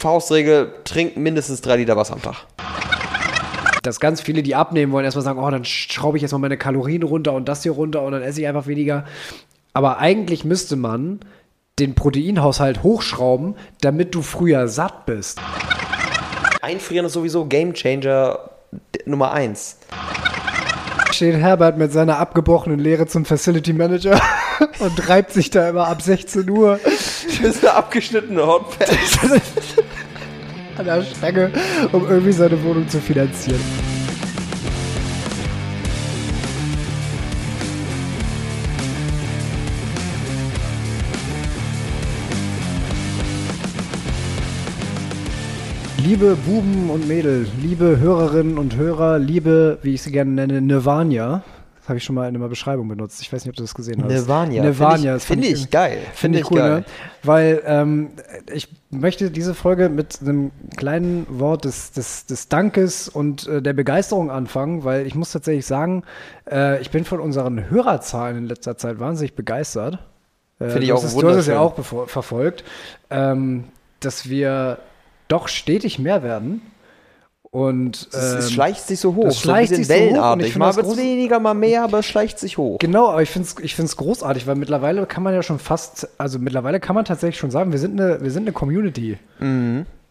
Faustregel, trink mindestens drei Liter Wasser am Tag. Dass ganz viele, die abnehmen wollen, erstmal sagen, oh, dann schraube ich jetzt mal meine Kalorien runter und das hier runter und dann esse ich einfach weniger. Aber eigentlich müsste man den Proteinhaushalt hochschrauben, damit du früher satt bist. Einfrieren ist sowieso Game Changer Nummer eins. Steht Herbert mit seiner abgebrochenen Lehre zum Facility Manager und reibt sich da immer ab 16 Uhr Das ist eine abgeschnittene Hotpad. an der Stange, um irgendwie seine Wohnung zu finanzieren. Liebe Buben und Mädel, liebe Hörerinnen und Hörer, liebe, wie ich sie gerne nenne, Nirvania. Das habe ich schon mal in einer Beschreibung benutzt. Ich weiß nicht, ob du das gesehen hast. Nirvania. Nirvania. Finde ich, find ich geil. Finde ich cool, ne? Weil ähm, ich möchte diese Folge mit einem kleinen Wort des, des, des Dankes und äh, der Begeisterung anfangen, weil ich muss tatsächlich sagen, äh, ich bin von unseren Hörerzahlen in letzter Zeit wahnsinnig begeistert. Äh, Finde ich auch hast es- Du hast es ja wunderschön. auch verfolgt, ähm, dass wir doch stetig mehr werden. Und Es, es ähm, schleicht sich so hoch. das schleicht so sich bisschen so hoch wellenartig. Mal wird es weniger, mal mehr, aber es schleicht sich hoch. Genau, aber ich finde es ich find's großartig, weil mittlerweile kann man ja schon fast, also mittlerweile kann man tatsächlich schon sagen, wir sind eine, wir sind eine Community.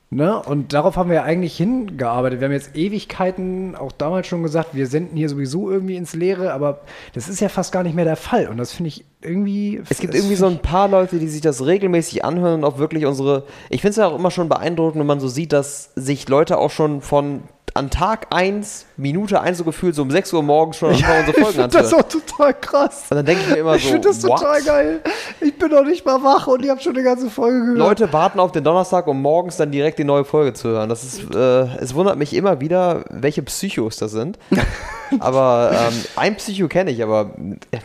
Ne? Und darauf haben wir ja eigentlich hingearbeitet. Wir haben jetzt Ewigkeiten, auch damals schon gesagt, wir senden hier sowieso irgendwie ins Leere, aber das ist ja fast gar nicht mehr der Fall. Und das finde ich irgendwie. Es gibt irgendwie so ein paar Leute, die sich das regelmäßig anhören und auch wirklich unsere. Ich finde es ja auch immer schon beeindruckend, wenn man so sieht, dass sich Leute auch schon von an Tag 1, Minute 1 so gefühlt, so um 6 Uhr morgens schon anfangen, unsere ich Folgen finde das anzuhören. auch total krass. Und dann denke ich mir immer Ich so, finde das what? total geil. Ich bin noch nicht mal wach und ich habe schon eine ganze Folge gehört. Leute warten auf den Donnerstag, um morgens dann direkt die neue Folge zu hören. Das ist, äh, es wundert mich immer wieder, welche Psychos das sind. aber ähm, ein Psycho kenne ich, aber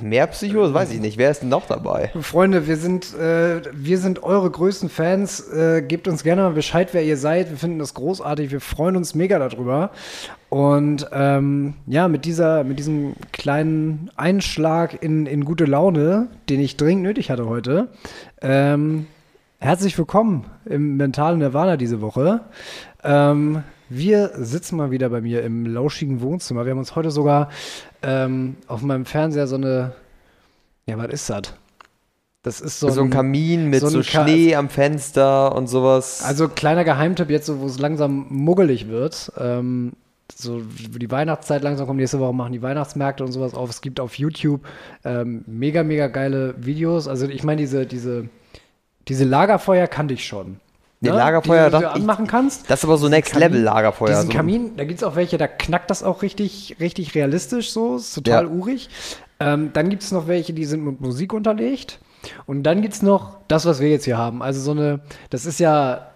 mehr Psychos weiß ich nicht. Wer ist denn noch dabei? Freunde, wir sind, äh, wir sind eure größten Fans. Äh, gebt uns gerne mal Bescheid, wer ihr seid. Wir finden das großartig. Wir freuen uns mega darüber. Und ähm, ja, mit, dieser, mit diesem kleinen Einschlag in, in gute Laune, den ich dringend nötig hatte heute, ähm, herzlich willkommen im mentalen Nirvana diese Woche. Ähm, wir sitzen mal wieder bei mir im lauschigen Wohnzimmer. Wir haben uns heute sogar ähm, auf meinem Fernseher so eine, ja, was ist das? Das ist so, So, ein Kamin mit so so, ein Ka- Schnee am Fenster und sowas. Also kleiner Geheimtipp jetzt, so, wo es langsam muggelig wird. Ähm, so wo die Weihnachtszeit langsam kommt, nächste Woche machen die Weihnachtsmärkte und sowas auf. Es gibt auf YouTube ähm, mega, mega geile Videos. Also ich meine, diese, diese, diese Lagerfeuer kannte ich schon. Die Ne? Lagerfeuer, die, du- die du anmachen kannst. das ist aber so Next Kamin- Level Lagerfeuer. Diesen so. Kamin, da gibt es auch welche, da knackt das auch richtig, richtig realistisch so, ist total Ja. urig. Ähm, dann gibt es noch welche, die sind mit Musik unterlegt. Und dann gibt es noch das, was wir jetzt hier haben. Also so eine, das ist ja,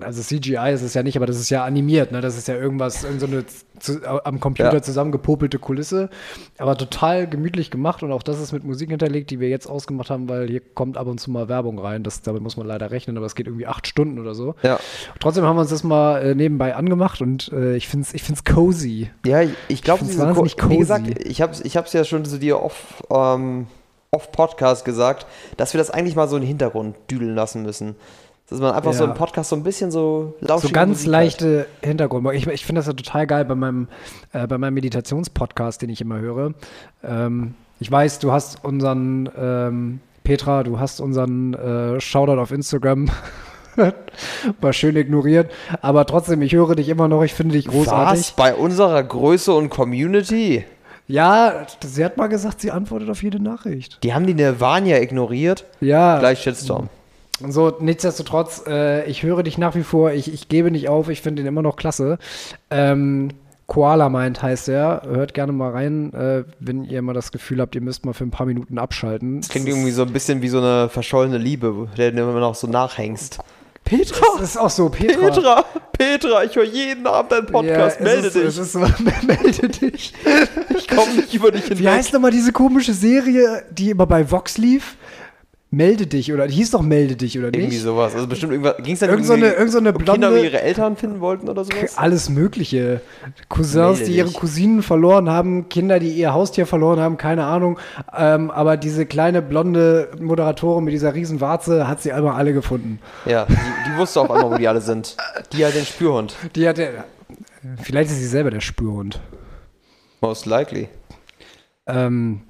also CGI ist es ja nicht, aber das ist ja animiert, ne? Das ist ja irgendwas, irgend so eine zu, am Computer Ja. zusammengepopelte Kulisse. Aber total gemütlich gemacht und auch das ist mit Musik hinterlegt, die wir jetzt ausgemacht haben, weil hier kommt ab und zu mal Werbung rein. Das, damit muss man leider rechnen, aber es geht irgendwie acht Stunden oder so. Ja. Trotzdem haben wir uns das mal äh, nebenbei angemacht und äh, ich finde es ich find's cozy. Ja, ich- ich glaube, diese Ko- wahnsinnig wie cozy. gesagt, ich habe ich hab's ja schon zu dir off, ähm, off Podcast gesagt, dass wir das eigentlich mal so in den Hintergrund düdeln lassen müssen. Dass man einfach so Ja. im Podcast so ein bisschen so lauschige So ganz Musik hat. leichte Hintergrund. Ich, ich finde das ja total geil bei meinem, äh, bei meinem Meditationspodcast, den ich immer höre. Ähm, ich weiß, du hast unseren, ähm, Petra, du hast unseren äh, Shoutout auf Instagram mal schön ignoriert. Aber trotzdem, ich höre dich immer noch, ich finde dich großartig. Was? Bei unserer Größe und Community? Ja, sie hat mal gesagt, sie antwortet auf jede Nachricht. Die haben die Nirvania ignoriert. Ja. Gleich Shitstorm. So, nichtsdestotrotz, äh, ich höre dich nach wie vor, ich, ich gebe nicht auf, ich finde ihn immer noch klasse. Ähm, Koala meint heißt er. Hört gerne mal rein, äh, wenn ihr mal das Gefühl habt, ihr müsst mal für ein paar Minuten abschalten. Das klingt irgendwie so ein bisschen wie so eine verschollene Liebe, der du immer noch so nachhängst. Petra! Das ist auch so, Petra. Petra! Petra, ich höre jeden Abend deinen Podcast, Ja, melde ist, dich. Es ist so, melde dich. ich komme nicht über dich hinweg. Wie heißt nochmal diese komische Serie, die immer bei Vox lief? Melde dich oder die hieß doch Melde dich oder Irgendwie nicht? sowas. Also bestimmt irgendwas. Ging es dann Irgend so eine- irgendwie irgend so eine um Kinder, blonde- die ihre Eltern finden wollten oder sowas? Alles Mögliche. Cousins, Melde die ihre dich. Cousinen verloren haben, Kinder, die ihr Haustier verloren haben, keine Ahnung. Ähm, aber diese kleine blonde Moderatorin mit dieser riesen Warze hat sie einmal alle gefunden. Ja, die, die wusste auf einmal, wo die alle sind. Die hat den Spürhund. Die hatte. Vielleicht ist sie selber der Spürhund. Most likely. Ähm,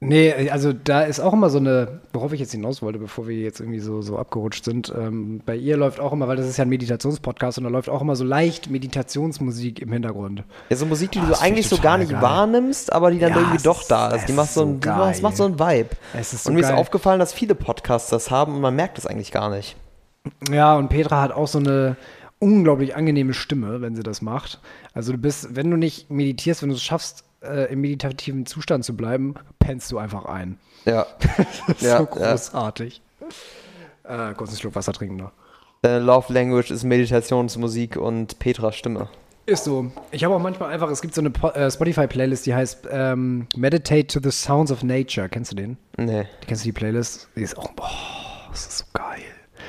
nee, also da ist auch immer so eine, worauf ich jetzt hinaus wollte, bevor wir jetzt irgendwie so, so abgerutscht sind. Ähm, bei ihr läuft auch immer, weil das ist ja ein Meditationspodcast und da läuft auch immer so leicht Meditationsmusik im Hintergrund. Ja, so Musik, die Ah, du find eigentlich ich so gar nicht geil. wahrnimmst, aber die dann Ja, irgendwie doch da ist. es Die macht so, ein, macht, macht so einen Vibe. Es ist so und mir geil. ist aufgefallen, dass viele Podcasts das haben und man merkt es eigentlich gar nicht. Ja, und Petra hat auch so eine unglaublich angenehme Stimme, wenn sie das macht. Also du bist, wenn du nicht meditierst, wenn du es schaffst, äh, im meditativen Zustand zu bleiben, pennst du einfach ein. Ja. Das ist Ja, so ja. großartig. Äh, kurz einen Schluck Wasser trinken noch. Deine Love Language ist Meditationsmusik und Petras Stimme. Ist so. Ich habe auch manchmal einfach, es gibt so eine äh, Spotify-Playlist, die heißt ähm, Meditate to the Sounds of Nature. Kennst du den? Nee. Kennst du die Playlist? Die ist auch, boah, das ist so geil.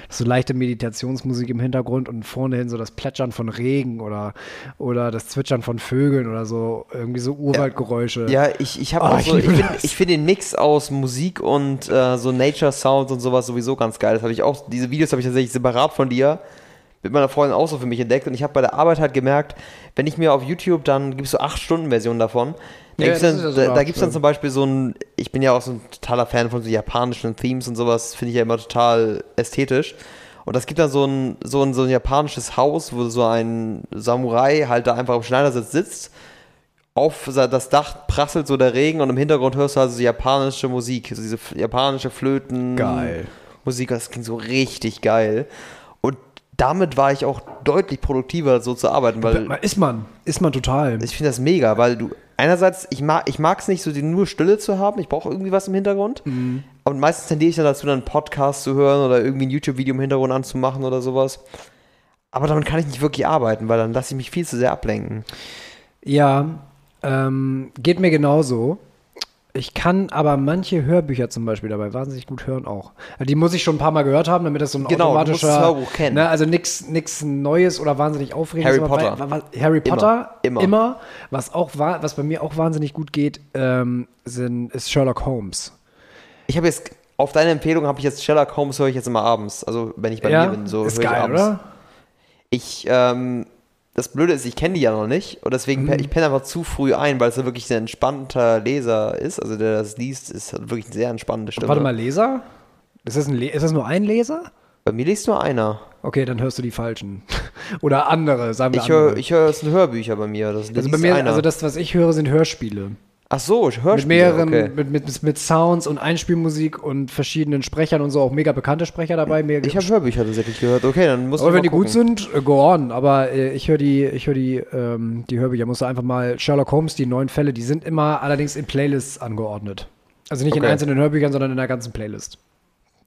So leichte Meditationsmusik im Hintergrund und vorne hin so das Plätschern von Regen oder, oder das Zwitschern von Vögeln oder so, irgendwie so Urwaldgeräusche. Ja, ich, ich habe Oh, auch ich so, ich liebe finde ich find den Mix aus Musik und äh, so Nature Sounds und sowas sowieso ganz geil. Das habe ich auch, diese Videos habe ich tatsächlich separat von dir mit meiner Freundin auch so für mich entdeckt und ich habe bei der Arbeit halt gemerkt, wenn ich mir auf YouTube dann gibt es so 8 Stunden Version davon, da Ja, gibt's das dann, da, da gibt's dann zum Beispiel so ein, ich bin ja auch so ein totaler Fan von so japanischen Themes und sowas, finde ich ja immer total ästhetisch. Und das gibt dann so ein, so ein, so ein japanisches Haus, wo so ein Samurai halt da einfach am Schneidersitz sitzt auf das Dach prasselt so der Regen und im Hintergrund hörst du also so japanische Musik, so diese japanische Flöten. Geil. Musik, das klingt so richtig geil. Damit war ich auch deutlich produktiver, so zu arbeiten, weil Ist man, ist man total. ich finde das mega, weil du einerseits, ich mag ich es nicht, so die nur Stille zu haben, ich brauche irgendwie was im Hintergrund. Und meistens tendiere ich dann dazu, dann einen Podcast zu hören oder irgendwie ein YouTube-Video im Hintergrund anzumachen oder sowas. Aber damit kann ich nicht wirklich arbeiten, weil dann lasse ich mich viel zu sehr ablenken. Ja, ähm, geht mir genauso. Ich kann aber manche Hörbücher zum Beispiel dabei wahnsinnig gut hören auch. Also die muss ich schon ein paar Mal gehört haben, damit das so ein Genau, automatischer Hörbuch kennen. Ne, also nichts Neues oder wahnsinnig aufregendes. Harry Potter. Bei, Harry Potter Immer. immer. Was auch wa- was bei mir auch wahnsinnig gut geht, ähm, sind, ist Sherlock Holmes. Ich habe jetzt, auf deine Empfehlung habe ich jetzt Sherlock Holmes höre ich jetzt immer abends. Also wenn ich bei ja, mir bin, so ist höre ich geil, abends. oder? Ich, ähm, das Blöde ist, ich kenne die ja noch nicht und deswegen, Mhm. ich penne einfach zu früh ein, weil es ja wirklich ein entspannter Leser ist. Also der das liest, ist halt wirklich eine sehr entspannende Stimme. Warte mal, Leser? Ist das, ein Le ist das nur ein Leser? Bei mir liest nur einer. Okay, dann hörst du die falschen. oder andere, sagen wir Ich höre, andere. ich höre, es sind Hörbücher bei mir. Das also bei mir, einer. also das, was ich höre, sind Hörspiele. Ach so, Hörspiele. Mit mehreren, okay. mit, mit, mit Sounds und Einspielmusik und verschiedenen Sprechern und so, auch mega bekannte Sprecher dabei. Mega Ich habe Hörbücher tatsächlich gehört. Okay, dann muss aber ich wenn die gut sind, äh, go on. Aber äh, ich höre die, ich höre die, ähm, die Hörbücher. Musst du einfach mal Sherlock Holmes, die neuen Fälle, die sind immer allerdings in Playlists angeordnet. Also nicht in Okay. einzelnen Hörbüchern, sondern in der ganzen Playlist.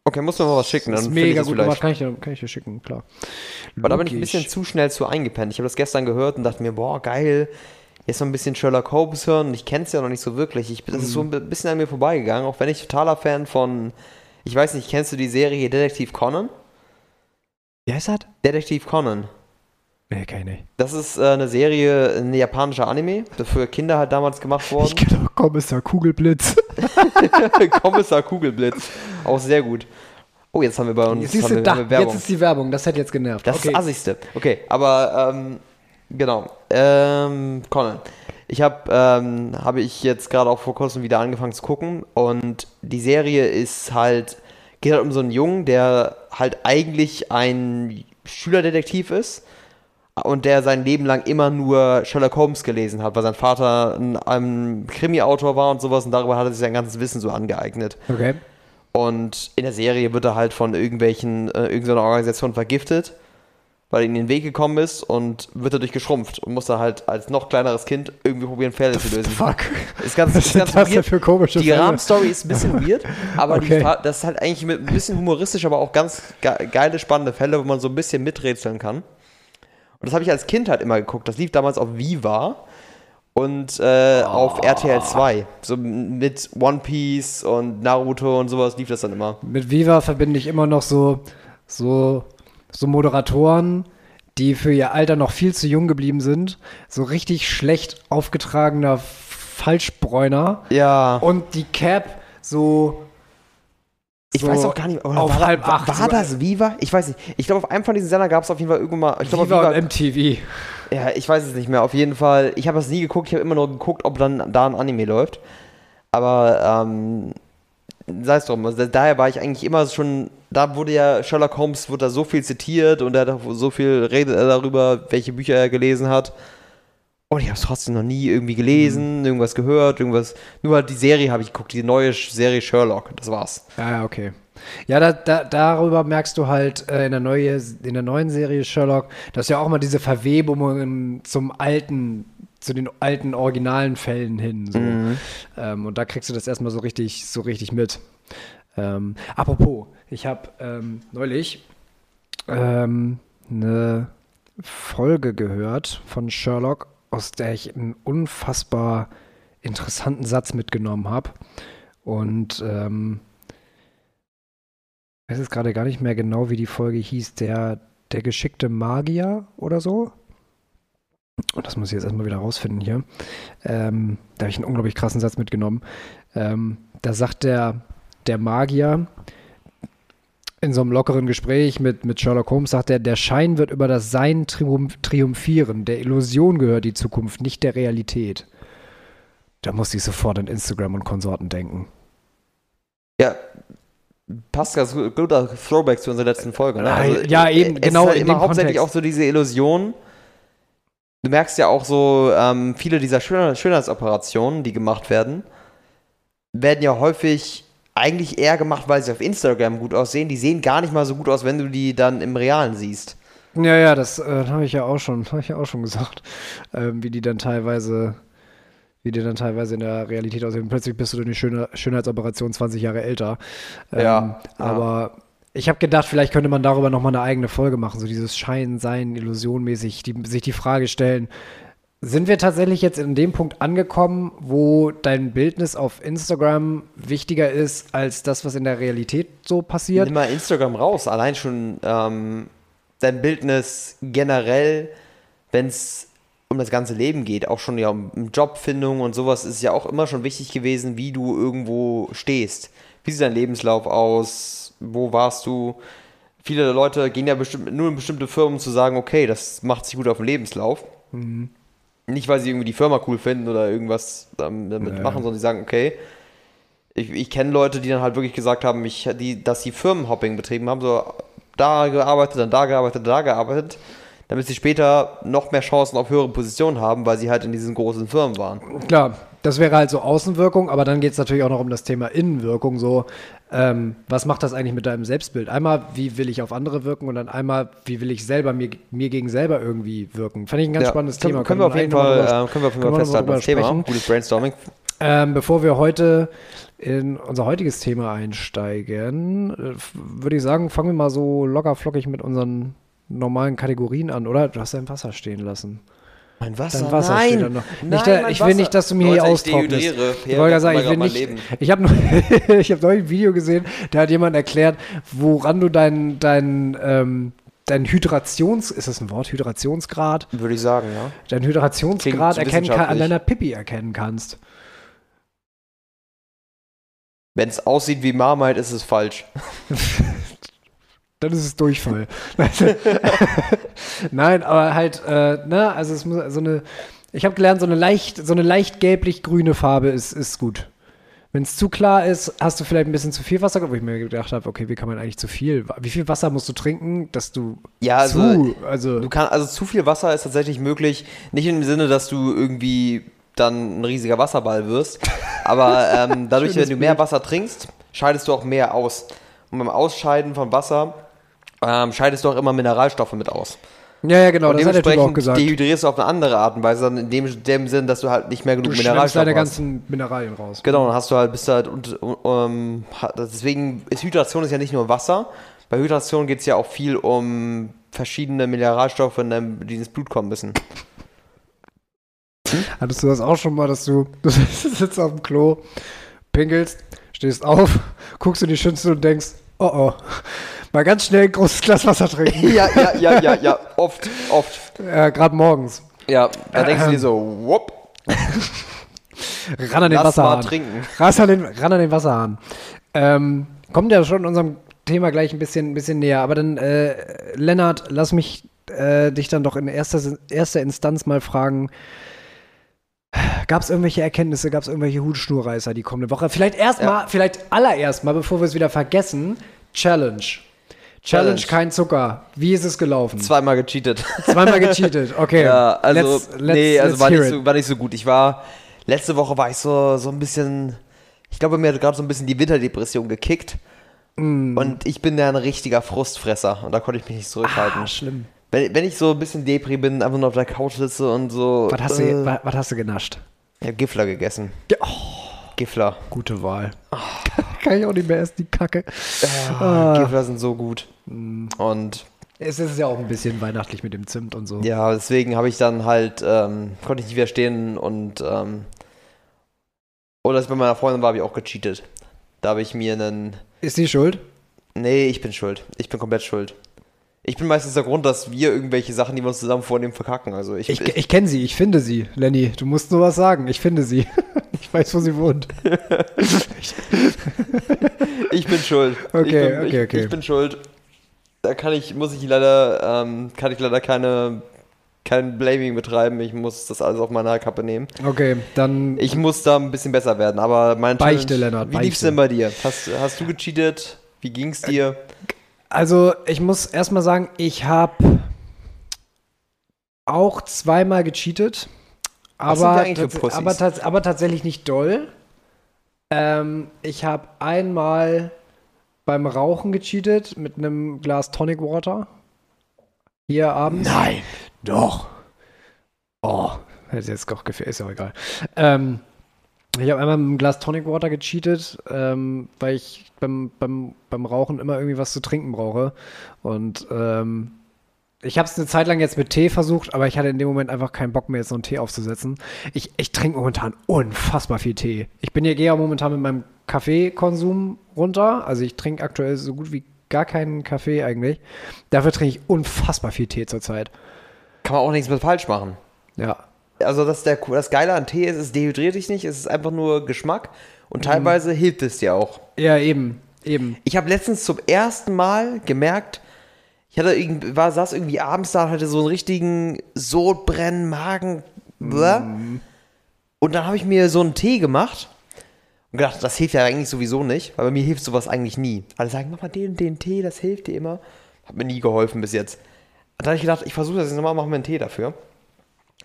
Okay, musst du mal was schicken. Das ist ich mega gut gemacht. Kann ich, dir- kann ich dir schicken, klar. Aber da bin ich ein bisschen zu schnell zu eingepennt. Ich habe das gestern gehört und dachte mir, boah, geil. Jetzt noch ein bisschen Sherlock Holmes hören. Ich kenne es ja noch nicht so wirklich. Ich, das ist so ein bisschen an mir vorbeigegangen, auch wenn ich totaler Fan von, ich weiß nicht, kennst du die Serie Detektiv Conan? Wie heißt das? Detektiv Conan. Nee, nicht. Das ist äh, eine Serie, ein japanischer Anime, das für Kinder halt damals gemacht worden. Ich kenne auch Kommissar Kugelblitz. Kommissar Kugelblitz. Auch sehr gut. Oh, jetzt haben wir bei uns Jetzt siehst haben wir, da, haben wir Werbung. jetzt ist die Werbung. Das hätte jetzt genervt. Das ist das Assigste. Okay, aber ähm, genau. Ähm, Conan. Ich habe ähm, habe ich jetzt gerade auch vor kurzem wieder angefangen zu gucken und die Serie ist halt geht halt um so einen Jungen, der halt eigentlich ein Schülerdetektiv ist und der sein Leben lang immer nur Sherlock Holmes gelesen hat, weil sein Vater ein, ein Krimi-Autor war und sowas und darüber hat er sich sein ganzes Wissen so angeeignet. Okay. Und in der Serie wird er halt von irgendwelchen, äh, irgendeiner Organisation vergiftet, weil er in den Weg gekommen ist und wird dadurch geschrumpft und muss da halt als noch kleineres Kind irgendwie probieren, Fälle zu lösen. Fuck. Ist ganz, ist ganz das weird. für komische Die? Rahmenstory ist ein bisschen weird, aber die, Okay. Fa- das ist halt eigentlich mit ein bisschen humoristisch, aber auch ganz ge geile, spannende Fälle, wo man so ein bisschen miträtseln kann. Und das habe ich als Kind halt immer geguckt. Das lief damals auf Viva. und äh, auf RTL 2. So mit One Piece und Naruto und sowas lief das dann immer. Mit Viva verbinde ich immer noch so, so, so Moderatoren, die für ihr Alter noch viel zu jung geblieben sind. So richtig schlecht aufgetragener Falschbräuner. Ja. Und die Cap so. Ich so weiß auch gar nicht, auf war, halb war, acht. war so- das Viva? Ich weiß nicht. Ich glaube, auf einem von diesen Sendern gab es auf jeden Fall irgendwann mal. Ich glaube, Viva Viva, und MTV. ja, ich weiß es nicht mehr. Auf jeden Fall. Ich habe das nie geguckt. Ich habe immer nur geguckt, ob dann da ein Anime läuft. Aber ähm, sei es drum. Also, daher war ich eigentlich immer schon. Da wurde ja Sherlock Holmes wurde da so viel zitiert und er hat so viel redet er darüber, welche Bücher er gelesen hat. Und ich habe es trotzdem noch nie irgendwie gelesen, irgendwas gehört, irgendwas. Nur halt die Serie habe ich geguckt, die neue Serie Sherlock. Das war's. Ja, ja, okay. Ja, da, da, darüber merkst du halt äh, in, der neue, in der neuen Serie Sherlock, dass ja auch mal diese Verwebungen zum alten, zu den alten originalen Fällen hin. So. Ähm, und da kriegst du das erstmal so richtig, so richtig mit. Ähm, apropos, ich habe ähm, neulich ähm, eine Folge gehört von Sherlock, aus der ich einen unfassbar interessanten Satz mitgenommen habe. Und ähm, ich weiß jetzt gerade gar nicht mehr genau, wie die Folge hieß. Der, der geschickte Magier oder so. Und das muss ich jetzt erstmal wieder rausfinden hier. Ähm, da habe ich einen unglaublich krassen Satz mitgenommen. Ähm, da sagt der, der Magier in so einem lockeren Gespräch mit, mit Sherlock Holmes, sagt er, der Schein wird über das Sein triumph triumphieren. Der Illusion gehört die Zukunft, nicht der Realität. Da musste ich sofort an Instagram und Konsorten denken. Ja, passt ganz gut, guter Throwback zu unserer letzten Folge. Ne? Nein, ja, eben, es genau halt immer hauptsächlich Kontext. auch so diese Illusion. Du merkst ja auch so, ähm, viele dieser Schön Schönheitsoperationen, die gemacht werden, werden ja häufig eigentlich eher gemacht, weil sie auf Instagram gut aussehen. Die sehen gar nicht mal so gut aus, wenn du die dann im Realen siehst. Ja, ja, das äh, habe ich ja auch schon, habe ich ja auch schon gesagt, ähm, wie die dann teilweise, wie die dann teilweise in der Realität aussehen. Plötzlich bist du durch eine schöne Schönheitsoperation 20 Jahre älter. Ähm, Ja, ja. Aber ich habe gedacht, vielleicht könnte man darüber nochmal eine eigene Folge machen, so dieses Schein, Sein, Illusionmäßig, die, sich die Frage stellen, sind wir tatsächlich jetzt in dem Punkt angekommen, wo dein Bildnis auf Instagram wichtiger ist als das, was in der Realität so passiert? Nimm mal Instagram raus. Allein schon ähm, dein Bildnis generell, wenn es um das ganze Leben geht, auch schon ja um Jobfindung und sowas, ist ja auch immer schon wichtig gewesen, wie du irgendwo stehst. Wie sieht dein Lebenslauf aus? Wo warst du? Viele Leute gehen ja bestimmt nur in bestimmte Firmen zu sagen, okay, das macht sich gut auf den Lebenslauf. Nicht, weil sie irgendwie die Firma cool finden oder irgendwas damit Ja. machen, sondern sie sagen, okay, ich, ich kenne Leute, die dann halt wirklich gesagt haben, ich, die, dass sie Firmenhopping betrieben haben, so da gearbeitet, dann da gearbeitet, da gearbeitet, damit sie später noch mehr Chancen auf höhere Positionen haben, weil sie halt in diesen großen Firmen waren. Klar, das wäre halt so Außenwirkung, aber dann geht es natürlich auch noch um das Thema Innenwirkung. So, ähm, was macht das eigentlich mit deinem Selbstbild? Einmal, wie will ich auf andere wirken und dann einmal, wie will ich selber mir, mir gegen selber irgendwie wirken? Fand ich ein ganz spannendes können, Thema. Können wir auf jeden Fall, äh, können wir auf jeden Fall festhalten als Thema. sprechen. Gutes Brainstorming. Ähm, bevor wir heute in unser heutiges Thema einsteigen, äh, würde ich sagen, fangen wir mal so locker flockig mit unseren normalen Kategorien an, oder? Du hast dein Wasser stehen lassen. Mein Wasser, Dein Wasser nein, steht da noch. nein, Nicht, da- ich will Wasser. nicht, dass du mir hier Leute, ich austrocknest. Ich Per, wollte sagen, ich will nicht. Leben. Ich habe noch, ich habe neulich ein Video gesehen, da hat jemand erklärt, woran du dein, dein, ähm, dein Hydrations, ist das ein Wort, Hydrationsgrad, Würde ich sagen, ja. dein Hydrationsgrad erkennen kann, an deiner Pipi erkennen kannst. Wenn es aussieht wie Marmite, ist es falsch. Dann ist es Durchfall. Nein, aber halt, äh, ne, also es muss so eine, ich habe gelernt, so eine leicht, so eine leicht gelblich-grüne Farbe ist, ist gut. Wenn es zu klar ist, hast du vielleicht ein bisschen zu viel Wasser, wo ich mir gedacht habe, okay, wie kann man eigentlich zu viel, wie viel Wasser musst du trinken, dass du Ja, also, zu, also Du kannst, also zu viel Wasser ist tatsächlich möglich, nicht im Sinne, dass du irgendwie dann ein riesiger Wasserball wirst, aber ähm, dadurch, wenn du mehr. Wasser trinkst, scheidest du auch mehr aus. Und beim Ausscheiden von Wasser ähm, scheidest du auch immer Mineralstoffe mit aus. ja, ja, genau, und das hat der Typ auch dementsprechend gesagt. dehydrierst du auf eine andere Art und Weise, in dem, dem Sinn, dass du halt nicht mehr genug Du Mineralstoffe deine hast. ganzen Mineralien raus. Genau, dann hast du halt, bist du halt, und, um, deswegen ist Hydration ist ja nicht nur Wasser. Bei Hydration geht es ja auch viel um verschiedene Mineralstoffe, in deinem, die ins Blut kommen müssen. Hattest du das auch schon mal, dass du, du sitzt auf dem Klo, pinkelst, stehst auf, guckst in die Schütze und denkst, oh oh, mal ganz schnell ein großes Glas Wasser trinken. ja, ja, ja, ja, ja, oft, oft. äh, Gerade morgens. Ja, da denkst du dir so, whoop, Ran an den lass mal Wasserhahn. trinken. Ran an den, ran an den Wasserhahn. Ähm, kommt ja schon unserem Thema gleich ein bisschen, ein bisschen näher. Aber dann, äh, Lennart, lass mich äh, dich dann doch in erster, erster Instanz mal fragen. Gab es irgendwelche Erkenntnisse, gab es irgendwelche Hutschnurreißer die kommende Woche? Vielleicht erstmal, vielleicht allererst mal, bevor wir es wieder vergessen, Challenge. Challenge, Challenge. kein Zucker. Wie ist es gelaufen? Zweimal gecheatet. Zweimal gecheatet, okay. Ja, also, Let's- let's- nee, also war nicht, so, war nicht so gut. Ich war, letzte Woche war ich so, so ein bisschen, ich glaube, mir hat gerade so ein bisschen die Winterdepression gekickt. Mm. Und ich bin ja ein richtiger Frustfresser und da konnte ich mich nicht zurückhalten. Ah, schlimm. Wenn, wenn ich so ein bisschen Depri bin, einfach nur auf der Couch sitze und so. Was hast, äh, du, was, was hast du genascht? Ich hab Gifler gegessen. Ja, Gifler. Gute Wahl. Kann ich auch nicht mehr essen, die Kacke. Ah, Gifler sind so gut. Mm. Und Es ist ja auch ein bisschen weihnachtlich mit dem Zimt und so. ja, deswegen habe ich dann halt, ähm, konnte ich nicht widerstehen und ähm, oder als ich bei meiner Freundin war, habe ich auch gecheatet. Da habe ich mir einen. Ist die schuld? Nee, ich bin schuld. Ich bin komplett schuld. Ich bin meistens der Grund, dass wir irgendwelche Sachen, die wir uns zusammen vornehmen, verkacken. Also ich, Ich, ich kenne sie, ich finde sie, Lenny. Du musst nur was sagen. Ich finde sie. Ich weiß, wo sie wohnt. Ich bin schuld. Okay, ich bin, okay, ich, okay. Ich bin schuld. Da kann ich, muss ich leider, ähm, kann ich leider keine, kein Blaming betreiben. Ich muss das alles auf meine Kappe nehmen. Okay, dann. Ich muss da ein bisschen besser werden, aber mein Beichte, Lennart, Wie lief's beichte. denn bei dir? Hast, hast du gecheatet? Wie ging's dir? Also, ich muss erstmal sagen, ich habe auch zweimal gecheatet. Aber, tats- aber, tats aber tatsächlich nicht doll. Ähm, ich habe einmal beim Rauchen gecheatet mit einem Glas Tonic Water. Hier abends. Nein. Doch. Oh, hätte jetzt doch gefällt, ist ja auch egal. Ähm, ich habe einmal mit einem Glas Tonic Water gecheatet, ähm, weil ich beim, beim, beim Rauchen immer irgendwie was zu trinken brauche. Und ähm, ich habe es eine Zeit lang jetzt mit Tee versucht, aber ich hatte in dem Moment einfach keinen Bock mehr, jetzt so einen Tee aufzusetzen. Ich, ich trinke momentan unfassbar viel Tee. Ich bin hier gehe auch momentan mit meinem Kaffeekonsum runter. Also ich trinke aktuell so gut wie gar keinen Kaffee eigentlich. Dafür trinke ich unfassbar viel Tee zurzeit. Kann man auch nichts mit falsch machen. Ja. Also das, der, das Geile an Tee ist, es dehydriert dich nicht, es ist einfach nur Geschmack und teilweise hilft es dir auch. Ja, eben. Eben. Ich habe letztens zum ersten Mal gemerkt, ich hatte irgendwie, war, saß irgendwie abends da und hatte so einen richtigen Sodbrennen, Magen. bläh. Und dann habe ich mir so einen Tee gemacht und gedacht, das hilft ja eigentlich sowieso nicht, weil bei mir hilft sowas eigentlich nie. Alle sagen, mach mal den den Tee, das hilft dir immer. Hat mir nie geholfen bis jetzt. Und dann habe ich gedacht, ich versuche das jetzt nochmal, mache mir einen Tee dafür.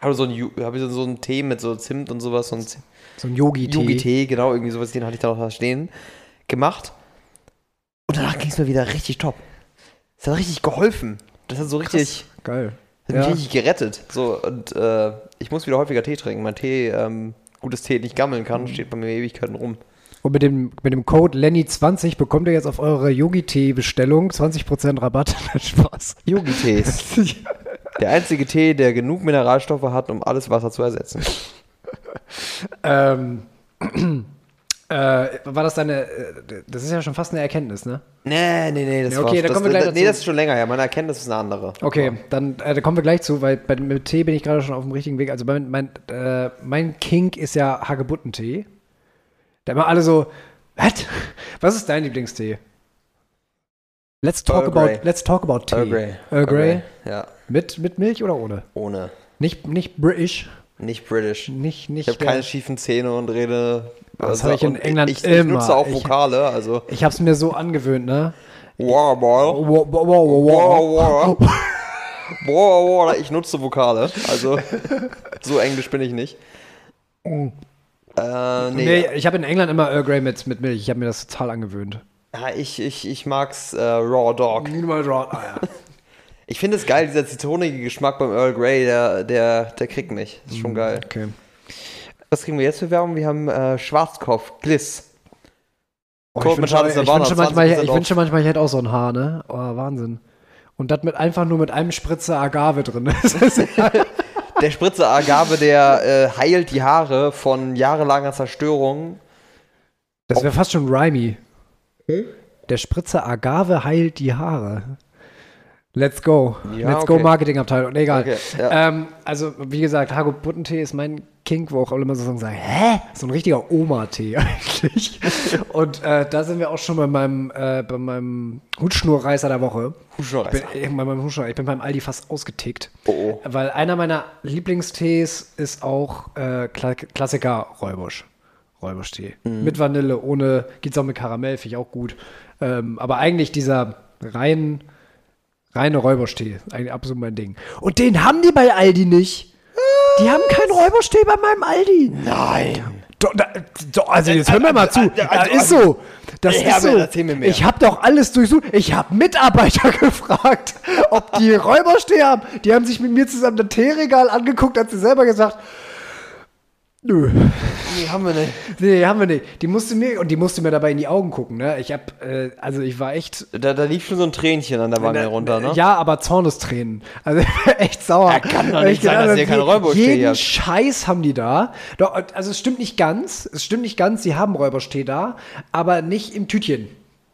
Habe so einen, Ju- hab ich so einen Tee mit so Zimt und sowas, so einen Z- So ein Yogi-Tee. Yogi-Tee, genau, irgendwie sowas, den hatte ich da noch stehen, gemacht. Und danach ging es mir wieder richtig top. Das hat richtig geholfen. Das hat so richtig, Geil. das hat Ja. mich richtig gerettet. So, und äh, ich muss wieder häufiger Tee trinken. Mein Tee, ähm, gutes Tee nicht gammeln kann, Mhm. steht bei mir Ewigkeiten rum. Und mit dem, mit dem Code Lenny20 bekommt ihr jetzt auf eure Yogi-Tee-Bestellung 20% Rabatt. Spaß. Yogi-Tees. der einzige Tee, der genug Mineralstoffe hat, um alles Wasser zu ersetzen. ähm, äh, war das deine, äh, das ist ja schon fast eine Erkenntnis, ne? Nee, nee, nee, das Ja, okay, war, da das, kommen wir gleich das, Nee, dazu. das ist schon länger her. Meine Erkenntnis ist eine andere. Okay, dann äh, da kommen wir gleich zu, weil bei, mit Tee bin ich gerade schon auf dem richtigen Weg. Also mein, mein, äh, mein Kink ist ja Hagebuttentee. Da immer alle so, was? Was ist dein Lieblingstee? Let's talk Earl about, Grey. let's talk about Tee. Earl Grey. Earl Grey. Ja, Mit, mit Milch oder ohne? ohne. Nicht, nicht British. Nicht British. Nicht, nicht. Ich habe keine schiefen Zähne und rede. Das also- habe ich in England ich, ich immer. nutze auch Ich- Vokale, also. Ich habe es mir so angewöhnt, ne? Wow, wow. Wow, wow, wow, wow. Wow, ich nutze Vokale. Also, so englisch bin ich nicht. Äh, nee. Nee, ich habe in England immer Earl Grey mit, mit Milch. Ich habe mir das total angewöhnt. Ja, ich, ich, ich mag's äh, Raw Dog. Minimal Draw. Ah, ja. Ich finde es geil, dieser zitronige Geschmack beim Earl Grey, der, der, der kriegt mich. Das ist schon geil. Okay. Was kriegen wir jetzt für Werbung? Wir haben äh, Schwarzkopf, Gliss. Oh, ich mit wünsche, Schaden ich, Savannah, wünsche manchmal, 20% ich wünsche manchmal, ich hätte auch so ein Haar, ne? Oh, Wahnsinn. Und das mit einfach nur mit einem Spritzer Agave drin. Das ist der Spritzer Agave, der äh, heilt die Haare von jahrelanger Zerstörung. Das wäre fast schon rhymy. Der Spritzer Agave heilt die Haare. Let's go. Ja, Let's go okay. Marketingabteilung. Nee, egal. Okay, ja. ähm, also, wie gesagt, Hagebuttentee ist mein Kink, wo auch alle immer so sagen, hä? So ein richtiger Oma-Tee eigentlich. Und äh, da sind wir auch schon bei meinem, äh, bei meinem Hutschnurreißer der Woche. Hutschnurreißer. Ich bin, bei meinem Hutschnur, ich bin beim Aldi fast ausgetickt. Oh, oh. Weil einer meiner Lieblingstees ist auch äh, Kla Klassiker Räubusch. Räubusch-Tee. Mhm. Mit Vanille, ohne, geht's auch mit Karamell, finde ich auch gut. Ähm, aber eigentlich dieser rein, reine Räubusch-Tee, eigentlich absolut mein Ding. Und den haben die bei Aldi nicht. Die haben keinen Räubusch-Tee bei meinem Aldi. Nein. Doch, da, doch, also jetzt hör mir mal zu. also, Das ist so. Das ist so. Ich habe doch alles durchsucht. Ich habe Mitarbeiter gefragt, ob die Räuberstee haben. Die haben sich mit mir zusammen das Teeregal angeguckt, hat sie selber gesagt, nö, Nee, haben wir nicht. nee, haben wir nicht. Die musste mir und die musste mir dabei in die Augen gucken. Ne? Ich hab, äh, also ich war echt Da, da lief schon so ein Tränchen an der Wange runter, ne? ja, aber Zornestränen. Also echt sauer. Ja, kann doch nicht ich sein, gedacht dass ihr keinen je- Räuberstee Jeden habt. Scheiß haben die da. Doch, also es stimmt nicht ganz. Es stimmt nicht ganz. Sie haben Räuberstee da, aber nicht im Tütchen.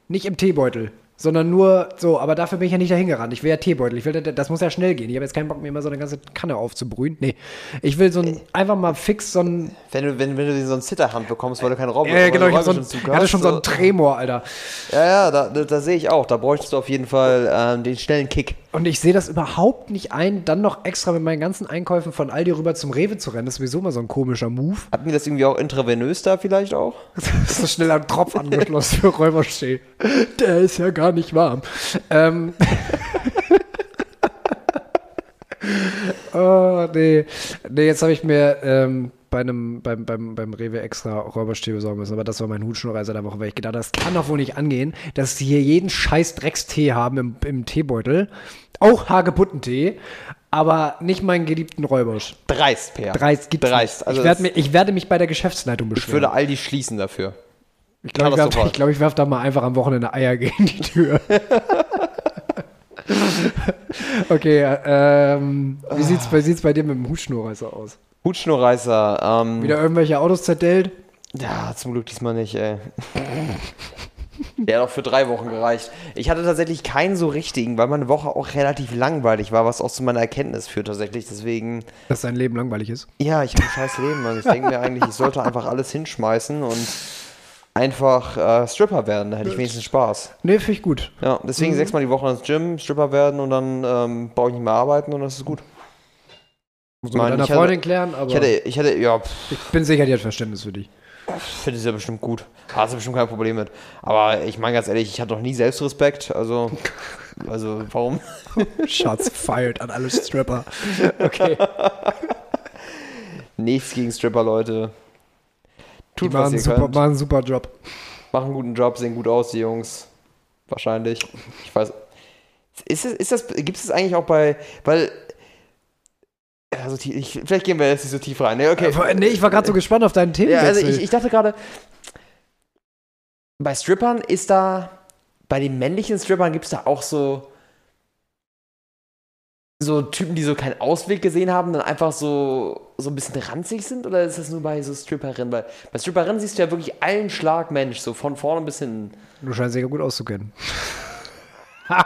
Nicht im Teebeutel. Sondern nur so, aber dafür bin ich ja nicht dahin gerannt. Ich will ja Teebeutel. Ich will, das muss ja schnell gehen. Ich habe jetzt keinen Bock, mir immer so eine ganze Kanne aufzubrühen. Nee. Ich will so ein, einfach mal fix so ein. Wenn du, wenn, wenn du so einen Zitterhand bekommst, weil du keinen Roboter Ja, genau, ich hatte, so ein, ich hatte schon so einen hast, Tremor, Alter. Ja, ja, da, da, da sehe ich auch. Da bräuchtest du auf jeden Fall ähm, den schnellen Kick. Und ich sehe das überhaupt nicht ein, dann noch extra mit meinen ganzen Einkäufen von Aldi rüber zum Rewe zu rennen. Das ist sowieso mal so ein komischer Move. Hatten wir das irgendwie auch intravenös da vielleicht auch? so schnell am Tropf angeschlossen für Räuberstee. Der ist ja gar nicht warm. Ähm. oh, nee. Nee, jetzt habe ich mir ähm, bei einem, beim, beim, beim Rewe extra Räuberstee besorgen müssen. Aber das war mein Hutschnurreiser der Woche, weil ich gedacht habe, das kann doch wohl nicht angehen, dass sie hier jeden scheiß Dreckstee haben im, im Teebeutel. Auch Hagebuttentee, aber nicht meinen geliebten Räubersch. Dreist, Per. Dreist gibt's Dreist. Also ich, werd das- mir, ich werde mich bei der Geschäftsleitung Ich beschweren. würde Aldi schließen dafür. Ich glaube, ich, werf- ich, glaub, ich werfe da mal einfach am Wochenende Eier gegen die Tür. okay, ähm, wie sieht's, bei- sieht's bei dir mit dem Hutschnurreißer aus? Hutschnurreißer. Ähm, Wieder irgendwelche Autos zerdellt? Ja, zum Glück diesmal nicht, ey. Der hat auch für drei Wochen gereicht. Ich hatte tatsächlich keinen so richtigen, weil meine Woche auch relativ langweilig war, was auch zu meiner Erkenntnis führt tatsächlich. Deswegen, Dass dein Leben langweilig ist. ja, ich habe ein scheiß Leben, Mann. Ich denke mir eigentlich, ich sollte einfach alles hinschmeißen und einfach äh, Stripper werden. Da hätte ich wenigstens Spaß. Nee, finde ich gut. Ja, deswegen sechsmal die Woche ins Gym, Stripper werden und dann ähm, brauche ich nicht mehr arbeiten und das ist gut. Muss Ich man mit ich deiner Freundin klären, aber Ich hätte, ich hätte, ja, pff, ich bin sicher, die hat Verständnis für dich. finde es ja bestimmt gut. Hast du bestimmt kein Problem mit. Aber ich meine ganz ehrlich, ich hatte doch nie Selbstrespekt. Also, also warum? Shots fired an alle Stripper. Okay. Nichts gegen Stripper, Leute. Die Tut, machen was einen, ihr super, könnt. machen einen super Job. Machen einen guten Job, sehen gut aus, die Jungs. Wahrscheinlich. Ich weiß. Ist es, ist das, gibt es das eigentlich auch bei, weil, also ich, vielleicht gehen wir jetzt nicht so tief rein. Nee, okay. Äh, Nee, ich war gerade so gespannt auf deinen Ja, Themenwechsel. also ich, ich dachte gerade, bei Strippern ist da, bei den männlichen Strippern gibt es da auch so, so Typen, die so keinen Ausweg gesehen haben, dann einfach so, so ein bisschen ranzig sind? Oder ist das nur bei so Stripperinnen? Weil bei Stripperinnen siehst du ja wirklich allen Schlag Mensch, so von vorne bis hinten. du scheinst dich ja gut auszukennen.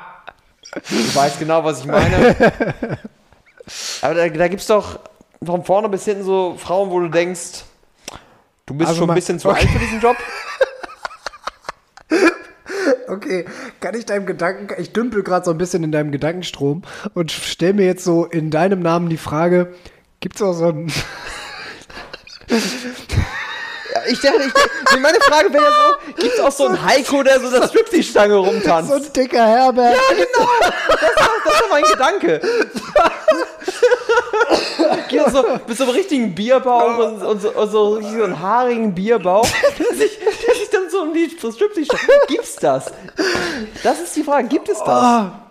Du weißt genau, was ich meine. Aber da, da gibt es doch von vorne bis hinten so Frauen, wo du denkst, du bist Also schon ein bisschen zu okay. alt für diesen Job. Okay, kann ich deinem Gedanken, ich dümpel gerade so ein bisschen in deinem Gedankenstrom und stell mir jetzt so in deinem Namen die Frage, gibt's auch so ein, Ich dachte, ich, nee, meine Frage wäre ja so, gibt es auch so einen Heiko, der so das Striptease-Stange rumtanzt? so ein dicker Herbert? ja, genau. Das war, das war mein Gedanke. Geht so, mit so einem richtigen Bierbauch und, und, so, und so, so einen haarigen Bierbauch, der sich, der sich dann so um die so Striptease-Stange... Gibt's das? Das ist die Frage, gibt es das? Ah,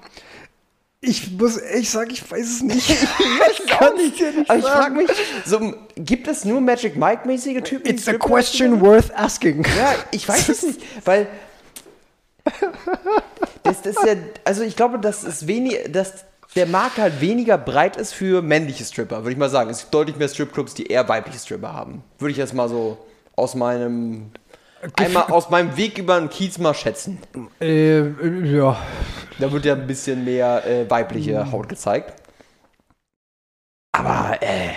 ich muss echt sagen, ich weiß es nicht. Ich weiß es auch nicht. Aber ich frage mich, so, gibt es nur Magic Mike-mäßige Typen? It's a question worth asking. Ja, ich weiß es nicht, weil das, das ist ja, also ich glaube, das ist wenig, das der Markt halt weniger breit ist für männliche Stripper, würde ich mal sagen. Es gibt deutlich mehr Stripclubs, die eher weibliche Stripper haben. Würde ich jetzt mal so aus meinem einmal aus meinem Weg über den Kiez mal schätzen. Äh, äh, ja. Da wird ja ein bisschen mehr äh, weibliche Haut gezeigt. Aber äh,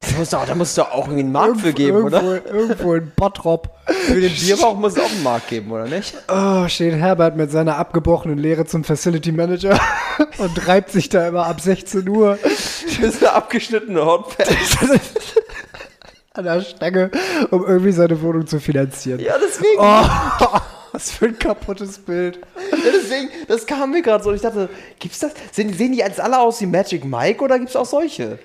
da muss doch, da muss doch auch irgendwie einen Markt für geben, irgendwo, oder? Irgendwo in Bottrop. Für den Bierbauch muss es auch einen Markt geben, oder nicht? Oh, steht Herbert mit seiner abgebrochenen Lehre zum Facility Manager und reibt sich da immer ab 16 Uhr Das ist eine abgeschnittene Hotpad. an der Stange, um irgendwie seine Wohnung zu finanzieren. Ja, deswegen. Oh, was für ein kaputtes Bild. Ja, deswegen, das kam mir gerade so. Und ich dachte, gibt's das? Sehen, sehen die jetzt alle aus wie Magic Mike oder gibt's auch solche?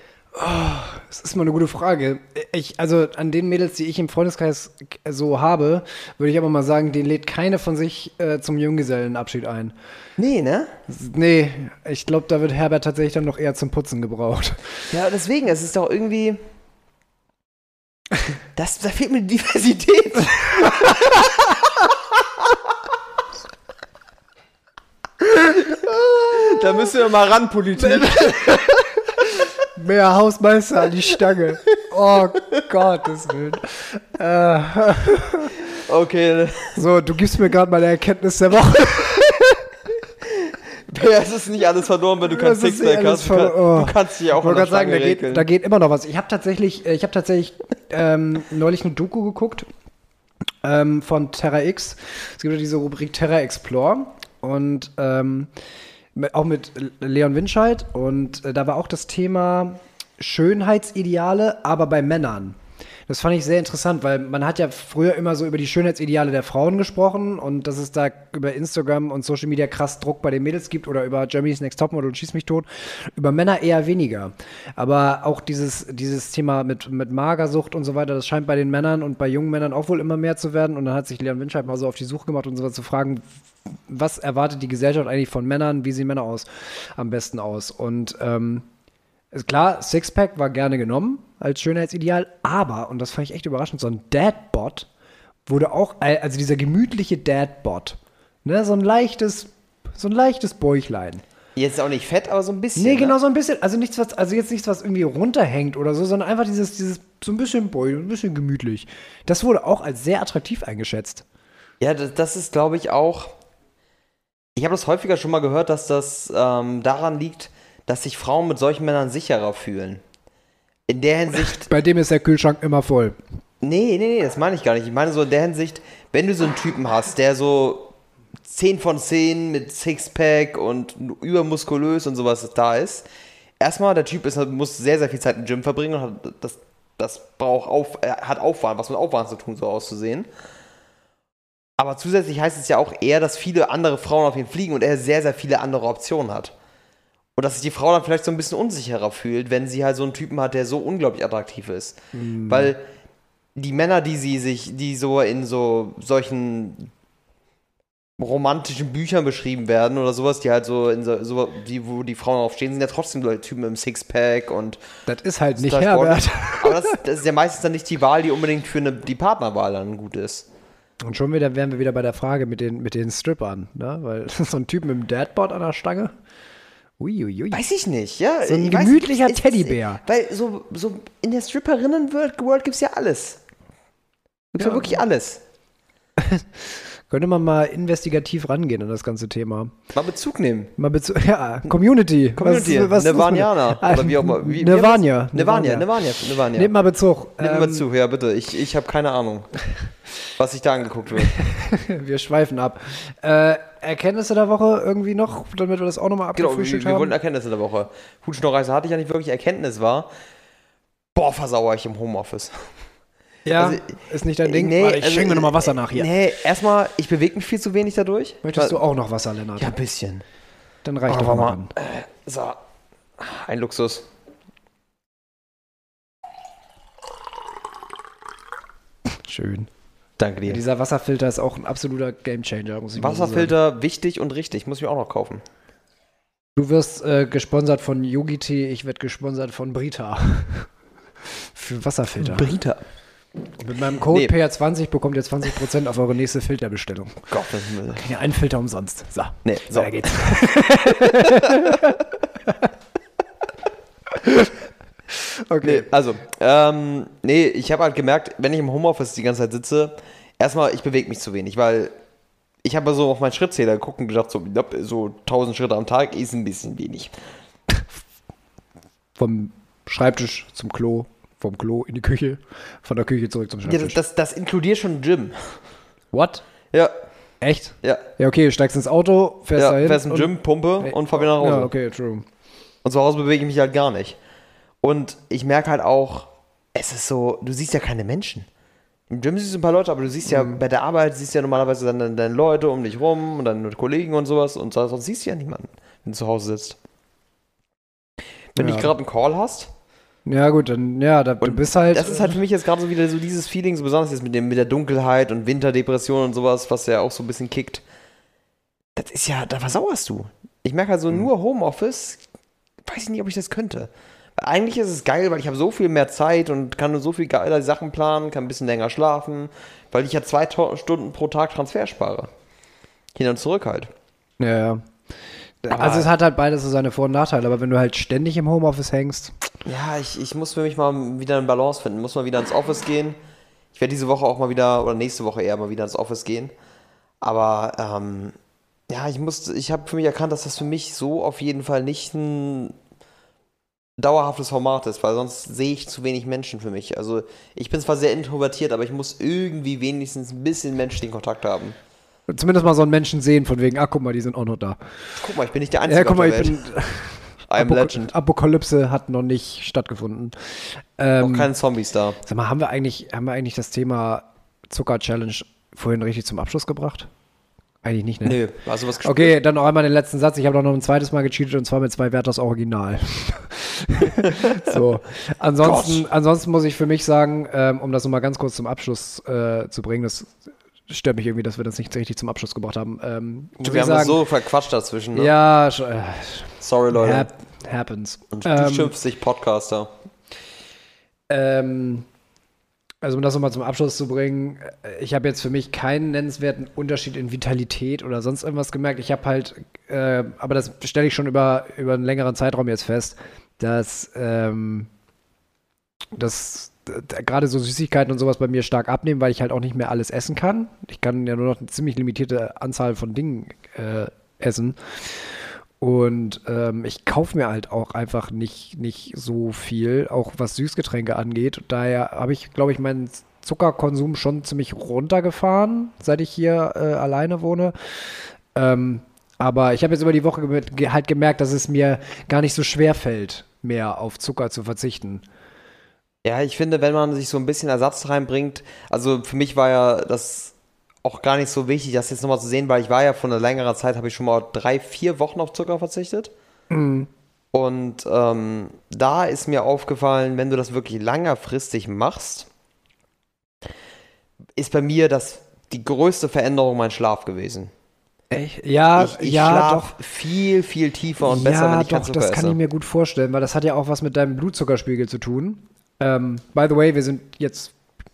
Das ist mal eine gute Frage. Ich, also an den Mädels, die ich im Freundeskreis so habe, würde ich aber mal sagen, den lädt keine von sich äh, zum Junggesellenabschied ein. Nee, ne? Nee, ich glaube, da wird Herbert tatsächlich dann noch eher zum Putzen gebraucht. Ja, deswegen, es ist doch irgendwie. Das, da fehlt mir die Diversität. da müssen wir mal ran, Politik. Mehr Hausmeister an die Stange. Oh Gottes Willen. Äh, Okay, so, du gibst mir gerade mal eine Erkenntnis der Woche. es ist nicht alles verloren, wenn du kein Sixpack hast. Du, kann. Oh. du kannst dich auch Ich wollte sagen, da geht, da geht immer noch was. Ich habe tatsächlich, äh, ich habe tatsächlich ähm, neulich eine Doku geguckt ähm, von Terra X. Es gibt ja diese Rubrik Terra Explore und ähm, mit, auch mit Leon Winscheid und äh, da war auch das Thema Schönheitsideale, aber bei Männern. Das fand ich sehr interessant, weil man hat ja früher immer so über die Schönheitsideale der Frauen gesprochen und dass es da über Instagram und Social Media krass Druck bei den Mädels gibt oder über Germany's Next Topmodel und Schieß mich tot. Über Männer eher weniger. Aber auch dieses, dieses Thema mit, mit Magersucht und so weiter, das scheint bei den Männern und bei jungen Männern auch wohl immer mehr zu werden. Und dann hat sich Leon Winscheid mal so auf die Suche gemacht und so zu fragen, was erwartet die Gesellschaft eigentlich von Männern, wie sehen Männer aus, am besten aus. Und ähm, ist klar, Sixpack war gerne genommen als Schönheitsideal, aber, und das fand ich echt überraschend, so ein Dadbot wurde auch, also dieser gemütliche Dadbot, ne, so ein leichtes, so ein leichtes Bäuchlein. Jetzt auch nicht fett, aber so ein bisschen. Nee, ne? genau so ein bisschen, also nichts, was, also jetzt nichts, was irgendwie runterhängt oder so, sondern einfach dieses, dieses, so ein bisschen Bäuch, ein bisschen gemütlich. Das wurde auch als sehr attraktiv eingeschätzt. Ja, das, das ist, glaube ich, auch. Ich habe das häufiger schon mal gehört, dass das ähm, daran liegt, dass sich Frauen mit solchen Männern sicherer fühlen. In der Hinsicht. Bei dem ist der Kühlschrank immer voll. Nee, nee, nee, das meine ich gar nicht. Ich meine so in der Hinsicht, wenn du so einen Typen hast, der so 10 von 10 mit Sixpack und übermuskulös und sowas da ist. Erstmal, der Typ ist, muss sehr, sehr viel Zeit im Gym verbringen und hat, das, das braucht auf, er hat Aufwand, was mit Aufwand zu tun, so auszusehen. Aber zusätzlich heißt es ja auch eher, dass viele andere Frauen auf ihn fliegen und er sehr, sehr viele andere Optionen hat. Und dass sich die Frau dann vielleicht so ein bisschen unsicherer fühlt, wenn sie halt so einen Typen hat, der so unglaublich attraktiv ist. Weil die Männer, die sie sich, die so in so solchen romantischen Büchern beschrieben werden oder sowas, die halt so in so, so die, wo die Frauen aufstehen, sind ja trotzdem so Typen im Sixpack und Das ist halt nicht Herbert. Aber das, das ist ja meistens dann nicht die Wahl, die unbedingt für eine, die Partnerwahl dann gut ist. Und schon wieder wären wir wieder bei der Frage mit den, mit den Strippern, ne? Weil so ein Typ mit einem Dadbot an der Stange. Uiuiui. Weiß ich nicht, ja. So ein ich weiß gemütlicher es- Teddybär. Weil so, so in der Stripperinnen-World World gibt's ja alles. Gibt's ja, Ja. wirklich alles. Könnte man mal investigativ rangehen an das ganze Thema. Mal Bezug nehmen. Mal bezu ja, Community. Community, Was, was Nirvanianer. Oder wie auch immer. Wie, Nirvania. Nirvania, Nirvania, Nirvania. Nehmt mal Bezug. Nimm Ähm, mal zu, ja bitte. Ich, ich habe keine Ahnung, was sich da angeguckt wird. Wir schweifen ab. Äh, Erkenntnisse der Woche irgendwie noch, damit wir das auch nochmal Genau, wir, abgefrühstückt wir wollten haben? Erkenntnisse der Woche. Hutschnorreise hatte ich ja nicht wirklich Erkenntnis war. Boah, versauere ich im Homeoffice. Ja, also, ist nicht dein Ding. Nee, Warte, ich also, schenke mir nochmal Wasser nach hier. Nee, erstmal, ich bewege mich viel zu wenig dadurch. Möchtest du auch noch Wasser, Lennart? Ja, ein bisschen. Dann reicht Oh, doch mal. an. So, ein Luxus. Schön. Danke Ja, dir. dieser Wasserfilter ist auch ein absoluter Gamechanger, muss ich mal so sagen. Wasserfilter, wichtig und richtig. Muss ich mir auch noch kaufen. Du wirst äh, gesponsert von Yogi Tee, ich werde gesponsert von Brita. Für Wasserfilter. Brita. Mit meinem Code Nee. PR20 bekommt ihr 20% auf eure nächste Filterbestellung. Gott, das ist Ja, einen Filter umsonst. So, Nee, so. weiter geht's. Nee, also, ähm, nee, ich habe halt gemerkt, wenn ich im Homeoffice die ganze Zeit sitze, erstmal, ich bewege mich zu wenig, weil ich habe so auf meinen Schrittzähler geguckt und gedacht, so, so 1000 Schritte am Tag ist ein bisschen wenig. Vom Schreibtisch zum Klo, vom Klo in die Küche, von der Küche zurück zum Ja, Schreibtisch. das, das, das inkludiert schon Gym. What? Ja, Echt? ja. Ja, okay, du steigst ins Auto, fährst Ja, dahin. fährst im Gym, Pumpe und fahr wieder nach Hause. Ja, okay, true. Und zu Hause bewege ich mich halt gar nicht. Und ich merke halt auch, es ist so, du siehst ja keine Menschen. Im Gym siehst du ein paar Leute, aber du siehst ja Mhm. bei der Arbeit, siehst ja normalerweise dann deine, deine Leute um dich rum und deine Kollegen und sowas und so- sonst siehst du ja niemanden, wenn du zu Hause sitzt. Wenn du Ja. nicht gerade einen Call hast, Ja, gut, dann, ja, da, du bist halt. das ist halt für mich jetzt gerade so wieder so dieses Feeling, so besonders jetzt mit, dem, mit der Dunkelheit und Winterdepression und sowas, was ja auch so ein bisschen kickt. Das ist ja, da versauerst du. Ich merke halt so nur Homeoffice, weiß ich nicht, ob ich das könnte. Weil eigentlich ist es geil, weil ich habe so viel mehr Zeit und kann nur so viel geile Sachen planen, kann ein bisschen länger schlafen, weil ich ja zwei Stunden pro Tag Transfer spare. Hin und zurück halt. Ja, ja. Aber- Also es hat halt beides so seine Vor- und Nachteile, aber wenn du halt ständig im Homeoffice hängst, Ja, ich, ich muss für mich mal wieder eine Balance finden. Muss mal wieder ins Office gehen. Ich werde diese Woche auch mal wieder, oder nächste Woche eher mal wieder ins Office gehen. Aber ähm, ja, ich musste, ich habe für mich erkannt, dass das für mich so auf jeden Fall nicht ein dauerhaftes Format ist, weil sonst sehe ich zu wenig Menschen für mich. Also ich bin zwar sehr introvertiert, aber ich muss irgendwie wenigstens ein bisschen menschlichen Kontakt haben. zumindest mal so einen Menschen sehen, von wegen, ach guck mal, die sind auch noch da. Guck mal, ich bin nicht der Einzige Ja, guck mal, auf ich bin. I'm Apok- Legend. Apokalypse hat noch nicht stattgefunden. Ähm, keine Zombies da. sag mal, haben wir eigentlich, haben wir eigentlich das Thema Zucker-Challenge vorhin richtig zum Abschluss gebracht? Eigentlich nicht, ne? Nö, du was gespielt? Okay, dann noch einmal den letzten Satz. Ich habe doch noch ein zweites Mal gecheatet und zwar mit zwei Werthers Original. so. Ansonsten, ansonsten muss ich für mich sagen, ähm, um das nochmal ganz kurz zum Abschluss äh, zu bringen, das stört mich irgendwie, dass wir das nicht richtig zum Abschluss gebracht haben. Ähm, Wir haben sagen, so verquatscht dazwischen. Ne? ja, äh, Sorry, Leute. hap happens. Und du Ähm, schimpfst dich Podcaster. Ähm, also um das nochmal zum Abschluss zu bringen, äh, ich habe jetzt für mich keinen nennenswerten Unterschied in Vitalität oder sonst irgendwas gemerkt. Ich habe halt, äh, aber das stelle ich schon über, über einen längeren Zeitraum jetzt fest, dass, ähm, dass gerade so Süßigkeiten und sowas bei mir stark abnehmen, weil ich halt auch nicht mehr alles essen kann. Ich kann ja nur noch eine ziemlich limitierte Anzahl von Dingen äh, essen. Und ähm, ich kaufe mir halt auch einfach nicht, nicht so viel, auch was Süßgetränke angeht. Daher habe ich, glaube ich, meinen Zuckerkonsum schon ziemlich runtergefahren, seit ich hier äh, alleine wohne. Ähm, aber ich habe jetzt über die Woche halt gemerkt, dass es mir gar nicht so schwer fällt, mehr auf Zucker zu verzichten. Ja, ich finde, wenn man sich so ein bisschen Ersatz reinbringt, also für mich war ja das auch gar nicht so wichtig, das jetzt nochmal zu sehen, weil ich war ja vor einer längeren Zeit, habe ich schon mal drei, vier Wochen auf Zucker verzichtet. Und ähm, da ist mir aufgefallen, wenn du das wirklich längerfristig machst, ist bei mir das die größte Veränderung mein Schlaf gewesen. Echt? Ja, ich ich ja, schlaf doch. viel, viel tiefer und besser, ja, wenn ich doch, Zucker das kann esse. ich mir gut vorstellen, weil das hat ja auch was mit deinem Blutzuckerspiegel zu tun. Ähm, by the way, wir sind jetzt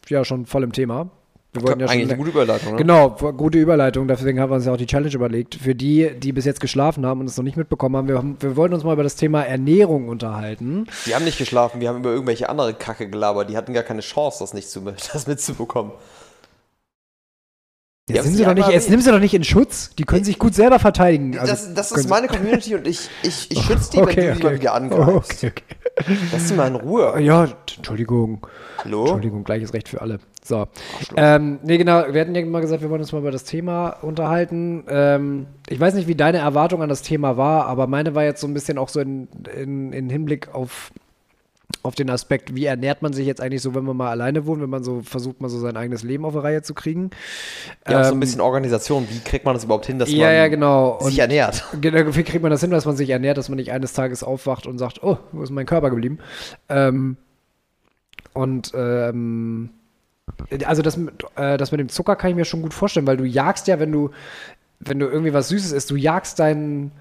ja schon voll im Thema. Wir wollten ja Eigentlich schon eine gute Überleitung, ne? Genau, gute Überleitung. Deswegen haben wir uns ja auch die Challenge überlegt. Für die, die bis jetzt geschlafen haben und es noch nicht mitbekommen haben, wir, haben, wir wollten uns mal über das Thema Ernährung unterhalten. Die haben nicht geschlafen, wir haben über irgendwelche andere Kacke gelabert. Die hatten gar keine Chance, das nicht zu, das mitzubekommen. Jetzt, haben nimm sie doch nicht, jetzt nimm sie doch nicht in Schutz. Die können sich gut selber verteidigen. Also, das, das können ist meine Community und ich, ich, ich schütze die, wenn du sie mal wieder angreifst. Okay, okay. Lass sie mal in Ruhe. Ja, Entschuldigung. Hallo? Entschuldigung, gleiches Recht für alle. So. Ähm, nee, genau, wir hatten ja mal gesagt, wir wollen uns mal über das Thema unterhalten. Ähm, ich weiß nicht, wie deine Erwartung an das Thema war, aber meine war jetzt so ein bisschen auch so in, in, in Hinblick auf, auf den Aspekt, wie ernährt man sich jetzt eigentlich so, wenn man mal alleine wohnt, wenn man so versucht, mal so sein eigenes Leben auf die Reihe zu kriegen. Ja, auch so ein Ähm, bisschen Organisation. Wie kriegt man das überhaupt hin, dass Ja, man ja, genau. sich Und- ernährt? Genau, Wie kriegt man das hin, dass man sich ernährt, dass man nicht eines Tages aufwacht und sagt, oh, wo ist mein Körper geblieben? Ähm, und ähm, also das, mit- äh, das mit dem Zucker kann ich mir schon gut vorstellen, weil du jagst ja, wenn du, wenn du irgendwie was Süßes isst, du jagst deinen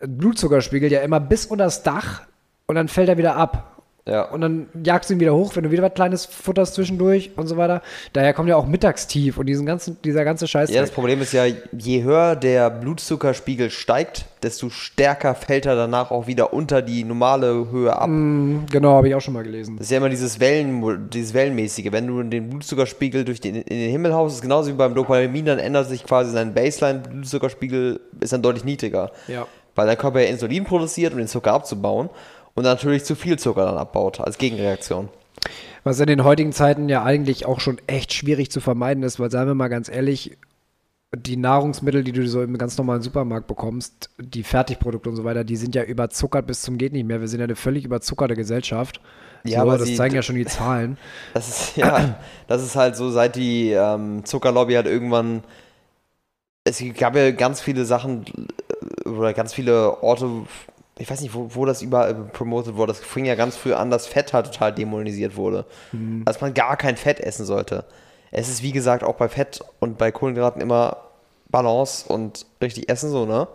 Blutzuckerspiegel ja immer bis unter das Dach und dann fällt er wieder ab. Ja. Und dann jagst du ihn wieder hoch, wenn du wieder was Kleines futterst zwischendurch und so weiter. Daher kommt ja auch Mittagstief und diesen ganzen, dieser ganze Scheiß. Ja, das Problem ist ja, je höher der Blutzuckerspiegel steigt, desto stärker fällt er danach auch wieder unter die normale Höhe ab. genau, habe ich auch schon mal gelesen. Das ist ja immer dieses, Wellen, dieses Wellenmäßige. Wenn du den Blutzuckerspiegel durch den, in den Himmel haust, ist genauso wie beim Dopamin, dann ändert sich quasi sein Baseline-Blutzuckerspiegel, ist dann deutlich niedriger. Ja. Weil der Körper ja Insulin produziert, um den Zucker abzubauen und natürlich zu viel Zucker dann abbaut, als Gegenreaktion. Was in den heutigen Zeiten ja eigentlich auch schon echt schwierig zu vermeiden ist, weil, sagen wir mal ganz ehrlich, die Nahrungsmittel, die du so im ganz normalen Supermarkt bekommst, die Fertigprodukte und so weiter, die sind ja überzuckert bis zum geht nicht mehr. Wir sind ja eine völlig überzuckerte Gesellschaft. Ja, so, aber das sie- zeigen ja schon die Zahlen. Das ist, ja, das ist halt so, seit die ähm, Zuckerlobby halt irgendwann. Es gab ja ganz viele Sachen äh, oder ganz viele Orte, ich weiß nicht, wo, wo das überall promotet wurde. Das fing ja ganz früh an, dass Fett halt total dämonisiert wurde. Dass man gar kein Fett essen sollte. Es ist, wie gesagt, auch bei Fett und bei Kohlenhydraten immer Balance und richtig essen so, ne?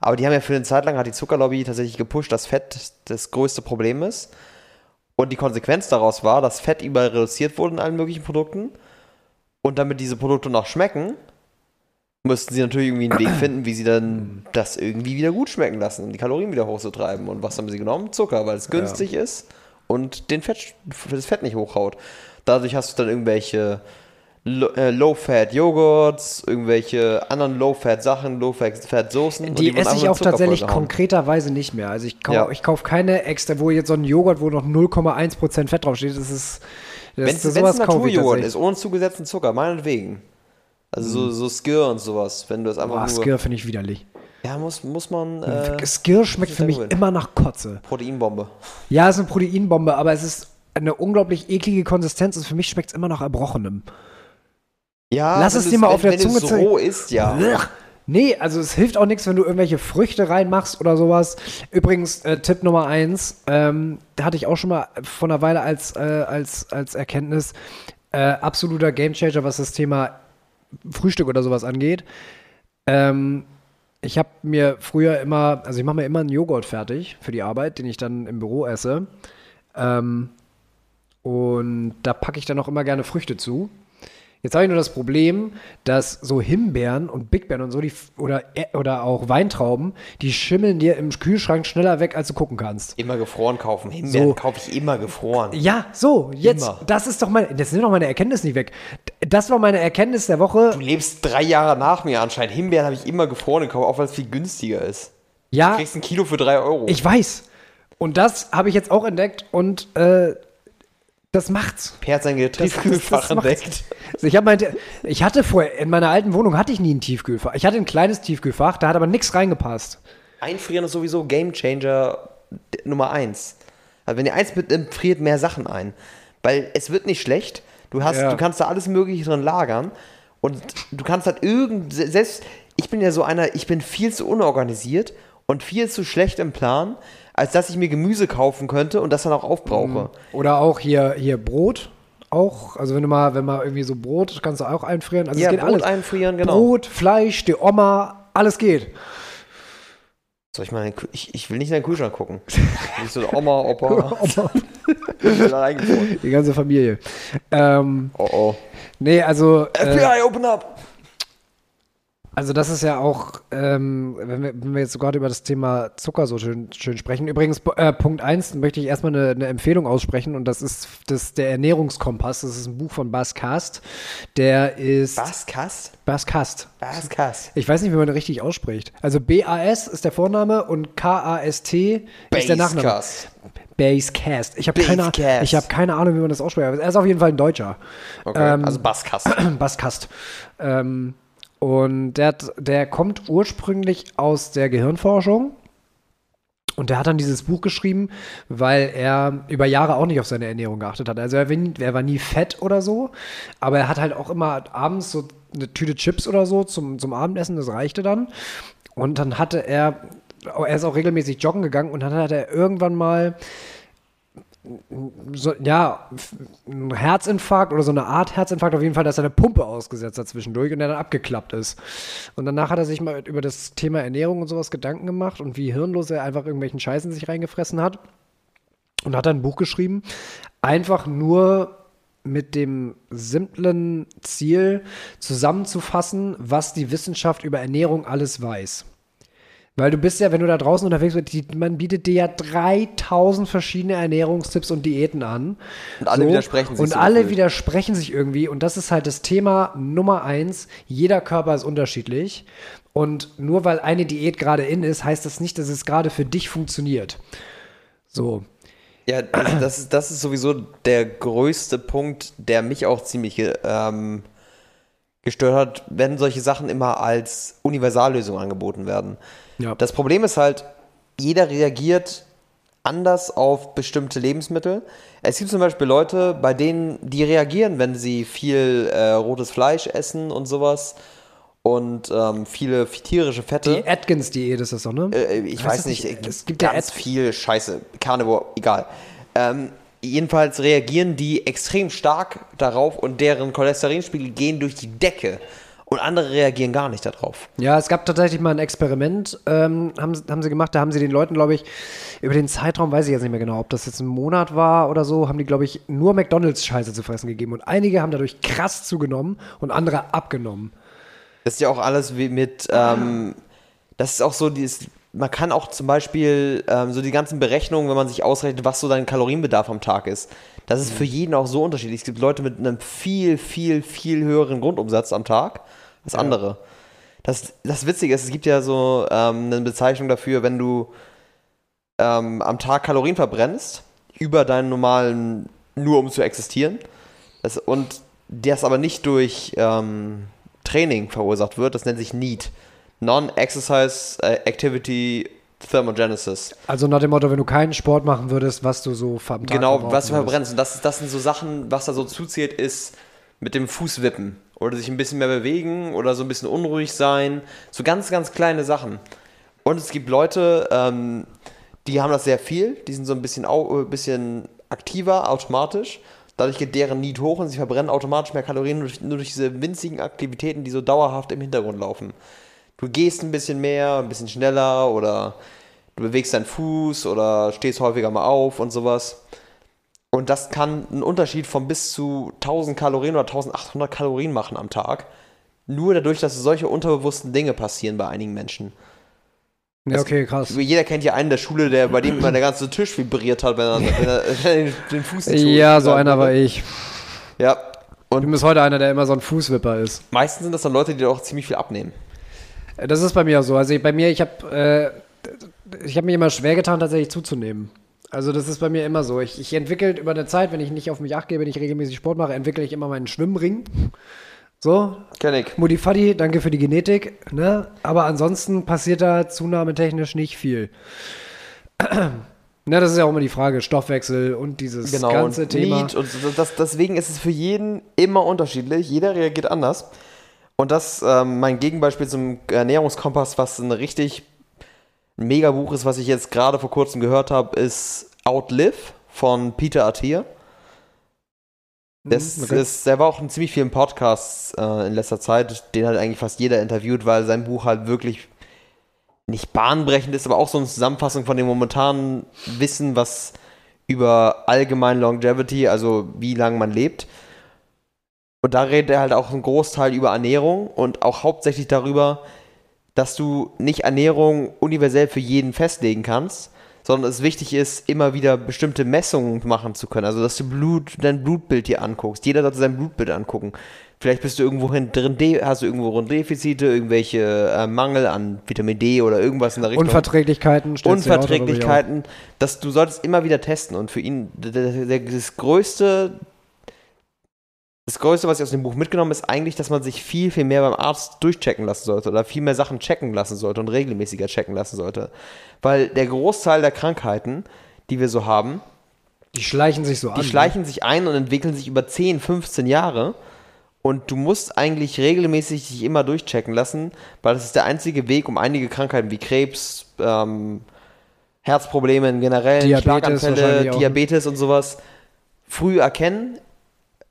Aber die haben ja für eine Zeit lang, hat die Zuckerlobby tatsächlich gepusht, dass Fett das größte Problem ist. Und die Konsequenz daraus war, dass Fett überall reduziert wurde in allen möglichen Produkten. Und damit diese Produkte noch schmecken, müssten sie natürlich irgendwie einen Weg finden, wie sie dann das irgendwie wieder gut schmecken lassen, um die Kalorien wieder hochzutreiben. Und was haben sie genommen? Zucker, weil es günstig ist und den Fett, das Fett nicht hochhaut. Dadurch hast du dann irgendwelche äh, Low-Fat-Joghurts, irgendwelche anderen Low-Fat-Sachen, Low-Fat-Soßen. Die wurden esse ich auch tatsächlich konkreterweise nicht mehr. Also ich, kau, Ja. ich kaufe keine extra, wo jetzt so ein Joghurt, wo noch 0,1% Fett draufsteht. Das ist. Das, Wenn es ein Naturjoghurt ist, ohne zugesetzten Zucker, meinetwegen. Also so, so Skir und sowas, wenn du es einfach Boah, nur... Skir finde ich widerlich. Ja, muss, muss man... Äh, Skir schmeckt für mich immer nach Kotze. Proteinbombe. Ja, es ist eine Proteinbombe, aber es ist eine unglaublich eklige Konsistenz und für mich schmeckt es immer nach Erbrochenem. Ja, Lass es dir mal auf der wenn Zunge zeigen. roh ist, ja. Blech. Nee, also es hilft auch nichts, wenn du irgendwelche Früchte reinmachst oder sowas. Übrigens, äh, Tipp Nummer eins, ähm, da hatte ich auch schon mal vor einer Weile als, äh, als, als Erkenntnis, äh, absoluter Gamechanger, was das Thema Frühstück oder sowas angeht. Ähm, ich habe mir früher immer, also ich mache mir immer einen Joghurt fertig für die Arbeit, den ich dann im Büro esse. Ähm, und da packe ich dann auch immer gerne Früchte zu. Jetzt habe ich nur das Problem, dass so Himbeeren und Bigbeeren und so, die, oder, oder auch Weintrauben, die schimmeln dir im Kühlschrank schneller weg, als du gucken kannst. Immer gefroren kaufen. Himbeeren So. kaufe ich immer gefroren. Ja, so, jetzt, Immer. das ist doch meine, das sind doch meine Erkenntnis nicht weg. Das war meine Erkenntnis der Woche. Du lebst drei Jahre nach mir anscheinend. Himbeeren habe ich immer gefroren gekauft, auch weil es viel günstiger ist. Du Ja, kriegst ein Kilo für drei Euro. ich weiß. Und das habe ich jetzt auch entdeckt und äh, das macht's. Per hat sein Tiefkühlfach entdeckt. Also ich habe mein, ich hatte vorher, in meiner alten Wohnung hatte ich nie ein Tiefkühlfach. Ich hatte ein kleines Tiefkühlfach, da hat aber nichts reingepasst. Einfrieren ist sowieso Game Changer Nummer eins. Also wenn ihr eins mitnimmt, friert mehr Sachen ein. Weil es wird nicht schlecht. Du, hast, Ja. du kannst da alles Mögliche drin lagern. Und du kannst halt irgend. Selbst. Ich bin ja so einer, ich bin viel zu unorganisiert und viel zu schlecht im Plan, als dass ich mir Gemüse kaufen könnte und das dann auch aufbrauche. Oder auch hier, hier Brot. Auch, also wenn du mal, wenn mal irgendwie so Brot, kannst du auch einfrieren. Also Ja, es geht Brot alles. einfrieren, genau. Brot, Fleisch, die Oma, alles geht. Soll ich mal, in den Kü- ich, ich will nicht in den Kühlschrank gucken. Nicht so Oma, Opa. Oma, die ganze Familie. Ähm, Oh oh. nee, also, äh, FBI, open up! Also das ist ja auch, ähm, wenn, wir, wenn wir jetzt gerade über das Thema Zucker so schön, schön sprechen. Übrigens, äh, Punkt 1 möchte ich erstmal eine, eine Empfehlung aussprechen und das ist das, der Ernährungskompass. Das ist ein Buch von Bas Kast. Der ist Baskast? Bas Kast. Baskast. Ich weiß nicht, wie man den richtig ausspricht. Also B-A-S ist der Vorname und K-A-S-T ist der Nachname. Baskast. Basecast. Ich habe keine, ich hab keine Ahnung, wie man das ausspricht. Er ist auf jeden Fall ein Deutscher. Okay, Ähm, also Baskast. Baskast. Ähm, und der, hat, der kommt ursprünglich aus der Gehirnforschung. Und der hat dann dieses Buch geschrieben, weil er über Jahre auch nicht auf seine Ernährung geachtet hat. Also er, er war nie fett oder so, aber er hat halt auch immer abends so eine Tüte Chips oder so zum, zum Abendessen, das reichte dann. Und dann hatte er, er ist auch regelmäßig joggen gegangen und dann hat er irgendwann mal so, ja, ein Herzinfarkt oder so eine Art Herzinfarkt, auf jeden Fall, dass er eine Pumpe ausgesetzt hat zwischendurch und der dann abgeklappt ist. Und danach hat er sich mal über das Thema Ernährung und sowas Gedanken gemacht und wie hirnlos er einfach irgendwelchen Scheißen sich reingefressen hat. und hat ein Buch geschrieben, einfach nur mit dem simplen Ziel zusammenzufassen, was die Wissenschaft über Ernährung alles weiß. Weil du bist ja, wenn du da draußen unterwegs bist, die, man bietet dir ja 3000 verschiedene Ernährungstipps und Diäten an. Und alle widersprechen sich Und so alle gefühlt. widersprechen sich irgendwie. Und das ist halt das Thema Nummer eins. Jeder Körper ist unterschiedlich. Und nur weil eine Diät gerade in ist, heißt das nicht, dass es gerade für dich funktioniert. So. Ja, das ist, das ist sowieso der größte Punkt, der mich auch ziemlich ähm, gestört hat, wenn solche Sachen immer als Universallösung angeboten werden. Ja. Das Problem ist halt, jeder reagiert anders auf bestimmte Lebensmittel. Es gibt zum Beispiel Leute, bei denen die reagieren, wenn sie viel äh, rotes Fleisch essen und sowas und ähm, viele tierische Fette. Die Atkins-Diät ist das doch, ne? Äh, ich Heißt weiß nicht, nicht- es es gibt ja ganz Ad- viel Scheiße. Carnivore, egal. Ähm, jedenfalls reagieren die extrem stark darauf und deren Cholesterinspiegel gehen durch die Decke. Und andere reagieren gar nicht darauf. Ja, es gab tatsächlich mal ein Experiment, ähm, haben, haben sie gemacht, da haben sie den Leuten, glaube ich, über den Zeitraum, weiß ich jetzt nicht mehr genau, ob das jetzt ein Monat war oder so, haben die, glaube ich, nur McDonalds-Scheiße zu fressen gegeben. Und einige haben dadurch krass zugenommen und andere abgenommen. Das ist ja auch alles wie mit, ähm, das ist auch so, dieses, man kann auch zum Beispiel ähm, so die ganzen Berechnungen, wenn man sich ausrechnet, was so dein Kalorienbedarf am Tag ist, das ist für jeden auch so unterschiedlich. Es gibt Leute mit einem viel, viel, viel höheren Grundumsatz am Tag als andere. Das, das Witzige ist, es gibt ja so ähm, eine Bezeichnung dafür, wenn du ähm, am Tag Kalorien verbrennst, über deinen normalen, nur um zu existieren, das, und das aber nicht durch ähm, Training verursacht wird, das nennt sich NEAT. Non-Exercise äh, Activity Thermogenesis. Also nach dem Motto, wenn du keinen Sport machen würdest, was du so am Tag Genau, was du verbrennst. Und das, das sind so Sachen, was da so zuzählt, ist mit dem Fuß wippen oder sich ein bisschen mehr bewegen oder so ein bisschen unruhig sein. So ganz, ganz kleine Sachen. Und es gibt Leute, ähm, die haben das sehr viel, die sind so ein bisschen, au, äh, bisschen aktiver, automatisch. Dadurch geht deren Need hoch und sie verbrennen automatisch mehr Kalorien nur durch, nur durch diese winzigen Aktivitäten, die so dauerhaft im Hintergrund laufen. Du gehst ein bisschen mehr, ein bisschen schneller oder du bewegst deinen Fuß oder stehst häufiger mal auf und sowas. Und das kann einen Unterschied von bis zu 1000 Kalorien oder 1800 Kalorien machen am Tag. Nur dadurch, dass solche unterbewussten Dinge passieren bei einigen Menschen. Ja, okay, krass. Jeder kennt ja einen der Schule, der, bei dem immer der ganze Tisch vibriert hat, wenn er, wenn er, wenn er den Fuß ins Ja, so einer war ich. Ja. Ich bin Und bis heute einer, der immer so ein Fußwipper ist. meistens sind das dann Leute, die auch ziemlich viel abnehmen. Das ist bei mir auch so. Also bei mir, ich habe äh, ich hab mir immer schwer getan, tatsächlich zuzunehmen. Also das ist bei mir immer so. Ich, ich entwickle über eine Zeit, wenn ich nicht auf mich acht gebe, wenn ich regelmäßig Sport mache, entwickle ich immer meinen Schwimmring. So, Kenn ich. Mutti Fadi, danke für die Genetik. Ne? Aber ansonsten passiert da zunahmetechnisch nicht viel. Ne, das ist ja auch immer die Frage, Stoffwechsel und dieses Genau, ganze und Thema. Need und das, deswegen ist es für jeden immer unterschiedlich. Jeder reagiert anders. Und das, ähm, mein Gegenbeispiel zum Ernährungskompass, was ein richtig mega Buch ist, was ich jetzt gerade vor kurzem gehört habe, ist Outlive von Peter Attia. Das Mhm, okay. ist, der war auch in ziemlich vielen Podcasts äh, in letzter Zeit, den hat eigentlich fast jeder interviewt, weil sein Buch halt wirklich nicht bahnbrechend ist, aber auch so eine Zusammenfassung von dem momentanen Wissen, was über allgemein Longevity, also wie lange man lebt. Und da redet er halt auch einen Großteil über Ernährung und auch hauptsächlich darüber, dass du nicht Ernährung universell für jeden festlegen kannst, sondern es wichtig ist, immer wieder bestimmte Messungen machen zu können. Also, dass du Blut, dein Blutbild dir anguckst. Jeder sollte sein Blutbild angucken. Vielleicht bist du irgendwo drin, hast du irgendwo Defizite, irgendwelche äh, Mangel an Vitamin D oder irgendwas in der Richtung. Unverträglichkeiten, Unverträglichkeiten, dass du solltest immer wieder testen. Und für ihn, das größte, das größte, was ich aus dem Buch mitgenommen ist eigentlich, dass man sich viel, viel mehr beim Arzt durchchecken lassen sollte oder viel mehr Sachen checken lassen sollte und regelmäßiger checken lassen sollte. Weil der Großteil der Krankheiten, die wir so haben, Die schleichen sich so an. die schleichen sich ein und entwickeln sich über 10, 15 Jahre. Und du musst eigentlich regelmäßig dich immer durchchecken lassen, weil das ist der einzige Weg, um einige Krankheiten wie Krebs, ähm, Herzprobleme generell, Diabetes Schlaganfälle, auch. Diabetes und sowas früh erkennen,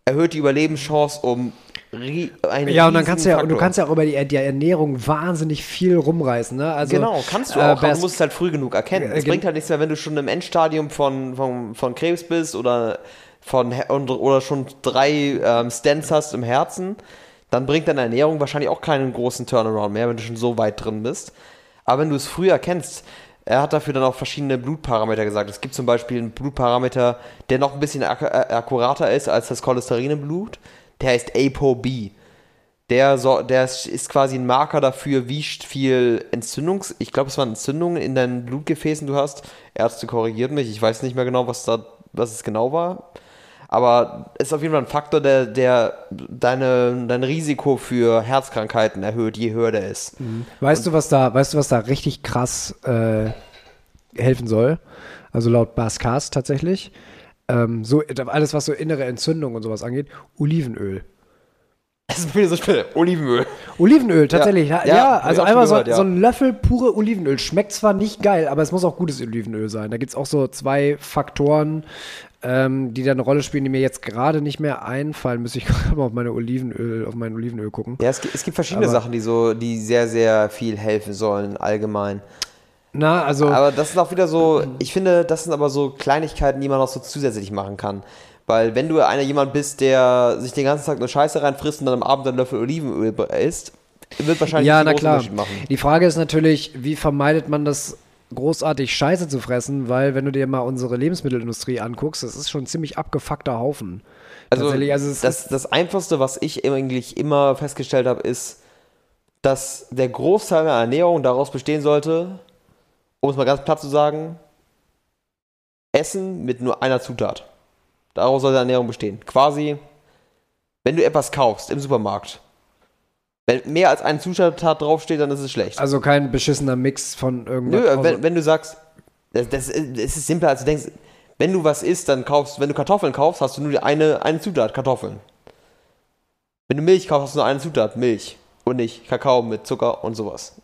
erhöht die Überlebenschance um rie- ein Ja, und dann kannst du ja, und du kannst ja auch über die, die Ernährung wahnsinnig viel rumreißen, ne? Also, Genau, kannst du äh, auch, aber Bers- du musst es halt früh genug erkennen. Äh, Es bringt halt nichts mehr, wenn du schon im Endstadium von, von, von Krebs bist oder, von, oder schon drei ähm, Stents hast im Herzen, dann bringt deine Ernährung wahrscheinlich auch keinen großen Turnaround mehr, wenn du schon so weit drin bist. Aber wenn du es früh erkennst, er hat dafür dann auch verschiedene Blutparameter gesagt. Es gibt zum Beispiel einen Blutparameter, der noch ein bisschen ak äh, akkurater ist als das Cholesterin im Blut. Der heißt ApoB. Der, so, der ist quasi ein Marker dafür, wie viel Entzündungs... Ich glaube, es waren Entzündungen in deinen Blutgefäßen du hast. Ärzte korrigiert mich. Ich weiß nicht mehr genau, was, da, was es genau war. Aber es ist auf jeden Fall ein Faktor, der, der deine, dein Risiko für Herzkrankheiten erhöht, je höher der ist. Weißt du, was da, weißt du, was da richtig krass äh, helfen soll? Also laut Bascast tatsächlich. Ähm, so, alles, was so innere Entzündung und sowas angeht, Olivenöl. Das ist mir so schnell. Olivenöl. Olivenöl, tatsächlich. Ja, Ja, ja, also einmal so, gehört, ja. so ein Löffel pure Olivenöl. Schmeckt zwar nicht geil, aber es muss auch gutes Olivenöl sein. Da gibt es auch so zwei Faktoren, ähm, die da eine Rolle spielen, die mir jetzt gerade nicht mehr einfallen. Müsste ich gerade mal auf meine Olivenöl, auf mein Olivenöl gucken. Ja, es gibt, es gibt verschiedene Aber- Sachen, die so, die sehr, sehr viel helfen sollen, allgemein. Na, also. Aber das ist auch wieder so, ich finde, das sind aber so Kleinigkeiten, die man noch so zusätzlich machen kann. Weil wenn du einer jemand bist, der sich den ganzen Tag nur Scheiße reinfrisst und dann am Abend einen Löffel Olivenöl isst, wird wahrscheinlich ja, na klar. Machen. Die Frage ist natürlich, wie vermeidet man das großartig Scheiße zu fressen, weil wenn du dir mal unsere Lebensmittelindustrie anguckst, das ist schon ein ziemlich abgefuckter Haufen. Also, also das, das Einfachste, was ich eigentlich immer festgestellt habe, ist, dass der Großteil der Ernährung daraus bestehen sollte, um es mal ganz platt zu sagen, Essen mit nur einer Zutat. Daraus sollte Ernährung bestehen. Quasi, wenn du etwas kaufst im Supermarkt, wenn mehr als eine Zutat draufsteht, dann ist es schlecht. Also kein beschissener Mix von irgendwas. Nö, wenn, wenn du sagst, das, das, es ist simpler, als du denkst, wenn du was isst, dann kaufst, wenn du Kartoffeln kaufst, hast du nur eine, eine Zutat, Kartoffeln. Wenn du Milch kaufst, hast du nur eine Zutat, Milch. Und nicht Kakao mit Zucker und sowas.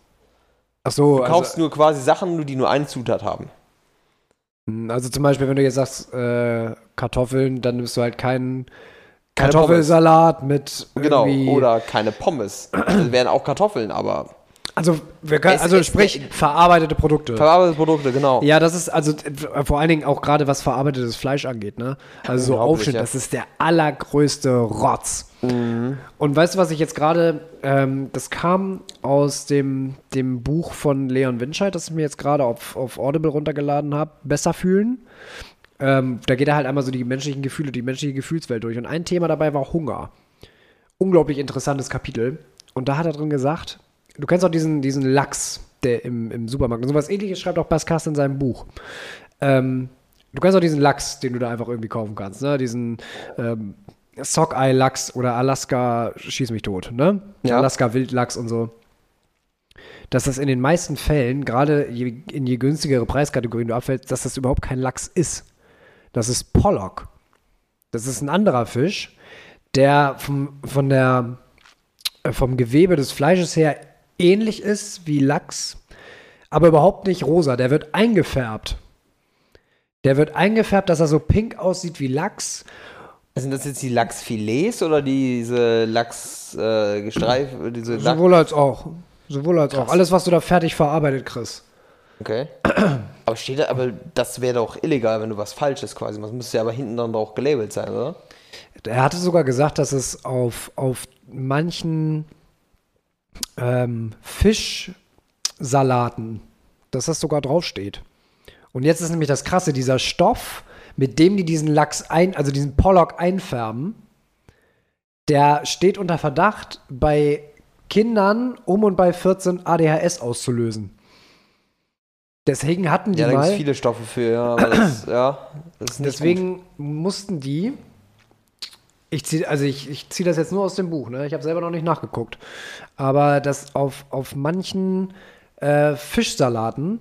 Ach so, Du also, kaufst nur quasi Sachen, die nur eine Zutat haben. also zum Beispiel, wenn du jetzt sagst äh, Kartoffeln, dann nimmst du halt keinen Keine Kartoffelsalat mit Genau. Oder keine Pommes. Das wären auch Kartoffeln, aber also wir können, Es- also es- sprich verarbeitete Produkte. verarbeitete Produkte, genau. Ja, das ist also vor allen Dingen auch gerade was verarbeitetes Fleisch angeht, ne? Also so Aufschnitt, ja. das ist der allergrößte Rotz. Und weißt du, was ich jetzt gerade, ähm, das kam aus dem, dem Buch von Leon Winscheid, das ich mir jetzt gerade auf, auf Audible runtergeladen habe, Besser fühlen. Ähm, da geht er halt einmal so die menschlichen Gefühle, die menschliche Gefühlswelt durch. Und ein Thema dabei war Hunger. Unglaublich interessantes Kapitel. Und da hat er drin gesagt, du kennst auch diesen, diesen Lachs, der im, im Supermarkt, und sowas ähnliches schreibt auch Baskast in seinem Buch. Ähm, du kennst auch diesen Lachs, den du da einfach irgendwie kaufen kannst, ne? Diesen ähm, Sockeye-Lachs oder Alaska schieß mich tot, ne? Ja. Alaska Wildlachs und so. Dass das in den meisten Fällen, gerade je, in je günstigere Preiskategorien du abfällst, dass das überhaupt kein Lachs ist. Das ist Pollock. Das ist ein anderer Fisch, der vom, von der, äh, vom Gewebe des Fleisches her ähnlich ist wie Lachs, aber überhaupt nicht rosa. Der wird eingefärbt. Der wird eingefärbt, dass er so pink aussieht wie Lachs. Sind das jetzt die Lachsfilets oder diese Lachsgestreif, äh, Gestreif- diese Lachs Sowohl als auch. Sowohl als auch. Alles, was du da fertig verarbeitet kriegst. Okay. Aber steht da, aber das wäre doch illegal, wenn du was Falsches quasi machst. Müsste ja aber hinten dann doch gelabelt sein, oder? Er hatte sogar gesagt, dass es auf, auf manchen ähm, Fischsalaten, dass das sogar draufsteht. Und jetzt ist nämlich das Krasse, dieser Stoff, mit dem die diesen Lachs ein, also diesen Pollock einfärben, der steht unter Verdacht, bei Kindern um und bei 14 ADHS auszulösen. Deswegen hatten die Ja, da gibt mal. viele Stoffe für, ja. Das, ja, das Deswegen mussten die. Ich ziehe, also ich, ich ziehe das jetzt nur aus dem Buch, ne? Ich habe selber noch nicht nachgeguckt. Aber dass auf, auf manchen äh, Fischsalaten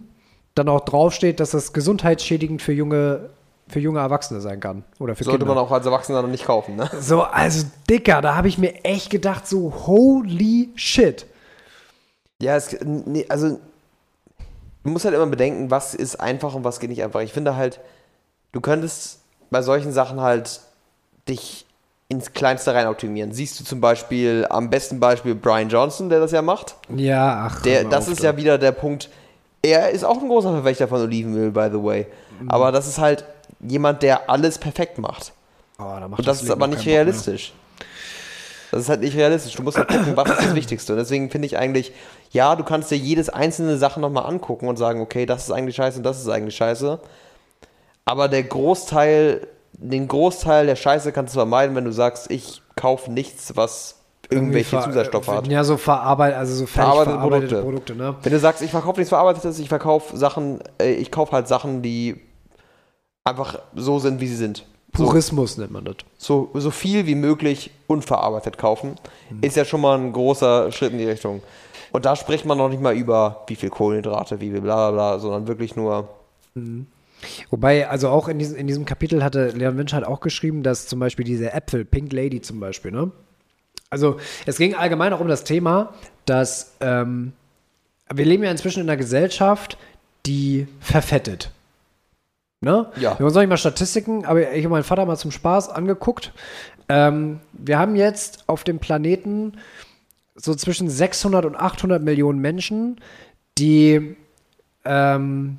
dann auch draufsteht, dass das gesundheitsschädigend für junge, für junge Erwachsene sein kann. Oder für Sollte Kinder. man auch als Erwachsener noch nicht kaufen, ne? so, also Dicker, da habe ich mir echt gedacht, so holy shit. Ja, es, also du musst halt immer bedenken, was ist einfach und was geht nicht einfach. Ich finde halt, du könntest bei solchen Sachen halt dich ins Kleinste rein optimieren. Siehst du zum Beispiel am besten Beispiel Brian Johnson, der das ja macht. Ja, ach. Der, das ist ja wieder der Punkt. Er ist auch ein großer Verfechter von Olivenöl, by the way. Mhm. Aber das ist halt jemand, der alles perfekt macht. Oh, da macht Und das ist Leben aber nicht keinen Bock. Das ist halt nicht realistisch. Du musst halt gucken, was ist das Wichtigste. Und deswegen finde ich eigentlich, ja, du kannst dir jedes einzelne Sache nochmal angucken und sagen, okay, das ist eigentlich scheiße und das ist eigentlich scheiße. Aber der Großteil, den Großteil der Scheiße kannst du vermeiden, wenn du sagst, ich kaufe nichts, was irgendwelche Zusatzstoffe hat. Ja, so verarbeitet, also so Verarbeitete verarbeitete Produkte. Produkte, ne? Wenn du sagst, ich verkaufe nichts Verarbeitetes, ich verkaufe Sachen, äh, ich kaufe halt Sachen, die einfach so sind, wie sie sind. So, Purismus nennt man das. so, so viel wie möglich unverarbeitet kaufen, ist ja schon mal ein großer Schritt in die Richtung. Und da spricht man noch nicht mal über, wie viel Kohlenhydrate, wie viel bla bla bla, sondern wirklich nur, Wobei, also auch in diesem, in diesem Kapitel hatte Leon Winch halt auch geschrieben, dass zum Beispiel diese Äpfel, Pink Lady zum Beispiel, ne? Also es ging allgemein auch um das Thema, dass ähm, wir leben ja inzwischen in einer Gesellschaft, die verfettet. Ne? Ja. Wir haben uns noch nicht mal Statistiken, aber ich habe meinen Vater mal zum Spaß angeguckt. Ähm, wir haben jetzt auf dem Planeten so zwischen 600 und 800 Millionen Menschen, die ähm,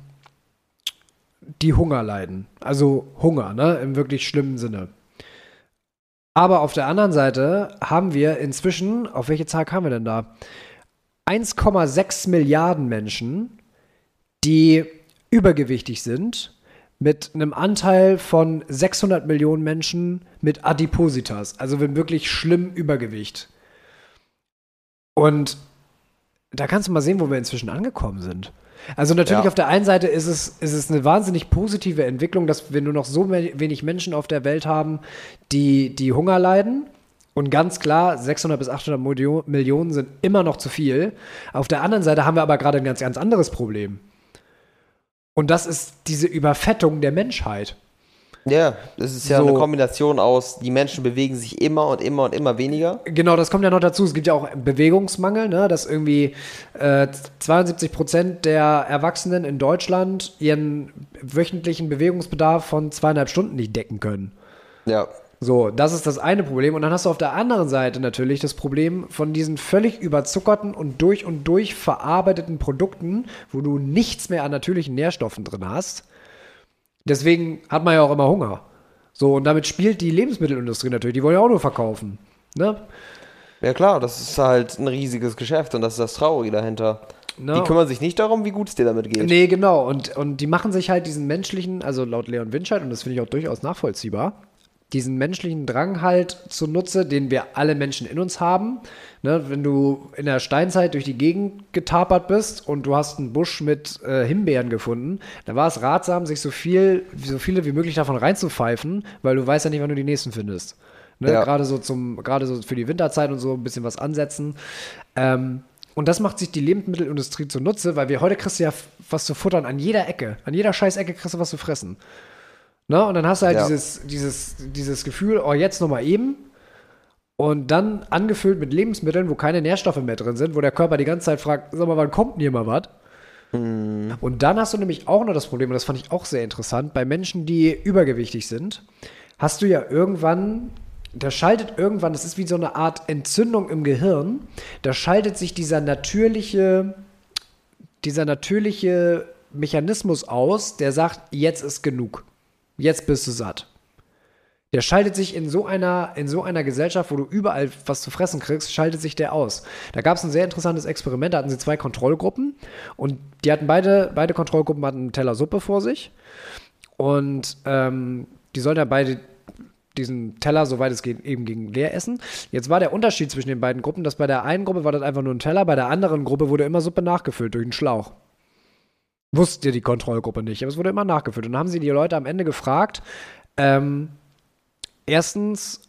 die Hunger leiden. Also Hunger, ne, im wirklich schlimmen Sinne. Aber auf der anderen Seite haben wir inzwischen, auf welche Zahl kamen wir denn da? 1,6 Milliarden Menschen, die übergewichtig sind, mit einem Anteil von 600 Millionen Menschen mit Adipositas, also mit wirklich schlimm Übergewicht. Und da kannst du mal sehen, wo wir inzwischen angekommen sind. Also natürlich Ja. auf der einen Seite ist es, ist es eine wahnsinnig positive Entwicklung, dass wir nur noch so we- wenig Menschen auf der Welt haben, die, die Hunger leiden. Und ganz klar, 600 bis 800 Milio- Millionen sind immer noch zu viel. Auf der anderen Seite haben wir aber gerade ein ganz, ganz anderes Problem. Und das ist diese Überfettung der Menschheit. ja, das ist ja So. eine Kombination aus, die Menschen bewegen sich immer und immer und immer weniger. Genau, das kommt ja noch dazu. Es gibt ja auch Bewegungsmangel, ne? dass irgendwie äh, 72 Prozent der Erwachsenen in Deutschland ihren wöchentlichen Bewegungsbedarf von zweieinhalb Stunden nicht decken können. Ja, So, das ist das eine Problem. Und dann hast du auf der anderen Seite natürlich das Problem von diesen völlig überzuckerten und durch und durch verarbeiteten Produkten, wo du nichts mehr an natürlichen Nährstoffen drin hast. Deswegen hat man ja auch immer Hunger. So, und damit spielt die Lebensmittelindustrie natürlich. Die wollen ja auch nur verkaufen. Ne? ja klar, das ist halt ein riesiges Geschäft und das ist das Traurige dahinter. Ne? Die kümmern sich nicht darum, wie gut es dir damit geht. Nee, genau. Und, und die machen sich halt diesen menschlichen, also laut Leon Winscheid, und das finde ich auch durchaus nachvollziehbar, diesen menschlichen Drang halt zunutze, den wir alle Menschen in uns haben. Ne, wenn du in der Steinzeit durch die Gegend getapert bist und du hast einen Busch mit äh, Himbeeren gefunden, dann war es ratsam, sich so viel, so viele wie möglich davon reinzupfeifen, weil du weißt ja nicht, wann du die nächsten findest. Ne, Ja. Gerade so zum, gerade so für die Winterzeit und so ein bisschen was ansetzen. Ähm, und das macht sich die Lebensmittelindustrie zunutze, weil wir heute kriegst du ja was zu futtern an jeder Ecke. An jeder scheiß Ecke kriegst du was zu fressen. Ne? Und dann hast du halt Ja. dieses, dieses, dieses Gefühl, oh, jetzt nochmal eben. Und dann angefüllt mit Lebensmitteln, wo keine Nährstoffe mehr drin sind, wo der Körper die ganze Zeit fragt, sag mal, wann kommt denn hier mal was? Und dann hast du nämlich auch noch das Problem, und das fand ich auch sehr interessant, bei Menschen, die übergewichtig sind, hast du ja irgendwann, da schaltet irgendwann, das ist wie so eine Art Entzündung im Gehirn, da schaltet sich dieser natürliche, dieser natürliche Mechanismus aus, der sagt, jetzt ist genug. Jetzt bist du satt. Der schaltet sich in so einer, in so einer Gesellschaft, wo du überall was zu fressen kriegst, schaltet sich der aus. Da gab es ein sehr interessantes Experiment, da hatten sie zwei Kontrollgruppen und die hatten beide, beide Kontrollgruppen hatten einen Teller Suppe vor sich und ähm, die sollten ja beide diesen Teller, soweit es geht, eben gegen leer essen. Jetzt war der Unterschied zwischen den beiden Gruppen, dass bei der einen Gruppe war das einfach nur ein Teller, bei der anderen Gruppe wurde immer Suppe nachgefüllt durch einen Schlauch. Wusste die Kontrollgruppe nicht, aber es wurde immer nachgefüllt. Und dann haben sie die Leute am Ende gefragt, ähm, erstens,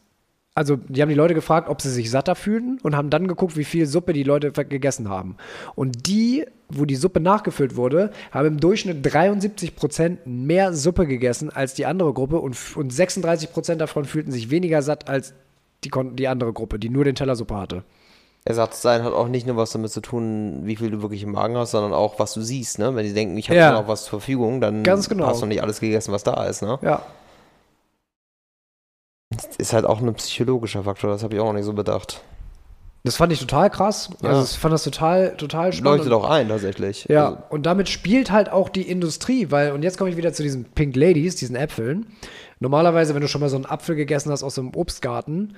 also die haben die Leute gefragt, ob sie sich satter fühlten und haben dann geguckt, wie viel Suppe die Leute gegessen haben. Und die, wo die Suppe nachgefüllt wurde, haben im Durchschnitt 73 Prozent mehr Suppe gegessen als die andere Gruppe und, und 36 Prozent davon fühlten sich weniger satt als die, die andere Gruppe, die nur den Teller Suppe hatte. Ersatzsein hat auch nicht nur was damit zu tun, wie viel du wirklich im Magen hast, sondern auch, was du siehst. Ne? Wenn die denken, ich habe Ja. noch was zur Verfügung, dann Ganz genau. hast du nicht alles gegessen, was da ist. Ne? Ja. Ist ist halt auch ein psychologischer Faktor, das habe ich auch noch nicht so bedacht. Das fand ich total krass. Ja. Also ich fand das total, total spannend. Leuchtet auch ein, tatsächlich. Ja, Also, und damit spielt halt auch die Industrie, weil, und jetzt komme ich wieder zu diesen Pink Ladies, diesen Äpfeln. Normalerweise, wenn du schon mal so einen Apfel gegessen hast aus so einem Obstgarten,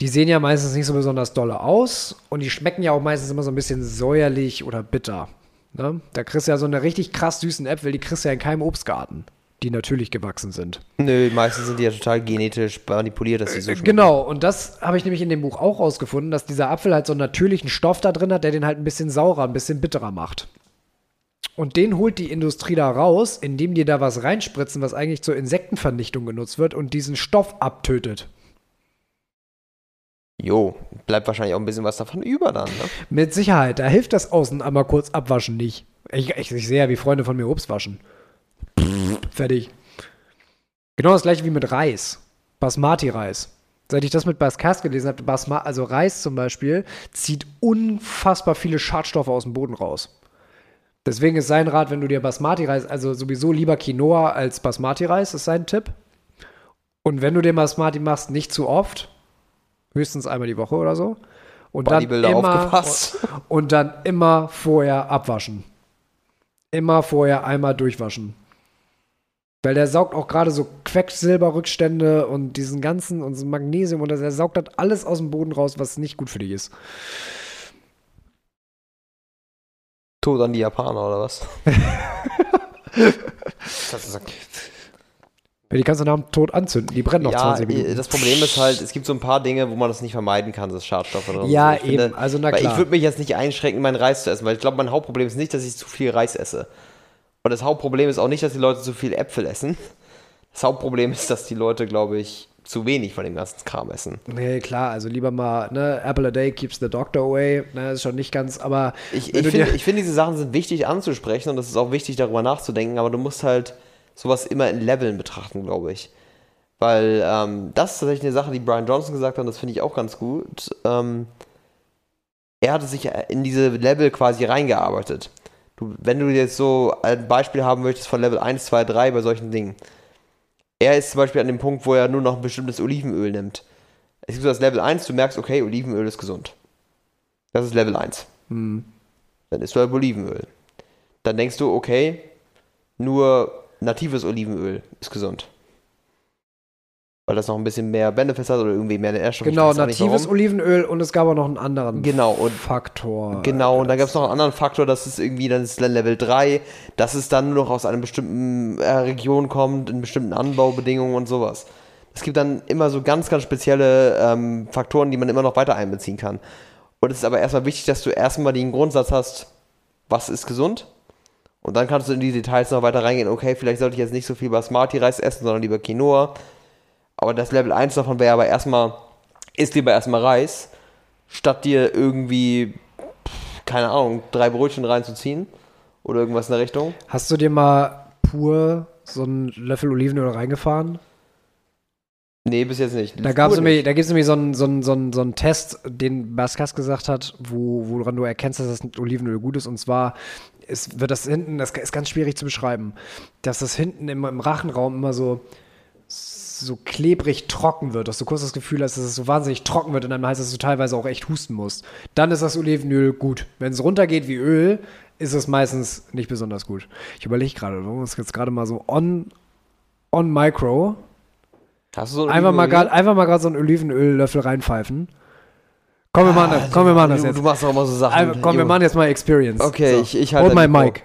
die sehen ja meistens nicht so besonders dolle aus und die schmecken ja auch meistens immer so ein bisschen säuerlich oder bitter. Ne? Da kriegst du ja so eine richtig krass süßen Äpfel, die kriegst du ja in keinem Obstgarten, die natürlich gewachsen sind. nö, meistens sind die ja total genetisch manipuliert, dass sie so schmecken. Genau, und das habe ich nämlich in dem Buch auch rausgefunden, dass dieser Apfel halt so einen natürlichen Stoff da drin hat, der den halt ein bisschen saurer, ein bisschen bitterer macht. Und den holt die Industrie da raus, indem die da was reinspritzen, was eigentlich zur Insektenvernichtung genutzt wird und diesen Stoff abtötet. Jo, bleibt wahrscheinlich auch ein bisschen was davon über dann, ne? Mit Sicherheit, da hilft das Außen einmal kurz abwaschen nicht. Ich, ich, ich sehe ja, wie Freunde von mir Obst waschen. Fertig. Genau das gleiche wie mit Reis. Basmati-Reis. Seit ich das mit Baskas gelesen habe, Basma also Reis zum Beispiel, zieht unfassbar viele Schadstoffe aus dem Boden raus. Deswegen ist sein Rat, wenn du dir Basmati-Reis, also sowieso lieber Quinoa als Basmati-Reis, ist sein Tipp. Und wenn du dir Basmati machst, nicht zu oft, höchstens einmal die Woche oder so. Und dann immer, aufgepasst. und dann immer vorher abwaschen. Immer vorher einmal durchwaschen. Weil der saugt auch gerade so Quecksilberrückstände und diesen ganzen und so Magnesium und der saugt das alles aus dem Boden raus, was nicht gut für dich ist. Tod an die Japaner oder was? das ist Ja, Die kannst du nach dem Tod anzünden, die brennen noch ja, 20 Minuten. das Problem ist halt, es gibt so ein paar Dinge, wo man das nicht vermeiden kann, dass Schadstoffe drin sind. Ja, Ich finde- eben, also na klar. Ich würde mich jetzt nicht einschränken, meinen Reis zu essen, weil ich glaube, mein Hauptproblem ist nicht, dass ich zu viel Reis esse. Und das Hauptproblem ist auch nicht, dass die Leute zu viel Äpfel essen. Das Hauptproblem ist, dass die Leute, glaube ich, zu wenig von dem ganzen Kram essen. Nee, klar, also lieber mal, ne, Apple a day keeps the doctor away, ne, ist schon nicht ganz, aber Ich, ich finde, finde, diese Sachen sind wichtig anzusprechen und es ist auch wichtig, darüber nachzudenken, aber du musst halt sowas immer in Leveln betrachten, glaube ich. Weil ähm, das ist tatsächlich eine Sache, die Brian Johnson gesagt hat, und das finde ich auch ganz gut. Ähm, er hatte sich in diese Level quasi reingearbeitet. Du, wenn du jetzt so ein Beispiel haben möchtest von Level 1, 2, 3 bei solchen Dingen. Er ist zum Beispiel an dem Punkt, wo er nur noch ein bestimmtes Olivenöl nimmt. Es gibt so das Level 1, du merkst, okay, Olivenöl ist gesund. Das ist Level 1. Hm. Dann isst du halt Olivenöl. Dann denkst du, okay, nur natives Olivenöl ist gesund. Weil das noch ein bisschen mehr Benefits hat oder irgendwie mehr Nährstoffe. genau, natives. Olivenöl und es gab auch noch einen anderen Genau, und Faktor. Genau, und dann gab es noch einen anderen Faktor, dass es irgendwie, dann ist Level 3, dass es dann nur noch aus einer bestimmten äh, Region kommt, in bestimmten Anbaubedingungen und sowas. Es gibt dann immer so ganz, ganz spezielle ähm, Faktoren, die man immer noch weiter einbeziehen kann. Und es ist aber erstmal wichtig, dass du erstmal den Grundsatz hast, was ist gesund? Und dann kannst du in die Details noch weiter reingehen. Okay, vielleicht sollte ich jetzt nicht so viel Basmati-Reis essen, sondern lieber Quinoa. Aber das Level 1 davon wäre aber erstmal, isst lieber erstmal Reis, statt dir irgendwie, keine Ahnung, drei Brötchen reinzuziehen. Oder irgendwas in der Richtung. Hast du dir mal pur so einen Löffel Olivenöl reingefahren? Nee, bis jetzt nicht. Da gab es nämlich, nicht. da gibt's nämlich so einen, so, einen, so, einen, so einen Test, den Baskas gesagt hat, wo, woran du erkennst, dass das Olivenöl gut ist. Und zwar ist, wird das hinten, das ist ganz schwierig zu beschreiben, dass das hinten immer im Rachenraum immer so, so klebrig trocken wird, dass du kurz das Gefühl hast, dass es so wahnsinnig trocken wird und dann heißt es, dass du teilweise auch echt husten musst. Dann ist das Olivenöl gut. Wenn es runtergeht wie Öl, ist es meistens nicht besonders gut. Ich überlege gerade, wir uns jetzt gerade mal so on, on micro Hast du so ein Einfach mal gerade einfach mal gerade so einen Olivenöllöffel reinpfeifen. Komm, wir machen das. Komm, wir machen das du, jetzt. Du machst auch immer so Sachen. Komm, wir machen jetzt mal Experience. Okay, So. ich, ich halte dein Mikro. mic.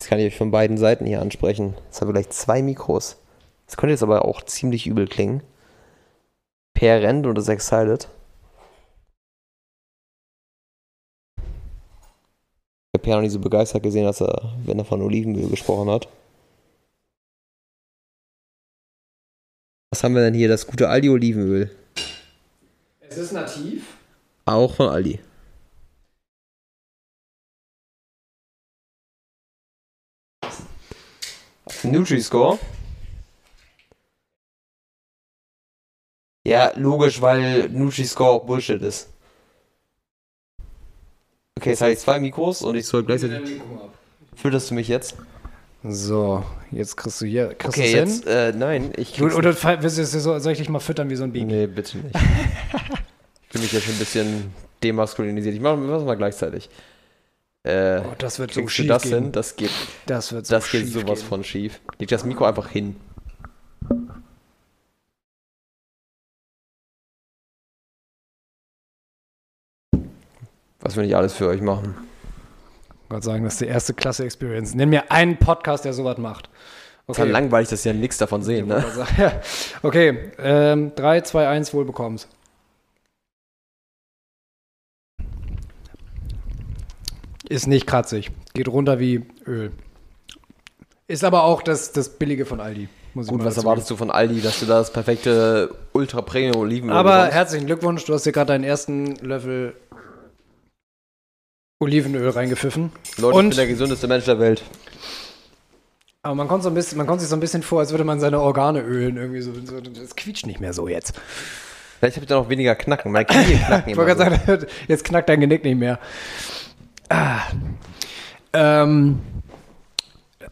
Jetzt kann ich euch von beiden Seiten hier ansprechen. Jetzt haben wir gleich zwei Mikros. Das könnte jetzt aber auch ziemlich übel klingen. Per rennt und ist excited. Ich habe Per noch nicht so begeistert gesehen, als er, wenn er von Olivenöl gesprochen hat. Was haben wir denn hier? Das gute Aldi-Olivenöl. Es ist nativ. Auch von Aldi. Nutri-Score. Ja, logisch, weil Nutri-Score auch Bullshit ist. Okay, jetzt habe ich zwei Mikros und ich soll gleichzeitig. Fütterst du mich jetzt? So, jetzt kriegst du hier. Kriegst Okay, jetzt, äh, nein, ich krieg's Oder, oder willst du, soll ich dich mal füttern wie so ein Baby? Nee, bitte nicht. ich bin mich ja schon ein bisschen demaskulinisiert. Ich mache mach mal gleichzeitig. Äh, Oh, das wird so schief das gehen. Das geht, Das wird so das geht sowas gehen. von schief. Leg das Mikro einfach hin. Was wir nicht alles für euch machen. Gott sagen, das ist die erste Klasse Experience. Nenn mir einen Podcast, der sowas macht. Okay. Kann langweilig, dass ja nichts davon sehen, ne? Okay, ähm, 3, 2, 1, wohl Ist nicht kratzig. Geht runter wie Öl. Ist aber auch das, das Billige von Aldi. Muss Gut, was erwartest du von Aldi, dass du da das perfekte Ultra Premium Olivenöl. Aber bekommst? herzlichen Glückwunsch, du hast dir gerade deinen ersten Löffel Olivenöl reingepfiffen. Leute, und- ich bin der gesündeste Mensch der Welt. Aber man kommt, so ein bisschen, man kommt sich so ein bisschen vor, als würde man seine Organe ölen. Irgendwie so, das quietscht nicht mehr so jetzt. Vielleicht habe ich da noch weniger Knacken. Meine Knie knacken Ich wollte so. gerade sagen, jetzt knackt dein Genick nicht mehr. Ah. Ähm,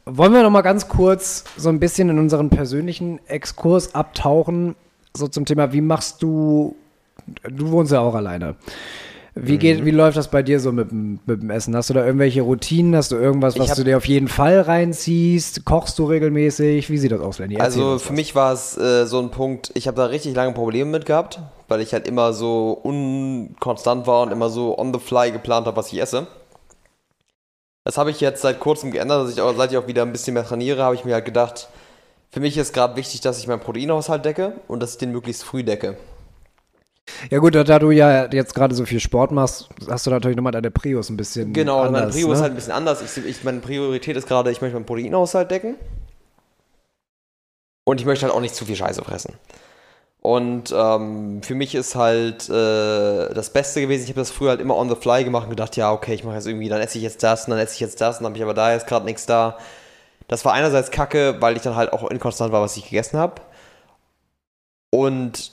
wollen wir noch mal ganz kurz so ein bisschen in unseren persönlichen Exkurs abtauchen, so zum Thema, wie machst du, du wohnst ja auch alleine. Wie, Mhm. geht, wie läuft das bei dir so mit, dem- mit dem Essen? Hast du da irgendwelche Routinen? Hast du irgendwas, was hab- du dir auf jeden Fall reinziehst? Kochst du regelmäßig? Wie sieht das aus, Lenny? Also für was. mich war es äh, so ein Punkt, ich habe da richtig lange Probleme mit gehabt, weil ich halt immer so unkonstant war und immer so on the fly geplant habe, was ich esse. Das habe ich jetzt seit kurzem geändert, dass ich auch, seit ich auch wieder ein bisschen mehr trainiere, habe ich mir halt gedacht, für mich ist gerade wichtig, dass ich meinen Proteinhaushalt decke und dass ich den möglichst früh decke. Ja gut, da, du ja jetzt gerade so viel Sport machst, hast du natürlich nochmal deine Prios ein bisschen Genau, anders, meine Prio ne? ist halt ein bisschen anders. Ich, ich, meine Priorität ist gerade, ich möchte meinen Proteinhaushalt decken. Und ich möchte halt auch nicht zu viel Scheiße fressen. Und ähm, für mich ist halt äh, das Beste gewesen, ich habe das früher halt immer on the fly gemacht und gedacht, ja, okay, ich mache jetzt irgendwie, dann esse ich jetzt das und dann esse ich jetzt das und dann habe ich aber da jetzt gerade nichts da. Das war einerseits kacke, weil ich dann halt auch inkonstant war, was ich gegessen habe. Und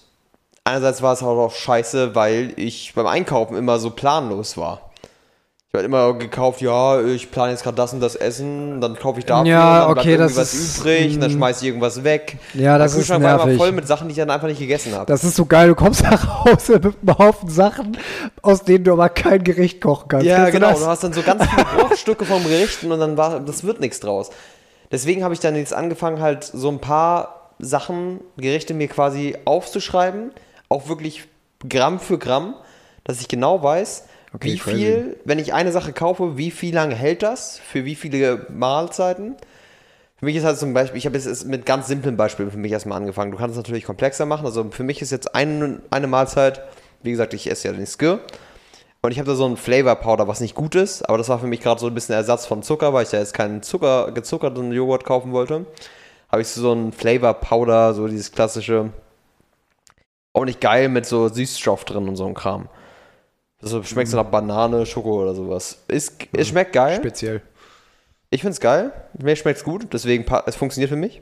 einerseits war es halt auch scheiße, weil ich beim Einkaufen immer so planlos war. Ich habe immer gekauft, ja, ich plane jetzt gerade das und das Essen, dann kaufe ich dafür, Ja, und dann okay, bleibt das was ist, übrig, und dann schmeiße ich irgendwas weg. Ja, das ist Kühlschrank war immer nervig. voll mit Sachen, die ich dann einfach nicht gegessen habe. Das ist so geil, du kommst nach Hause mit einem Haufen Sachen, aus denen du aber kein Gericht kochen kannst. Ja, Kennst du genau. das? Du hast dann so ganz viele Bruchstücke vom Gerichten und dann war, das wird nichts draus. Deswegen habe ich dann jetzt angefangen, halt so ein paar Sachen, Gerichte mir quasi aufzuschreiben, auch wirklich Gramm für Gramm, dass ich genau weiß, Okay, wie crazy. viel, wenn ich eine Sache kaufe, wie viel lange hält das, für wie viele Mahlzeiten. Für mich ist halt zum Beispiel, ich habe jetzt mit ganz simplen Beispielen für mich erstmal angefangen. Du kannst es natürlich komplexer machen. Also für mich ist jetzt ein, eine Mahlzeit, wie gesagt, ich esse ja den Skir. Und ich habe da so ein Flavor Powder, was nicht gut ist, aber das war für mich gerade so ein bisschen Ersatz von Zucker, weil ich da jetzt keinen Zucker, gezuckerten Joghurt kaufen wollte. Habe ich so ein Flavor Powder, so dieses klassische, auch nicht geil mit so Süßstoff drin und so ein Kram. Das schmeckt so nach Banane, Schoko oder sowas. Ist, es schmeckt geil. Speziell. Ich finde es geil. Mir schmeckt es gut, deswegen es funktioniert für mich.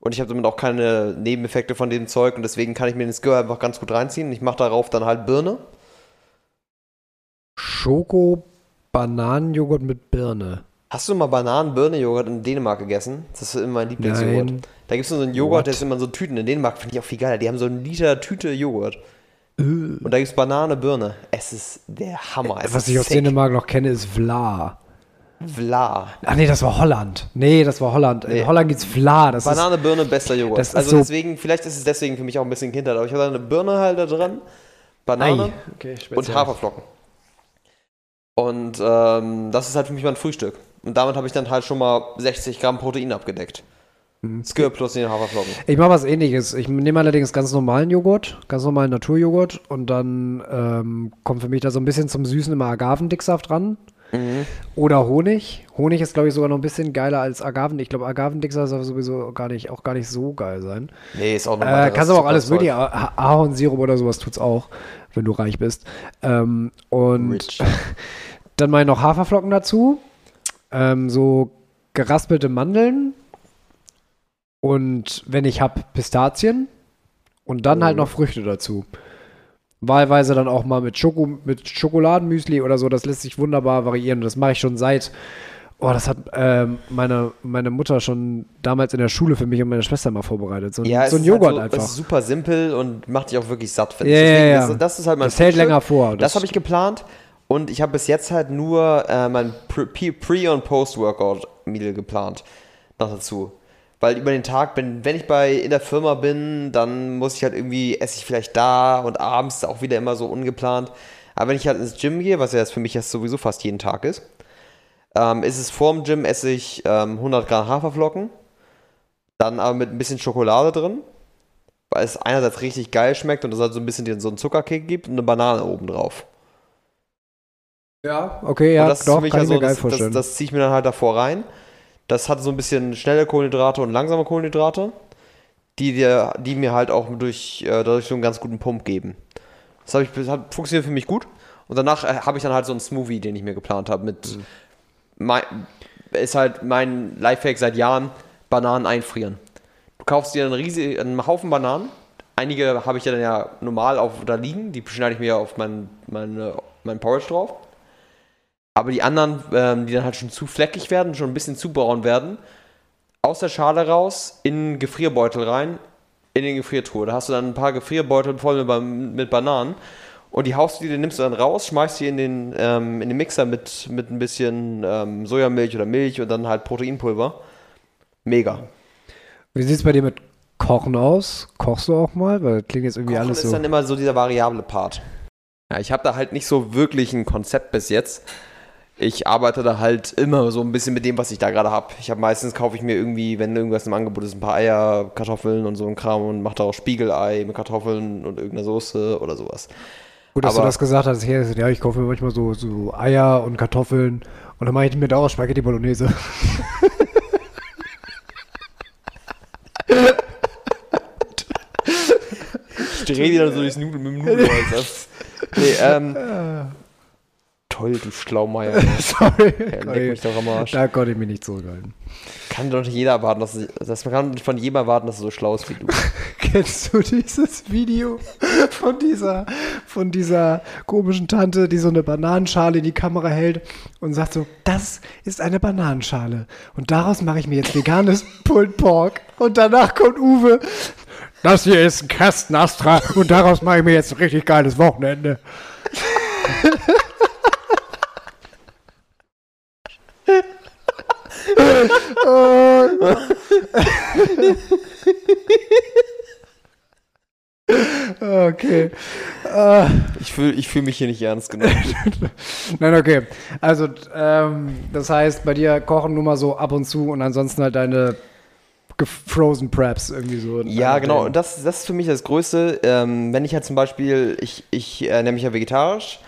Und ich habe damit auch keine Nebeneffekte von dem Zeug und deswegen kann ich mir den Skir einfach ganz gut reinziehen. Ich mache darauf dann halt Birne. Schoko-Bananenjoghurt mit Birne. Hast du mal Bananen-Birne-Joghurt in Dänemark gegessen? Das ist immer mein Lieblingsjoghurt. Nein. Da gibt es so einen Joghurt, What? der ist immer in so Tüten. In Dänemark finde ich auch viel geiler. Die haben so einen Liter Tüte Joghurt. Und da gibt es Banane, Birne. Es ist der Hammer. Es Was ist ich aus sick. Dänemark noch kenne, ist Vla. Vla. Ach nee, das war Holland. Nee, das war Holland. Nee. In Holland gibt's Vla. Das Banane, Birne, bester Joghurt. ist also so- deswegen, vielleicht ist es deswegen für mich auch ein bisschen Kindheit, aber ich habe da eine Birne halt da drin, Banane. Okay, und Haferflocken. Und ähm, das ist halt für mich mein Frühstück. Und damit habe ich dann halt schon mal 60 Gramm Protein abgedeckt. Skir plus den Haferflocken. Ich mache was ähnliches. Ich nehme allerdings ganz normalen Joghurt, ganz normalen Naturjoghurt und dann ähm, kommt für mich da so ein bisschen zum Süßen immer Agavendicksaft dran. Mhm. Oder Honig. Honig ist, glaube ich, sogar noch ein bisschen geiler als Agaven. Ich glaube, Agavendicksaft soll sowieso gar nicht, auch gar nicht so geil sein. Nee, ist auch noch Äh, kannst aber auch alles mögliche. Ah- Ahornsirup oder sowas tut's auch, wenn du reich bist. Ähm, und Rich. dann ich noch Haferflocken dazu. Ähm, so geraspelte Mandeln. Und wenn ich habe, Pistazien. Und dann halt Oh. noch Früchte dazu. Wahlweise dann auch mal mit, Schoko, mit Schokoladenmüsli oder so. Das lässt sich wunderbar variieren. Und das mache ich schon seit Oh, das hat ähm, meine, meine Mutter schon damals in der Schule für mich und meine Schwester mal vorbereitet. So, ein- Ja, so ein ist halt Joghurt so, einfach. Es ist super simpel und macht dich auch wirklich satt, finde Ja, ich. ja, Deswegen, ja. Das, das ist halt mein Das hält Frühstück. länger vor, Das, das habe ich geplant und ich habe bis jetzt halt nur äh, mein Pre- Pre- und Post-Workout-Meal geplant. Noch dazu. Weil über den Tag, bin, wenn ich bei in der Firma bin, dann muss ich halt irgendwie, esse ich vielleicht da und abends auch wieder immer so ungeplant. Aber wenn ich halt ins Gym gehe, was ja jetzt für mich jetzt sowieso fast jeden Tag ist, ähm, ist es vorm Gym esse ich ähm, 100 Gramm Haferflocken, dann aber mit ein bisschen Schokolade drin, weil es einerseits richtig geil schmeckt und es halt so ein bisschen den, so einen Zuckerkick gibt und eine Banane oben drauf. ja, okay, ja, und das ist doch, für mich kann ja ich mir geil das, das, vorstellen. das ziehe ich mir dann halt davor rein. Das hat so ein bisschen schnelle Kohlenhydrate und langsame Kohlenhydrate, die, dir, die mir halt auch durch, äh, dadurch so einen ganz guten Pump geben. Das, ich, das hat, funktioniert für mich gut. Und danach äh, habe ich dann halt so einen Smoothie, den ich mir geplant habe. Mit mein, ist halt mein Lifehack seit Jahren: Bananen einfrieren. Du kaufst dir einen, riesig, einen Haufen Bananen. Einige habe ich ja dann ja normal auf da liegen. Die schneide ich mir auf mein, meine, mein Porridge drauf. Aber die anderen, ähm, die dann halt schon zu fleckig werden, schon ein bisschen zu braun werden, aus der Schale raus, in den Gefrierbeutel rein, in den Gefriertruhe. Da hast du dann ein paar Gefrierbeutel voll mit, mit Bananen. Und die haust du, die nimmst du dann raus, schmeißt die in den, ähm, in den Mixer mit, mit ein bisschen ähm, Sojamilch oder Milch und dann halt Proteinpulver. Mega. Wie sieht es bei dir mit Kochen aus? Kochst du auch mal? Weil das klingt jetzt irgendwie Kochen alles ist so. dann immer so dieser variable Part. Ja, ich habe da halt nicht so wirklich ein Konzept bis jetzt. Ich arbeite da halt immer so ein bisschen mit dem, was ich da gerade habe. Ich habe meistens kaufe ich mir irgendwie, wenn irgendwas im Angebot ist, ein paar Eier, Kartoffeln und so ein Kram und mache daraus Spiegelei mit Kartoffeln und irgendeiner Soße oder sowas. Gut, dass du aber- das gesagt hast. Ja, ich kaufe mir manchmal so, so Eier und Kartoffeln und dann mache ich mir daraus Spaghetti Bolognese. Ich drehe die dann so durchs Nudel mit dem Nudelholz. nee, ähm. Toll, du Schlaumeier. Sorry. Ja, leck mich doch am Arsch. Da konnte ich mich nicht zurückhalten. Kann doch nicht jeder erwarten, dass, dass man kann von jedem erwarten, dass er so schlau ist wie du. Kennst du dieses Video von dieser, von dieser komischen Tante, die so eine Bananenschale in die Kamera hält und sagt so, das ist eine Bananenschale und daraus mache ich mir jetzt veganes Pulled Pork und danach kommt Uwe, das hier ist ein Kasten Astra und daraus mache ich mir jetzt ein richtig geiles Wochenende. Okay. Ich fühle ich fühl mich hier nicht ernst genommen. Nein, okay. Also, ähm, das heißt, bei dir kochen nur mal so ab und zu und ansonsten halt deine Frozen Preps irgendwie so. Ja, genau. Und das, das ist für mich das Größte. Ähm, wenn ich halt zum Beispiel, ich, ich ernähre mich ja vegetarisch.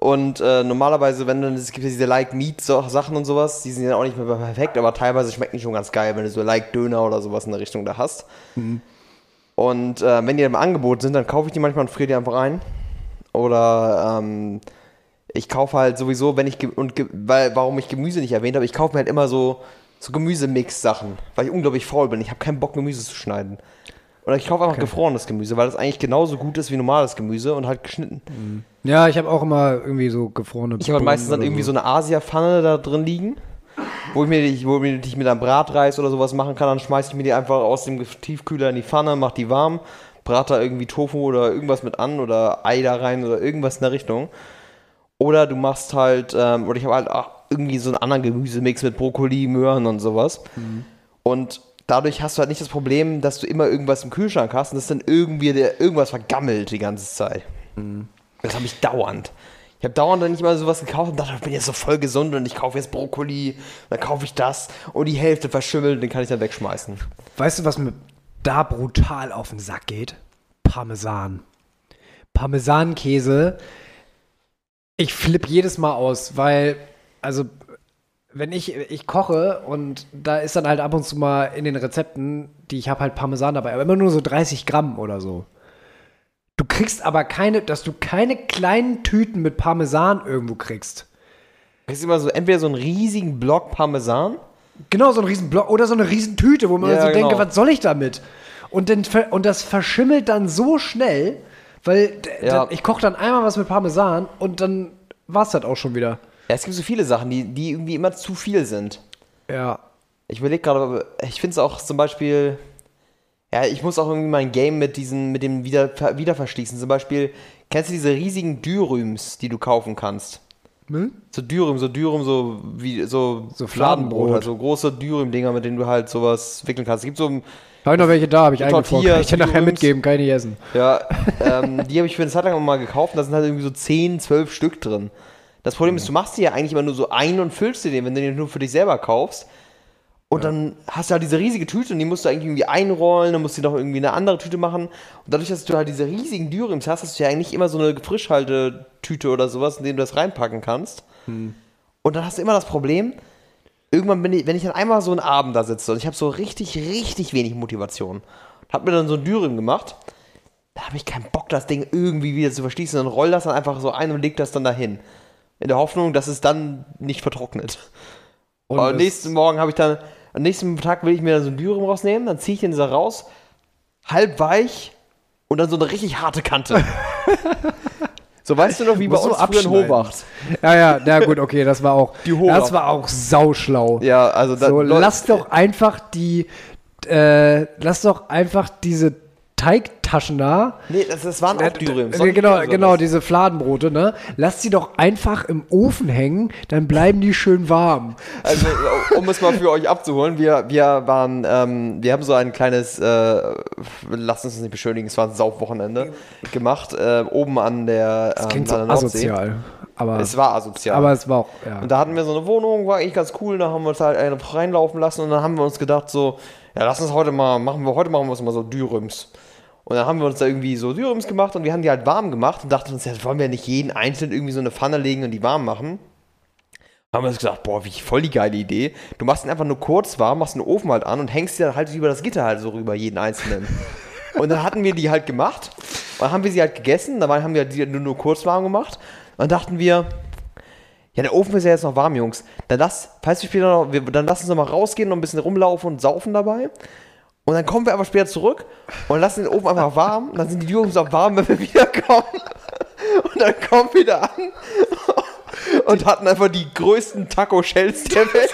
Und äh, normalerweise, wenn dann, es gibt ja diese Like-Meat-Sachen und sowas, die sind ja auch nicht mehr perfekt, aber teilweise schmecken die schon ganz geil, wenn du so Like-Döner oder sowas in der Richtung da hast. Und äh, wenn die im Angebot sind, dann kaufe ich die manchmal und friere die einfach ein. Oder ähm, ich kaufe halt sowieso, wenn ich, und weil, warum ich Gemüse nicht erwähnt habe, ich kaufe mir halt immer so, so Gemüsemix-Sachen, weil ich unglaublich faul bin. Ich habe keinen Bock, Gemüse zu schneiden. Oder ich kaufe einfach gefrorenes Gemüse, weil das eigentlich genauso gut ist wie normales Gemüse und halt geschnitten. Ja, ich habe auch immer irgendwie so gefrorene. Ich habe halt meistens dann irgendwie so eine Asia-Pfanne da drin liegen, wo ich mir die, wo mir die ich mit einem Bratreis oder sowas machen kann. Dann schmeiße ich mir die einfach aus dem Tiefkühler in die Pfanne, mach die warm, brate da irgendwie Tofu oder irgendwas mit an oder Ei da rein oder irgendwas in der Richtung. Oder du machst halt, ähm, oder ich habe halt auch irgendwie so einen anderen Gemüsemix mit Brokkoli, Möhren und sowas. Und dadurch hast du halt nicht das Problem, dass du immer irgendwas im Kühlschrank hast und das dann irgendwie der, irgendwas vergammelt die ganze Zeit. Das habe ich dauernd. Ich habe dauernd dann nicht mal sowas gekauft und dachte, ich bin jetzt so voll gesund und ich kaufe jetzt Brokkoli, dann kaufe ich das und die Hälfte verschimmelt, den kann ich dann wegschmeißen. Weißt du, was mir da brutal auf den Sack geht? Parmesan. Parmesankäse. Ich flippe jedes Mal aus, weil, also, wenn ich, ich koche und da ist dann halt ab und zu mal in den Rezepten, die ich habe, halt Parmesan dabei, aber immer nur so 30 Gramm oder so. Du kriegst aber keine, dass du keine kleinen Tüten mit Parmesan irgendwo kriegst. Das ist immer so, entweder so einen riesigen Block Parmesan. Genau, so ein riesen Block oder so eine riesen Tüte, wo man Ja, so genau. denke, was soll ich damit? Und, dann, ver- und das verschimmelt dann so schnell, weil Ja. ich koche dann einmal was mit Parmesan und dann war es das auch schon wieder. Ja, es gibt so viele Sachen, die, die irgendwie immer zu viel sind. Ja. Ich überlege gerade, ich finde es auch zum Beispiel, ja, ich muss auch irgendwie mein Game mit diesen, mit dem wieder, Wiederverschließen. Zum Beispiel, kennst du diese riesigen Dürüms, die du kaufen kannst? Hm? So Dürüm, so Dürüm, so wie so, So Fladenbrot, Fladenbrot. also große Dürüm-Dinger, mit denen du halt sowas wickeln kannst. Es gibt so, Habe ich noch welche da, habe ich eingefroren. Kann ich dir nachher mitgeben, nicht essen. ja, ähm, die habe ich für eine Zeit lang mal gekauft und da sind halt irgendwie so 10, 12 Stück drin. Das Problem ist, du machst die ja eigentlich immer nur so ein und füllst dir den, wenn du den nur für dich selber kaufst. Und dann hast du halt diese riesige Tüte und die musst du eigentlich irgendwie einrollen, dann musst du noch irgendwie eine andere Tüte machen. Und dadurch, dass du halt diese riesigen Dürüms hast, hast du ja eigentlich immer so eine Frischhaltetüte oder sowas, in dem du das reinpacken kannst. Und dann hast du immer das Problem, irgendwann bin ich, wenn ich dann einmal so einen Abend da sitze und ich habe so richtig, richtig wenig Motivation, hab mir dann so ein Dürüm gemacht, da habe ich keinen Bock, das Ding irgendwie wieder zu verschließen, dann roll das dann einfach so ein und leg das dann dahin. In der Hoffnung, dass es dann nicht vertrocknet. Und Aber das- nächsten Morgen habe ich dann, am nächsten Tag will ich mir dann so ein Dürüm rausnehmen, dann ziehe ich den so raus, halb weich und dann so eine richtig harte Kante. so weißt du noch, wie bei uns früher in. Hohwacht. Ja, ja, na gut, okay, das war auch, Die Hora. das war auch sauschlau. Ja, also da, so, lass doch einfach die, äh, lass doch einfach diese Teigtaschen da. Nee, das, das waren auch Dürüm. Äh, genau, genau, diese Fladenbrote, ne? Lass die doch einfach im Ofen hängen, dann bleiben die schön warm. Also, um es mal für euch abzuholen, wir, wir waren, ähm, wir haben so ein kleines, äh, lasst uns nicht beschönigen, es war ein Saufwochenende gemacht, äh, oben an der, ähm, Klingt an der asozial. Aber, Es war asozial. aber es war auch, ja. Und da hatten wir so eine Wohnung, war eigentlich ganz cool, da haben wir uns halt reinlaufen lassen und dann haben wir uns gedacht so, ja, lass uns heute mal, machen wir, heute machen wir uns mal so Dürüms. Und dann haben wir uns da irgendwie so Dürüms gemacht und wir haben die halt warm gemacht und dachten uns, ja, wollen wir nicht jeden einzeln irgendwie so eine Pfanne legen und die warm machen? Haben wir uns gesagt, boah, wie voll die geile Idee. Du machst ihn einfach nur kurz warm, machst den Ofen halt an und hängst die dann halt über das Gitter halt so rüber, jeden einzelnen. und dann hatten wir die halt gemacht und dann haben wir sie halt gegessen, dabei haben wir die nur, nur kurz warm gemacht. Und dann dachten wir, ja, der Ofen ist ja jetzt noch warm, Jungs. Dann lass, falls wir später noch, wir, dann lass uns noch mal rausgehen und ein bisschen rumlaufen und saufen dabei. Und dann kommen wir einfach später zurück und lassen den Ofen einfach warm. Und dann sind die Jungs auch warm, wenn wir wiederkommen. Und dann kommen wir wieder an und hatten einfach die größten Taco-Shells der Welt.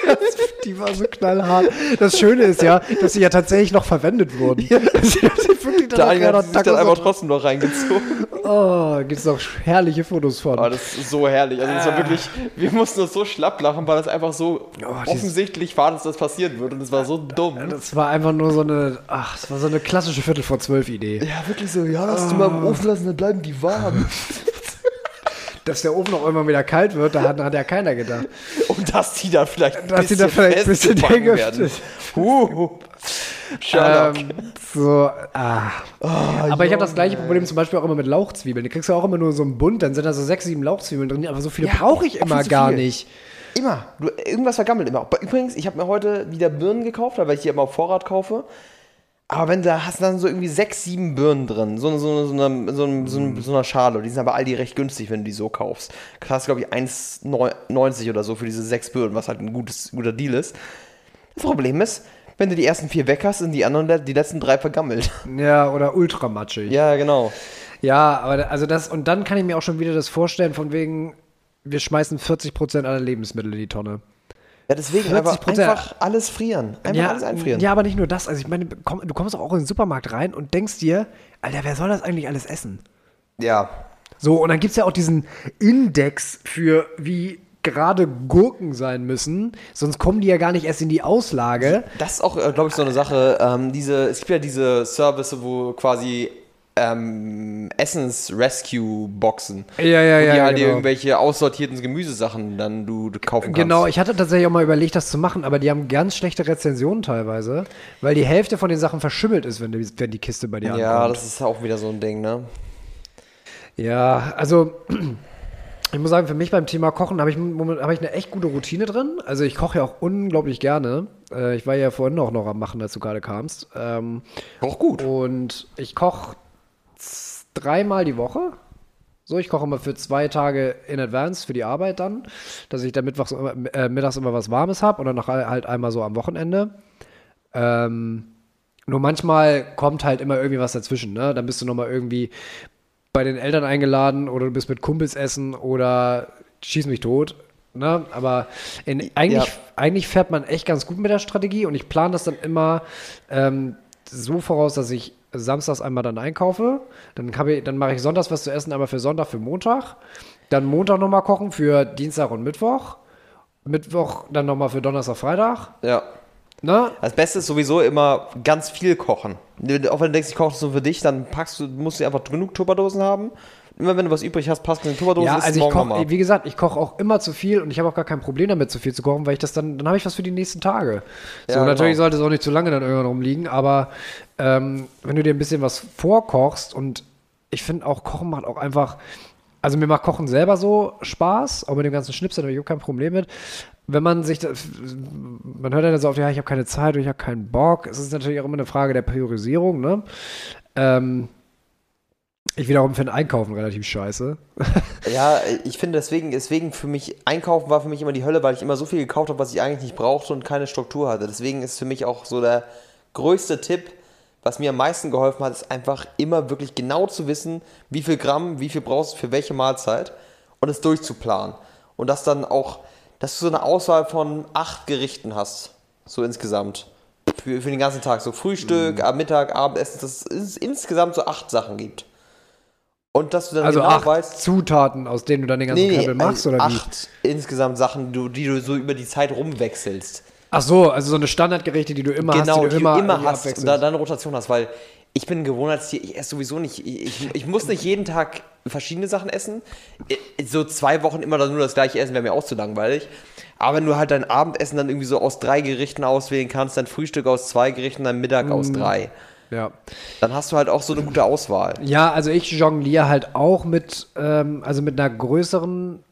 Die war so knallhart. Das Schöne ist ja, dass sie ja tatsächlich noch verwendet wurden. Also, dass sie wirklich Da danach hat sich dann einfach trotzdem noch reingezogen. Oh, gibt's noch herrliche Fotos von. Oh, das ist so herrlich. Also, das war wirklich, wir mussten uns so schlapp lachen, weil das einfach so Oh, offensichtlich war, dass das passieren wird. Und es war so dumm. Das war einfach nur so eine, ach, das war so eine klassische Viertel vor zwölf Idee. Ja, wirklich so, ja, lass die mal im Ofen lassen, dann bleiben die warm. Dass der Ofen auch irgendwann wieder kalt wird, da hat, hat ja keiner gedacht. Und dass die da vielleicht ein Dass die da vielleicht ein bisschen Dinge- werden. Huh. Sherlock. Ähm, so, ah. Aber ich habe das gleiche Problem zum Beispiel auch immer mit Lauchzwiebeln. Die kriegst du auch immer nur so einen Bund, dann sind da so sechs, sieben Lauchzwiebeln drin, aber so viele Ja, brauche ich immer gar viel. nicht. Immer. Du, irgendwas vergammelt immer. Übrigens, ich habe mir heute wieder Birnen gekauft, weil ich die immer auf Vorrat kaufe. Aber wenn da hast du dann so irgendwie sechs, sieben Birnen drin, so, so, so, eine, so, eine, so, eine, so einer Schale. Die sind aber all die recht günstig, wenn du die so kaufst. Du hast, glaube ich, 1,90 oder so für diese sechs Birnen, was halt ein gutes, guter Deal ist. Das Problem ist, wenn du die ersten vier weg hast, sind die anderen, die letzten drei vergammelt. Ja, oder ultramatschig. Ja, genau. Ja, aber also das, und dann kann ich mir auch schon wieder das vorstellen, von wegen, wir schmeißen 40% aller Lebensmittel in die Tonne. Ja, deswegen 40%. einfach, einfach alles frieren. Einfach ja, alles einfrieren. ja, aber nicht nur das. Also ich meine, komm, du kommst auch in den Supermarkt rein und denkst dir, Alter, wer soll das eigentlich alles essen? ja. So, und dann gibt es ja auch diesen Index für wie gerade Gurken sein müssen, sonst kommen die ja gar nicht erst in die Auslage. Das ist auch, glaube ich, so eine Sache. Ähm, diese, es gibt ja diese Service, wo quasi ähm, Essens-Rescue-Boxen. Ja, ja, wo ja, Die halt genau. irgendwelche aussortierten Gemüsesachen dann du, du kaufen kannst. Genau, ich hatte tatsächlich auch mal überlegt, das zu machen, aber die haben ganz schlechte Rezensionen teilweise, weil die Hälfte von den Sachen verschimmelt ist, wenn die, wenn die Kiste bei dir Ja, ankommt. das ist auch wieder so ein Ding, ne? Ja, also ich muss sagen, für mich beim Thema Kochen habe ich, habe ich eine echt gute Routine drin. Also ich koche ja auch unglaublich gerne. Äh, ich war ja vorhin auch noch am Machen, als du gerade kamst. Ähm, Auch gut. und ich koche dreimal die Woche. So, ich koche immer für zwei Tage in Advance für die Arbeit dann, dass ich dann mittwochs, äh, mittags immer was Warmes habe und dann noch halt einmal so am Wochenende. Ähm, nur manchmal kommt halt immer irgendwie was dazwischen, ne? Dann bist du nochmal irgendwie bei den Eltern eingeladen oder du bist mit Kumpels essen oder schieß mich tot. ne? Aber in, eigentlich, Ja. eigentlich fährt man echt ganz gut mit der Strategie und ich plane das dann immer ähm, so voraus, dass ich samstags einmal dann einkaufe. Dann, ich, dann mache ich sonntags was zu essen, aber für Sonntag, für Montag. Dann Montag nochmal kochen für Dienstag und Mittwoch. Mittwoch dann nochmal für Donnerstag, Freitag. Ja. Ne? Das Beste ist sowieso immer ganz viel kochen. Auch wenn du denkst, ich koche das nur für dich, dann packst du, musst du einfach genug Tupperdosen haben. Immer wenn du was übrig hast, passt in die Tupperdose, Ja, also ich koche, wie gesagt, ich koche auch immer zu viel und ich habe auch gar kein Problem damit, zu viel zu kochen, weil ich das dann, dann habe ich was für die nächsten Tage. So, Ja, natürlich genau. sollte es auch nicht zu lange dann irgendwann rumliegen, aber ähm, wenn du dir ein bisschen was vorkochst und ich finde auch, Kochen macht auch einfach, also mir macht Kochen selber so Spaß, auch mit dem ganzen Schnipsel, da habe ich auch kein Problem mit. Wenn man sich, das, man hört ja so oft, ja, ich habe keine Zeit oder ich habe keinen Bock. Es ist natürlich auch immer eine Frage der Priorisierung, ne? Ähm, ich wiederum finde Einkaufen relativ scheiße. Ja, ich finde deswegen, deswegen für mich, Einkaufen war für mich immer die Hölle, weil ich immer so viel gekauft habe, was ich eigentlich nicht brauchte und keine Struktur hatte. Deswegen ist für mich auch so der größte Tipp, was mir am meisten geholfen hat, ist einfach immer wirklich genau zu wissen, wie viel Gramm, wie viel brauchst du für welche Mahlzeit und es durchzuplanen. Und das dann auch, dass du so eine Auswahl von acht Gerichten hast, so insgesamt. Für, für den ganzen Tag. So Frühstück, am Mittag, Abendessen, dass es insgesamt so acht Sachen gibt. Und dass du dann Also genau acht weißt, Zutaten, aus denen du dann den ganzen Nee, Krempel machst, also oder wie? acht insgesamt Sachen, die du, die du so über die Zeit rumwechselst. Ach so, also so eine Standardgerichte, die du immer genau, hast, die du immer, irgendwie hast und da, dann eine Rotation hast, weil ich bin ein Gewohnheitstier, ich esse sowieso nicht, ich, ich, muss nicht jeden Tag verschiedene Sachen essen. So zwei Wochen immer nur das gleiche essen, wäre mir auch zu langweilig. Aber wenn du halt dein Abendessen dann irgendwie so aus drei Gerichten auswählen kannst, dein Frühstück aus zwei Gerichten, dein Mittag Mhm. aus drei, ja. dann hast du halt auch so eine gute Auswahl. ja, also ich jongliere halt auch mit, ähm, also mit einer größeren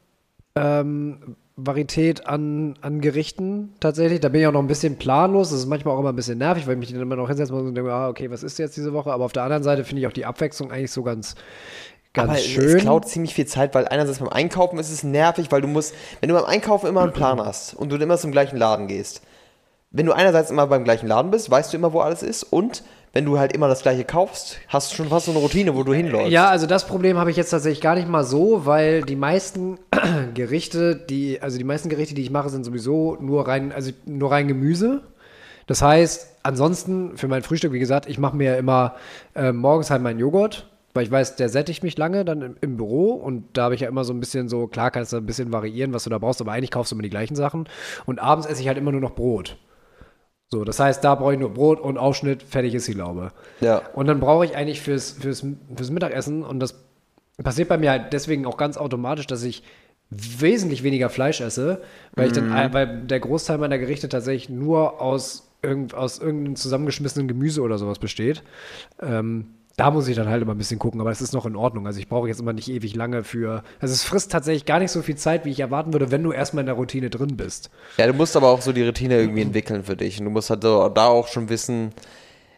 ähm, Varietät an, an Gerichten tatsächlich. Da bin ich auch noch ein bisschen planlos. Das ist manchmal auch immer ein bisschen nervig, weil ich mich dann immer noch hinsetzen muss und denke, ah, okay, was ist jetzt diese Woche? Aber auf der anderen Seite finde ich auch die Abwechslung eigentlich so ganz, ganz Aber schön. es klaut ziemlich viel Zeit, weil einerseits beim Einkaufen ist es nervig, weil du musst, wenn du beim Einkaufen immer einen Plan hast und du immer zum gleichen Laden gehst, wenn du einerseits immer beim gleichen Laden bist, weißt du immer, wo alles ist und wenn du halt immer das gleiche kaufst, hast du schon fast so eine Routine, wo du hinläufst. Ja, also das Problem habe ich jetzt tatsächlich gar nicht mal so, weil die meisten Gerichte, die, also die meisten Gerichte, die ich mache, sind sowieso nur rein, also nur rein Gemüse. Das heißt, ansonsten für mein Frühstück, wie gesagt, ich mache mir ja immer äh, morgens halt meinen Joghurt, weil ich weiß, der sättigt mich lange dann im, im Büro und da habe ich ja immer so ein bisschen so, klar kannst du ein bisschen variieren, was du da brauchst, aber eigentlich kaufst du immer die gleichen Sachen. Und abends esse ich halt immer nur noch Brot. So, das heißt, da brauche ich nur Brot und Aufschnitt, fertig ist die Laube. Ja. Und dann brauche ich eigentlich fürs, fürs, fürs Mittagessen, und das passiert bei mir halt deswegen auch ganz automatisch, dass ich wesentlich weniger Fleisch esse, weil ich dann, weil der Großteil meiner Gerichte tatsächlich nur aus, irgend, aus irgendeinem zusammengeschmissenen Gemüse oder sowas besteht. Ähm, da muss ich dann halt immer ein bisschen gucken, aber es ist noch in Ordnung. Also ich brauche jetzt immer nicht ewig lange für. Also es frisst tatsächlich gar nicht so viel Zeit, wie ich erwarten würde, wenn du erstmal in der Routine drin bist. Ja, du musst aber auch so die Routine irgendwie entwickeln für dich. Und du musst halt so, da auch schon wissen,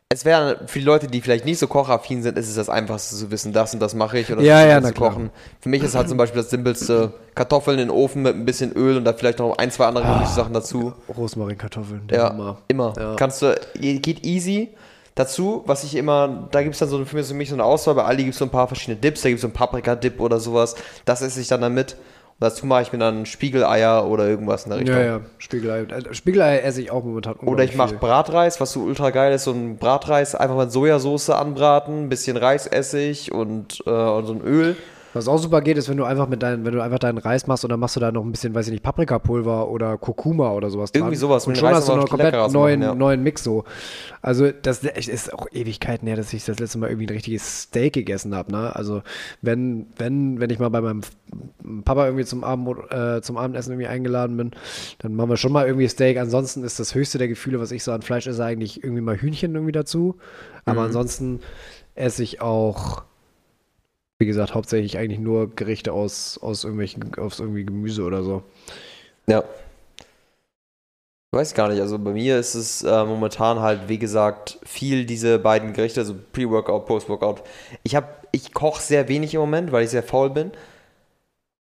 es wäre für die Leute, die vielleicht nicht so kochaffin sind, ist es das Einfachste zu wissen, das und das mache ich oder Ja, das ja, zu na klar. kochen. Für mich ist halt zum Beispiel das simpelste Kartoffeln in den Ofen mit ein bisschen Öl und da vielleicht noch ein, zwei andere Gemüsesachen dazu. Rosmarinkartoffeln, Ja, Hammer. immer. Ja. Kannst du, geht easy. Dazu, was ich immer, da gibt es dann so für mich, für mich so eine Auswahl, bei Aldi gibt es so ein paar verschiedene Dips, da gibt es so einen Paprika-Dip oder sowas. Das esse ich dann damit. Und dazu mache ich mir dann Spiegeleier oder irgendwas in der Richtung. Ja, ja, Spiegelei. Äh, Spiegelei esse ich auch momentan Oder ich mache. Bratreis, was so ultra geil ist, so ein Bratreis einfach mit Sojasauce anbraten, ein bisschen Reisessig und, äh, und so ein Öl. Was auch super geht, ist, wenn du einfach mit deinen, wenn du einfach deinen Reis machst und dann machst du da noch ein bisschen, weiß ich nicht, Paprikapulver oder Kurkuma oder sowas Irgendwie sowas, Und schon Reis hast du noch auch komplett neuen, machen, ja. neuen Mix so. Also das ist auch Ewigkeiten her, dass ich das letzte Mal irgendwie ein richtiges Steak gegessen habe. Ne? Also wenn, wenn, wenn ich mal bei meinem Papa irgendwie zum, Abend, äh, zum Abendessen irgendwie eingeladen bin, dann machen wir schon mal irgendwie Steak. Ansonsten ist das höchste der Gefühle, was ich so an Fleisch esse, eigentlich irgendwie mal Hühnchen irgendwie dazu. Aber Mhm. ansonsten esse ich auch wie gesagt, hauptsächlich eigentlich nur Gerichte aus, aus irgendwelchen, aus irgendwie Gemüse oder so. Ja. Weiß gar nicht, also bei mir ist es äh, momentan halt, wie gesagt, viel diese beiden Gerichte, also Pre-Workout, Post-Workout. Ich habe, ich koche sehr wenig im Moment, weil ich sehr faul bin.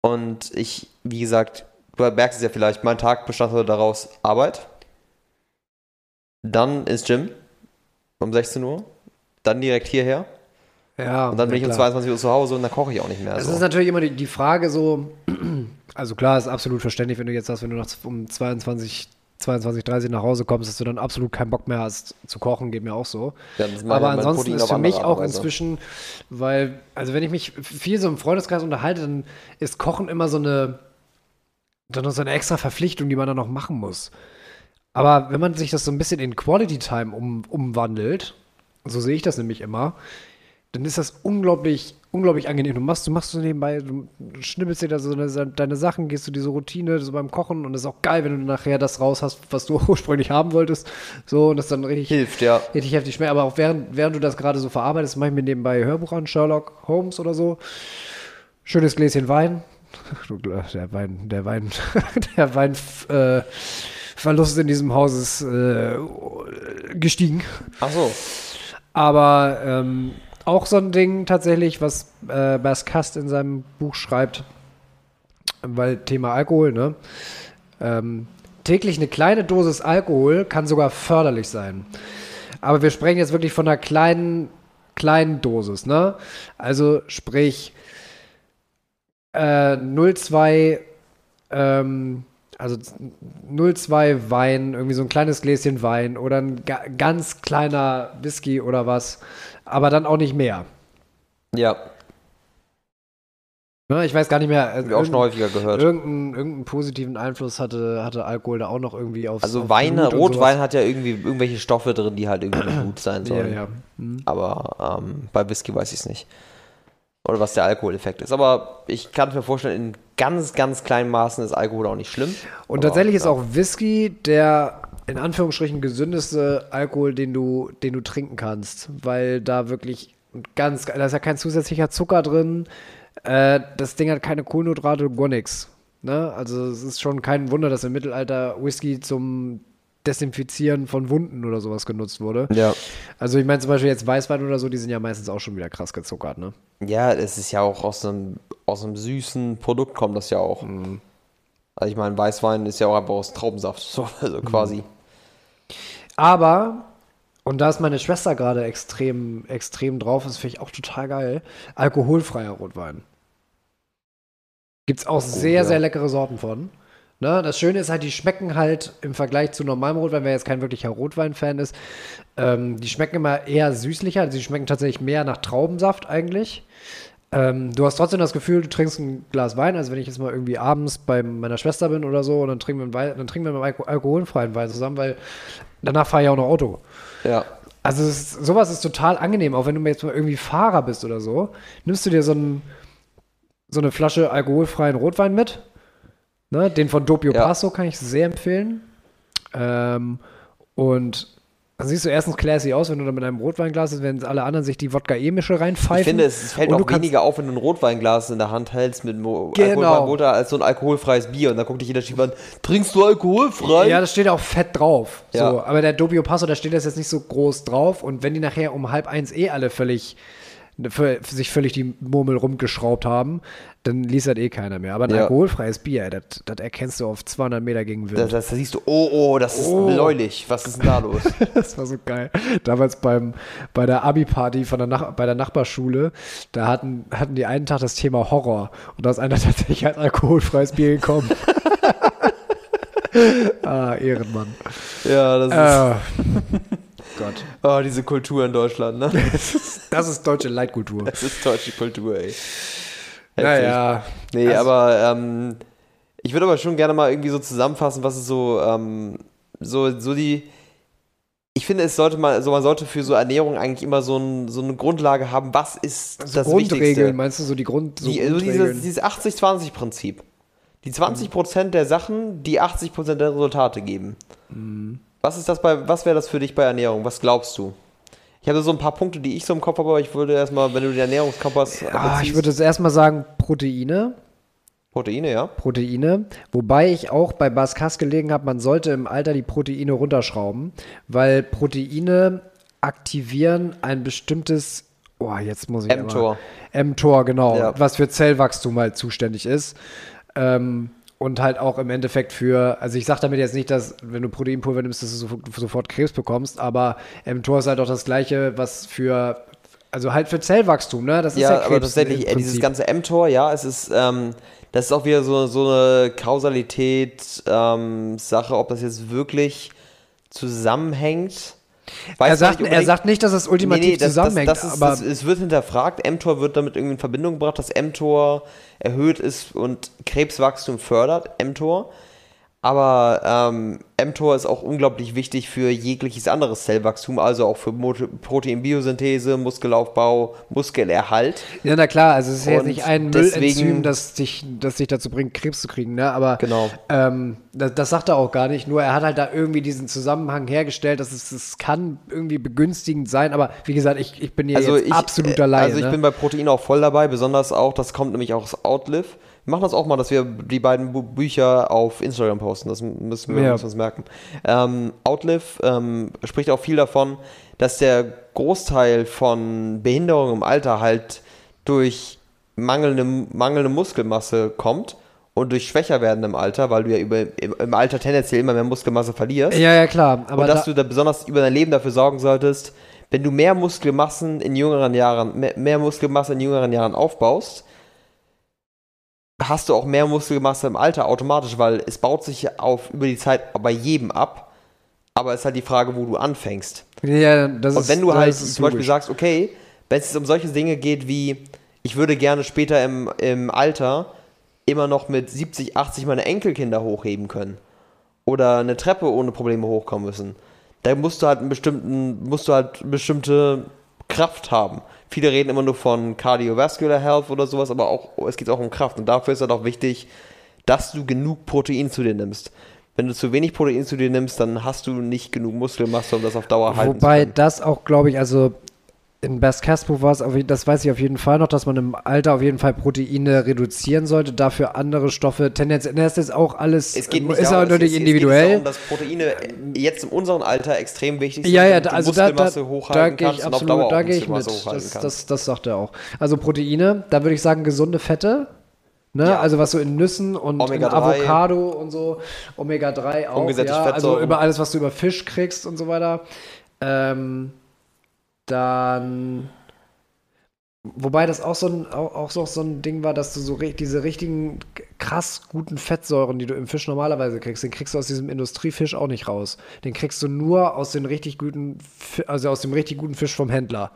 Und ich, wie gesagt, du merkst es ja vielleicht, mein Tag bestand heute daraus Arbeit, dann ins Gym um 16 Uhr, dann direkt hierher Ja, und dann bin ich um klar. 22 Uhr zu Hause und dann koche ich auch nicht mehr. Es so. ist natürlich immer die, die Frage so, Also klar, ist absolut verständlich, wenn du jetzt sagst, wenn du noch um 22, 22, 30 nach Hause kommst, dass du dann absolut keinen Bock mehr hast zu kochen, geht mir auch so. Ja, Aber ansonsten ist für mich auch Weise. inzwischen, weil, also wenn ich mich viel so im Freundeskreis unterhalte, dann ist Kochen immer so eine, dann noch so eine extra Verpflichtung, die man dann noch machen muss. Aber wenn man sich das so ein bisschen in Quality Time um, umwandelt, so sehe ich das nämlich immer, dann ist das unglaublich, unglaublich angenehm. Du machst, du machst so nebenbei, du schnippelst dir da so deine, deine Sachen, gehst du diese Routine so beim Kochen und es ist auch geil, wenn du nachher das raus hast, was du ursprünglich haben wolltest. So, und das dann richtig, Hilft, ja. richtig heftig schmeckt. Aber auch während, während du das gerade so verarbeitest, mach ich mir nebenbei Hörbuch an, Sherlock Holmes oder so. Schönes Gläschen Wein. Du, Der Wein, der Wein, der Wein, äh, Verlust in diesem Haus ist äh, gestiegen. Ach so. Aber ähm, auch so ein Ding tatsächlich, was äh, Bas Kast in seinem Buch schreibt, weil Thema Alkohol, ne? Ähm, täglich eine kleine Dosis Alkohol kann sogar förderlich sein. Aber wir sprechen jetzt wirklich von einer kleinen, kleinen Dosis, ne? Also sprich äh, 0,2 ähm, also 0,2 Wein, irgendwie so ein kleines Gläschen Wein oder ein ga ganz kleiner Whisky oder was, aber dann auch nicht mehr. Ja, Ne, ich weiß gar nicht mehr. hab ich auch schon häufiger gehört. Irgendeinen, irgendeinen positiven Einfluss hatte, hatte Alkohol da auch noch irgendwie auf Also auf Wein, Blut und Rotwein hat ja irgendwie irgendwelche Stoffe drin, die halt irgendwie nicht gut sein sowas. Ja, sollen. ja. Hm. Aber ähm, bei Whisky weiß ich es nicht. Oder was der Alkoholeffekt ist. Aber ich kann mir vorstellen, in ganz, ganz kleinen Maßen ist Alkohol auch nicht schlimm. Und Aber, tatsächlich ist ja. auch Whisky der in Anführungsstrichen gesündeste Alkohol, den du, den du trinken kannst, weil da wirklich ganz, da ist ja kein zusätzlicher Zucker drin. Äh, das Ding hat keine Kohlenhydrate, gar nichts. Ne? Also es ist schon kein Wunder, dass im Mittelalter Whisky zum Desinfizieren von Wunden oder sowas genutzt wurde. Ja. Also ich meine zum Beispiel jetzt Weißwein oder so, die sind ja meistens auch schon wieder krass gezuckert, ne? Ja, es ist ja auch aus einem, aus einem süßen Produkt kommt das ja auch. Mhm. Also ich meine, Weißwein ist ja auch einfach aus Traubensaft, so, also quasi. Aber, und da ist meine Schwester gerade extrem, extrem drauf, das finde ich auch total geil, alkoholfreier Rotwein. Gibt es auch sehr, ja. sehr leckere Sorten von. Ne? Das Schöne ist halt, die schmecken halt im Vergleich zu normalem Rotwein, wer jetzt kein wirklicher Rotwein-Fan ist, ähm, die schmecken immer eher süßlicher, also die schmecken tatsächlich mehr nach Traubensaft eigentlich. Ähm, du hast trotzdem das Gefühl, du trinkst ein Glas Wein, also wenn ich jetzt mal irgendwie abends bei meiner Schwester bin oder so und dann trinken wir, einen Wein, dann trinken wir einen Alko alkoholfreien Wein zusammen, weil danach fahre ich auch noch Auto. Ja. Also ist, sowas ist total angenehm, auch wenn du jetzt mal irgendwie Fahrer bist oder so. Nimmst du dir so, ein, so eine Flasche alkoholfreien Rotwein mit. Ne, den von Doppio Ja. Passo kann ich sehr empfehlen. Ähm, und dann siehst du erstens classy aus, wenn du da mit einem Rotweinglas ist, wenn alle anderen sich die Wodka-E-Mische reinpfeifen. Ich finde, es fällt auch weniger auf, wenn du ein Rotweinglas in der Hand hältst mit Mo Genau. Rotwein als so ein alkoholfreies Bier. Und dann guckt dich jeder schief an, trinkst du alkoholfrei? Ja, das steht auch fett drauf. Ja. So, aber der Doppio Passo, da steht das jetzt nicht so groß drauf. Und wenn die nachher um halb eins eh alle völlig für, für sich völlig die Murmel rumgeschraubt haben, dann liest das eh keiner mehr. Aber ein Ja. alkoholfreies Bier, das das erkennst du auf 200 Meter gegen Wind. da, da siehst du, oh, oh, das ist Oh. bläulich. Was ist denn da los? Das war so geil. Damals beim, bei der Abi-Party von der Nach bei der Nachbarschule, da hatten, hatten die einen Tag das Thema Horror. Und da ist einer tatsächlich als alkoholfreies Bier gekommen. ah, Ehrenmann. ja, das ist Äh, Gott. oh, diese Kultur in Deutschland, ne? Das ist deutsche Leitkultur. Das ist deutsche Kultur, ey. Heftig. Naja. Nee, Also- aber ähm, ich würde aber schon gerne mal irgendwie so zusammenfassen, was ist so, ähm, so, so die. Ich finde, es sollte mal, also man sollte für so Ernährung eigentlich immer so, ein, so eine Grundlage haben, was ist So das Grundregeln, Wichtigste. meinst du so die Grund so Die, so dieses, Grundregeln? dieses 80-20-Prinzip. Die 20% der Sachen, die 80% der Resultate geben. Mhm. Was ist das bei, was wäre das für dich bei Ernährung? Was glaubst du? Ich habe so ein paar Punkte, die ich so im Kopf habe, aber ich würde erstmal, wenn du den Ernährungskompass ah, ich beziehst- würde jetzt erstmal sagen Proteine. Proteine, ja? Proteine. Wobei ich auch bei Baskas gelegen habe, man sollte im Alter die Proteine runterschrauben, weil Proteine aktivieren ein bestimmtes, oh, jetzt muss ich mTOR. mTOR, genau, Ja. was für Zellwachstum halt zuständig ist. Ähm, und halt auch im Endeffekt für, also ich sage damit jetzt nicht, dass wenn du Proteinpulver nimmst, dass du sofort, sofort Krebs bekommst, aber mTOR ist halt auch das gleiche, was für, also halt für Zellwachstum, ne? Das ist ja, Ja, Krebs aber tatsächlich, im äh, dieses ganze mTOR, ja, es ist, ähm, das ist auch wieder so, so eine Kausalität-Sache, ob das jetzt wirklich zusammenhängt. Er sagt, er sagt nicht, dass es ultimativ Nee, nee, das, zusammenhängt, das, das ist, aber das, es wird hinterfragt, mTOR wird damit irgendwie in Verbindung gebracht, dass mTOR erhöht ist und Krebswachstum fördert, mTOR. Aber ähm, mTOR ist auch unglaublich wichtig für jegliches anderes Zellwachstum, also auch für Mo Proteinbiosynthese, Muskelaufbau, Muskelerhalt. Ja, na klar, also es ist ja jetzt Und nicht ein deswegen- Müllenzym, das dich, das dich dazu bringt, Krebs zu kriegen, ne? Aber Genau. ähm, das, das sagt er auch gar nicht. Nur er hat halt da irgendwie diesen Zusammenhang hergestellt, dass es, es kann irgendwie begünstigend sein. Aber wie gesagt, ich, ich bin hier Also jetzt ich, absoluter äh, Laie. Also ich ne? bin bei Protein auch voll dabei, besonders auch, das kommt nämlich auch aus Outlive. Wir machen das auch mal, dass wir die beiden Bu Bücher auf Instagram posten. Das müssen wir Ja. uns merken. Ähm, Outlive ähm, spricht auch viel davon, dass der Großteil von Behinderungen im Alter halt durch mangelnde, mangelnde Muskelmasse kommt und durch schwächer werden im Alter, weil du ja über, im, im Alter tendenziell immer mehr Muskelmasse verlierst ja, ja, klar. Aber und dass da, du da besonders über dein Leben dafür sorgen solltest, wenn du mehr Muskelmassen in jüngeren Jahren, mehr, mehr Muskelmasse in jüngeren Jahren aufbaust, hast du auch mehr Muskelmasse im Alter automatisch, weil es baut sich auf über die Zeit bei jedem ab. Aber es ist halt die Frage, wo du anfängst. ja, das Und wenn du halt ist zum Beispiel logisch. sagst, okay, wenn es um solche Dinge geht wie, ich würde gerne später im, im Alter immer noch mit 70, 80 meine Enkelkinder hochheben können oder eine Treppe ohne Probleme hochkommen müssen, da musst du halt einen bestimmten, musst du halt eine bestimmte Kraft haben. Viele reden immer nur von Cardiovascular Health oder sowas, aber auch, es geht auch um Kraft. Und dafür ist halt auch wichtig, dass du genug Protein zu dir nimmst. Wenn du zu wenig Protein zu dir nimmst, dann hast du nicht genug Muskelmasse, um das auf Dauer halten zu Wobei können. das auch, glaube ich, also in Best Caspo war es, das weiß ich auf jeden Fall noch, dass man im Alter auf jeden Fall Proteine reduzieren sollte, dafür andere Stoffe, tendenziell, das ist auch alles, Es geht nicht ist darum, auch natürlich individuell. Es geht darum, dass Proteine jetzt in unserem Alter extrem wichtig sind, ja, ja, damit da, also da, da, da ich kannst und auf absolut, Dauer da gehe ich mit. Das, das, das sagt er auch. Also Proteine, da würde ich sagen gesunde Fette. Ne? Ja. Also was so in Nüssen und in Omega-3. Avocado und so, Omega-3 auch, ja, also über alles, was du über Fisch kriegst und so weiter. Ähm, dann Wobei das auch so ein, auch, auch so, so ein Ding war, dass du so diese richtigen krass guten Fettsäuren, die du im Fisch normalerweise kriegst, den kriegst du aus diesem Industriefisch auch nicht raus. Den kriegst du nur aus den richtig guten, also aus dem richtig guten Fisch vom Händler.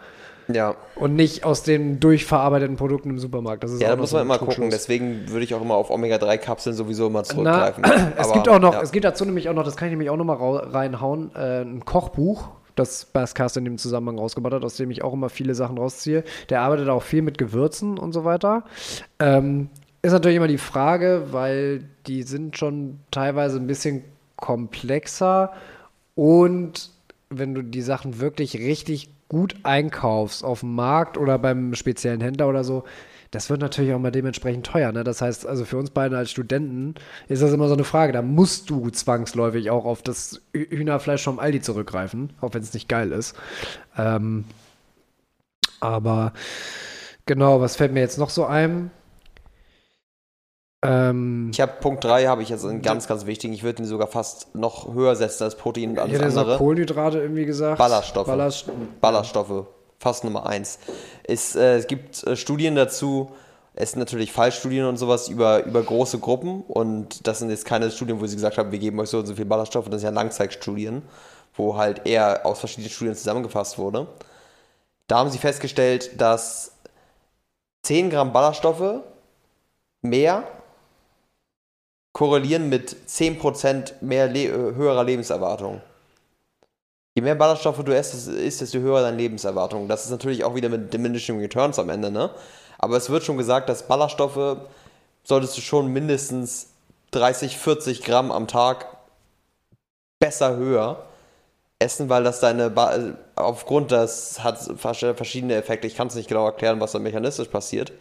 Ja, Und nicht aus den durchverarbeiteten Produkten im Supermarkt. Das ist ja da muss so man ein immer gucken. Deswegen würde ich auch immer auf Omega-3-Kapseln sowieso immer Na, zurückgreifen. es Aber, gibt auch noch, ja. es gibt dazu nämlich auch noch, das kann ich nämlich auch noch mal rau- reinhauen, äh, ein Kochbuch, das Basscast in dem Zusammenhang rausgebracht hat, aus dem ich auch immer viele Sachen rausziehe. Der arbeitet auch viel mit Gewürzen und so weiter. Ähm, ist natürlich immer die Frage, weil die sind schon teilweise ein bisschen komplexer und wenn du die Sachen wirklich richtig gut einkaufst auf dem Markt oder beim speziellen Händler oder so, das wird natürlich auch mal dementsprechend teuer. Ne? Das heißt, also für uns beide als Studenten ist das immer so eine Frage. Da musst du zwangsläufig auch auf das Hü- Hühnerfleisch vom Aldi zurückgreifen, auch wenn es nicht geil ist. Ähm, aber genau, was fällt mir jetzt noch so ein? Ähm, Ich habe Punkt 3, habe ich jetzt einen ganz, ganz wichtigen. Ich würde ihn sogar fast noch höher setzen als Protein und ich alles hätte jetzt noch andere. Kohlenhydrate irgendwie gesagt. Ballaststoffe. Ballast Ballaststoffe, fast Nummer eins. Es, äh, gibt äh, Studien dazu, es sind natürlich Fallstudien und sowas über, über große Gruppen und das sind jetzt keine Studien, wo sie gesagt haben, wir geben euch so und so viel Ballaststoffe, das sind ja Langzeitstudien, wo halt eher aus verschiedenen Studien zusammengefasst wurde. Da haben sie festgestellt, dass 10 Gramm Ballaststoffe mehr korrelieren mit 10% mehr Le äh, höherer Lebenserwartung. Je mehr Ballaststoffe du isst, desto höher deine Lebenserwartung. Das ist natürlich auch wieder mit diminishing returns am Ende, ne? Aber es wird schon gesagt, dass Ballaststoffe solltest du schon mindestens 30, 40 Gramm am Tag besser höher essen, weil das deine ba aufgrund das hat verschiedene Effekte. Ich kann es nicht genau erklären, was da mechanistisch passiert.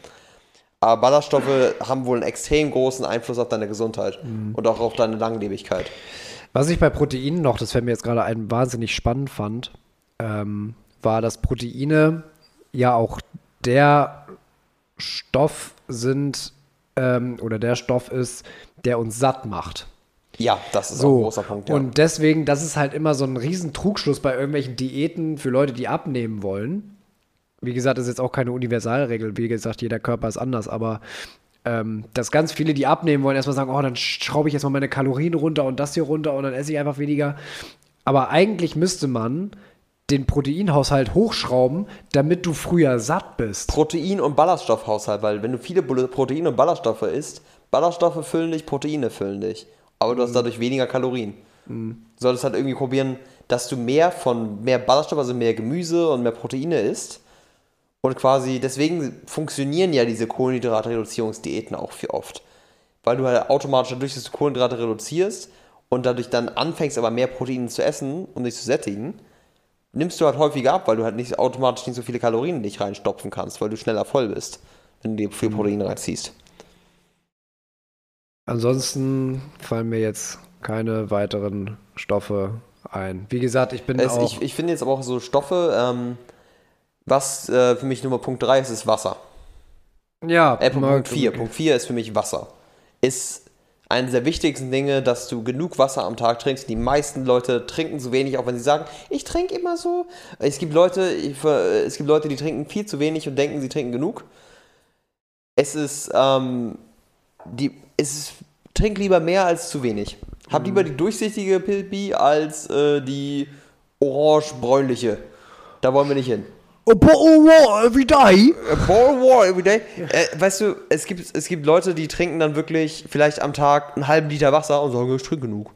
Aber Ballaststoffe haben wohl einen extrem großen Einfluss auf deine Gesundheit und auch auf deine Langlebigkeit. Was ich bei Proteinen noch, das fällt mir jetzt gerade ein, wahnsinnig spannend fand, ähm, war, dass Proteine ja auch der Stoff sind ähm, oder der Stoff ist, der uns satt macht. Ja, das ist auch ein großer Punkt. Ja. Und deswegen, das ist halt immer so ein riesen Trugschluss bei irgendwelchen Diäten für Leute, die abnehmen wollen. Wie gesagt, das ist jetzt auch keine Universalregel. Wie gesagt, jeder Körper ist anders, aber ähm, dass ganz viele, die abnehmen wollen, erstmal sagen, oh, dann schraube ich erstmal meine Kalorien runter und das hier runter und dann esse ich einfach weniger. Aber eigentlich müsste man den Proteinhaushalt hochschrauben, damit du früher satt bist. Protein- und Ballaststoffhaushalt, weil wenn du viele Proteine und Ballaststoffe isst, Ballaststoffe füllen dich, Proteine füllen dich. Aber du hast dadurch weniger Kalorien. Mhm. Du solltest halt irgendwie probieren, dass du mehr von mehr Ballaststoff, also mehr Gemüse und mehr Proteine isst. Und quasi, deswegen funktionieren ja diese Kohlenhydratreduzierungsdiäten auch viel oft. Weil du halt automatisch dadurch, dass du Kohlenhydrate reduzierst und dadurch dann anfängst, aber mehr Proteine zu essen, um dich zu sättigen, nimmst du halt häufiger ab, weil du halt nicht automatisch nicht so viele Kalorien in dich reinstopfen kannst, weil du schneller voll bist, wenn du dir viel mhm. Proteine reinziehst. Ansonsten fallen mir jetzt keine weiteren Stoffe ein. Wie gesagt, ich bin es, auch... Ich, ich finde jetzt aber auch so Stoffe, ähm, was äh, für mich Nummer Punkt 3 ist, ist Wasser. Ja, äh, Punkt 4. Punkt 4 ist für mich Wasser. Ist eines der wichtigsten Dinge, dass du genug Wasser am Tag trinkst. Die meisten Leute trinken zu wenig, auch wenn sie sagen, ich trinke immer so. Es gibt Leute, ich, es gibt Leute, die trinken viel zu wenig und denken, sie trinken genug. Es ist, ähm, die, es ist, trink lieber mehr als zu wenig. Hab mhm. lieber die durchsichtige Pilpi als äh, die orange-bräunliche. Da wollen wir nicht hin. A bottle of water every day. A bottle of water every day. Äh, weißt du, es gibt, es gibt Leute, die trinken dann wirklich vielleicht am Tag einen halben Liter Wasser und sagen, ich trinke genug.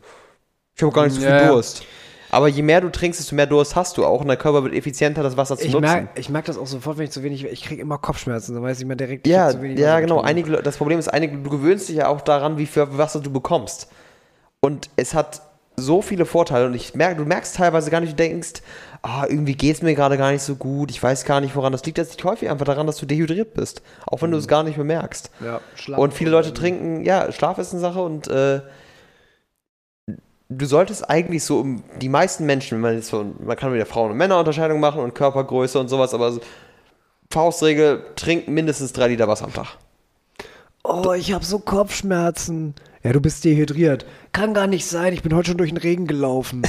Ich habe gar nicht so viel ja. Durst. Aber je mehr du trinkst, desto mehr Durst hast du auch und dein Körper wird effizienter, das Wasser zu ich nutzen. Merk, ich merke das auch sofort, wenn ich zu wenig, ich kriege immer Kopfschmerzen, dann weiß ich immer direkt, ja, zu wenig Ja, genau. Einige, das Problem ist, einige, du gewöhnst dich ja auch daran, wie viel Wasser du bekommst. Und es hat so viele Vorteile und ich merke, du merkst teilweise gar nicht, du denkst, ah, irgendwie geht es mir gerade gar nicht so gut, ich weiß gar nicht, woran das liegt. Das liegt häufig einfach daran, dass du dehydriert bist, auch wenn mhm. du es gar nicht bemerkst. Ja, Schlaf und viele Leute trinken, ja, Schlaf ist eine Sache und äh, du solltest eigentlich so, um die meisten Menschen, wenn man jetzt so, man kann wieder Frauen- und Männerunterscheidung machen und Körpergröße und sowas, aber so, Faustregel, trink mindestens drei Liter Wasser am Tag. Oh, ich habe so Kopfschmerzen. Ja, du bist dehydriert. Kann gar nicht sein, ich bin heute schon durch den Regen gelaufen.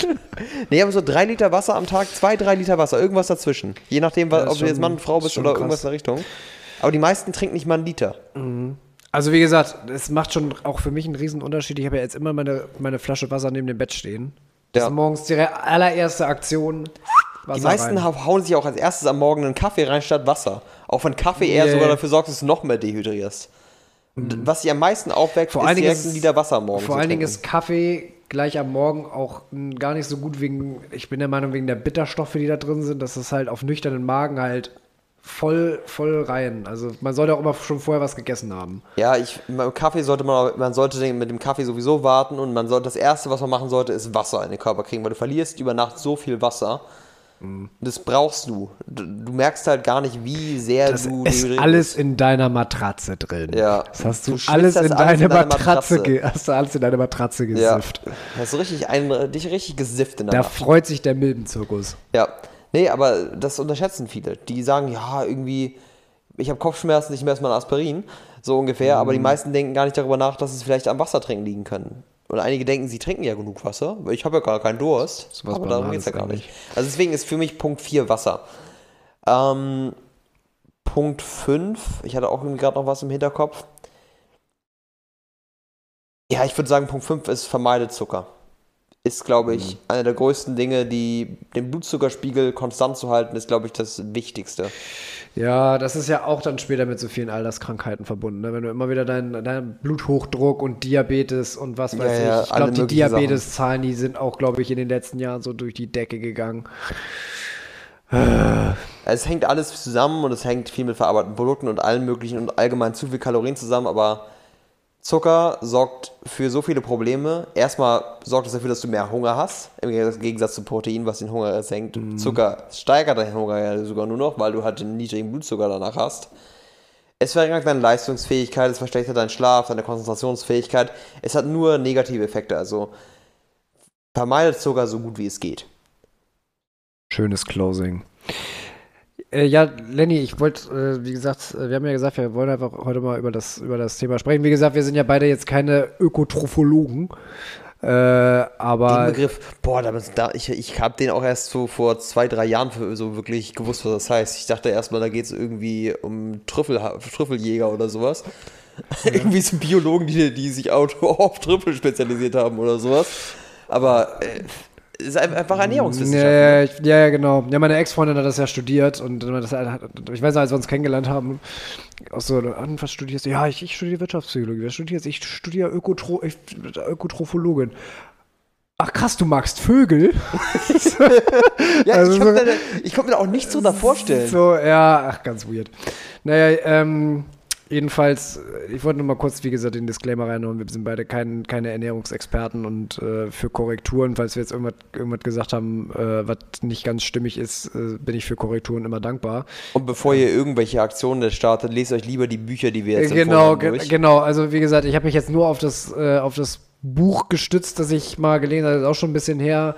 nee, aber so drei Liter Wasser am Tag, zwei, drei Liter Wasser, irgendwas dazwischen. Je nachdem, ja, ob du jetzt Mann und Frau bist oder krass. irgendwas in der Richtung. Aber die meisten trinken nicht mal einen Liter. Mhm. Also wie gesagt, es macht schon auch für mich einen riesen Unterschied. Ich habe ja jetzt immer meine, meine Flasche Wasser neben dem Bett stehen. Das ja. ist morgens die allererste Aktion. Wasser die meisten rein. hauen sich auch als erstes am Morgen einen Kaffee rein statt Wasser. Auch wenn Kaffee eher yeah. sogar dafür sorgt, dass du noch mehr dehydrierst. Mhm. Was sich am meisten aufweckt, vor ist direkt ein Liter Wasser am Morgen. Vor allen Dingen ist Kaffee gleich am Morgen auch gar nicht so gut wegen, ich bin der Meinung, wegen der Bitterstoffe, die da drin sind, dass es halt auf nüchternen Magen halt voll, voll rein. Also man sollte auch immer schon vorher was gegessen haben. Ja, ich, Kaffee sollte man, man sollte mit dem Kaffee sowieso warten und man sollte, das erste, was man machen sollte, ist Wasser in den Körper kriegen, weil du verlierst über Nacht so viel Wasser. Das brauchst du. du. du. merkst halt gar nicht, wie sehr das du. ist alles in deiner Matratze drin. Ja. Das hast du, du alles, in, alles deine in deine Matratze, Matratze. hast du alles in deine Matratze gesifft. Ja. Hast du richtig einen, dich richtig gesifft in der Da Nacht. freut sich der Milbenzirkus. Ja. Nee, aber das unterschätzen viele. Die sagen, ja, irgendwie, ich habe Kopfschmerzen, ich messe mal Aspirin, so ungefähr, mhm. aber die mhm. meisten denken gar nicht darüber nach, dass es vielleicht am Wassertrinken liegen können. Und einige denken, sie trinken ja genug Wasser, weil ich habe ja gar keinen Durst. Aber darum geht es ja gar nicht. Also deswegen ist für mich Punkt 4 Wasser. Ähm, Punkt 5, ich hatte auch gerade noch was im Hinterkopf. Ja, ich würde sagen, Punkt 5 ist vermeide Zucker. Ist, glaube ich, mhm. einer der größten Dinge, die den Blutzuckerspiegel konstant zu halten, ist, glaube ich, das Wichtigste. Ja, das ist ja auch dann später mit so vielen Alterskrankheiten verbunden. Ne? Wenn du immer wieder deinen dein Bluthochdruck und Diabetes und was weiß ja, ich. ich glaube, die Diabeteszahlen, die sind auch, glaube ich, in den letzten Jahren so durch die Decke gegangen. Es hängt alles zusammen und es hängt viel mit verarbeiteten Produkten und allen möglichen und allgemein zu viel Kalorien zusammen, aber Zucker sorgt für so viele Probleme. Erstmal sorgt es dafür, dass du mehr Hunger hast, im Gegensatz zu Protein, was den Hunger senkt. Mhm. Zucker steigert deinen Hunger ja sogar nur noch, weil du halt den niedrigen Blutzucker danach hast. Es verringert deine Leistungsfähigkeit, es verschlechtert deinen Schlaf, deine Konzentrationsfähigkeit. Es hat nur negative Effekte, also vermeidet Zucker so gut wie es geht. Schönes Closing. Äh, ja, Lenny, ich wollte, äh, wie gesagt, äh, wir haben ja gesagt, wir wollen einfach heute mal über das, über das Thema sprechen. Wie gesagt, wir sind ja beide jetzt keine Ökotrophologen. Äh, aber Den Begriff, boah, da, da, ich, ich habe den auch erst so vor zwei, drei Jahren so wirklich gewusst, was das heißt. Ich dachte erstmal, da geht es irgendwie um Trüffel, Trüffeljäger oder sowas. irgendwie so Biologen, die, die sich auch auf Trüffel spezialisiert haben oder sowas. Aber äh, ist einfach Ernährungswissenschaft. Ja, ne? ja, ich- ja, genau. Ja, meine Ex-Freundin hat das ja studiert und das, ich weiß noch, als wir uns kennengelernt haben, auch so, was studierst du? Ja, ich, ich studiere Wirtschaftspsychologie. Was studierst du? Ich studiere Ökotro ich, Ökotrophologin. Ach krass, du magst Vögel? Ja, Also ich, so- hab da, ich konnte mir da auch nichts so da vorstellen. So, ja, ach, ganz weird. Naja, ähm, jedenfalls, äh, ich wollte nur mal kurz, wie gesagt, den Disclaimer reinhauen. Wir sind beide kein, keine Ernährungsexperten und äh, für Korrekturen, falls wir jetzt irgendwas, irgendwas gesagt haben, äh, was nicht ganz stimmig ist, äh, bin ich für Korrekturen immer dankbar. Und bevor ihr irgendwelche Aktionen startet, lest euch lieber die Bücher, die wir jetzt genau, haben, ge durch. genau. Also wie gesagt, ich habe mich jetzt nur auf das, äh, auf das Buch gestützt, das ich mal gelesen habe, das ist auch schon ein bisschen her.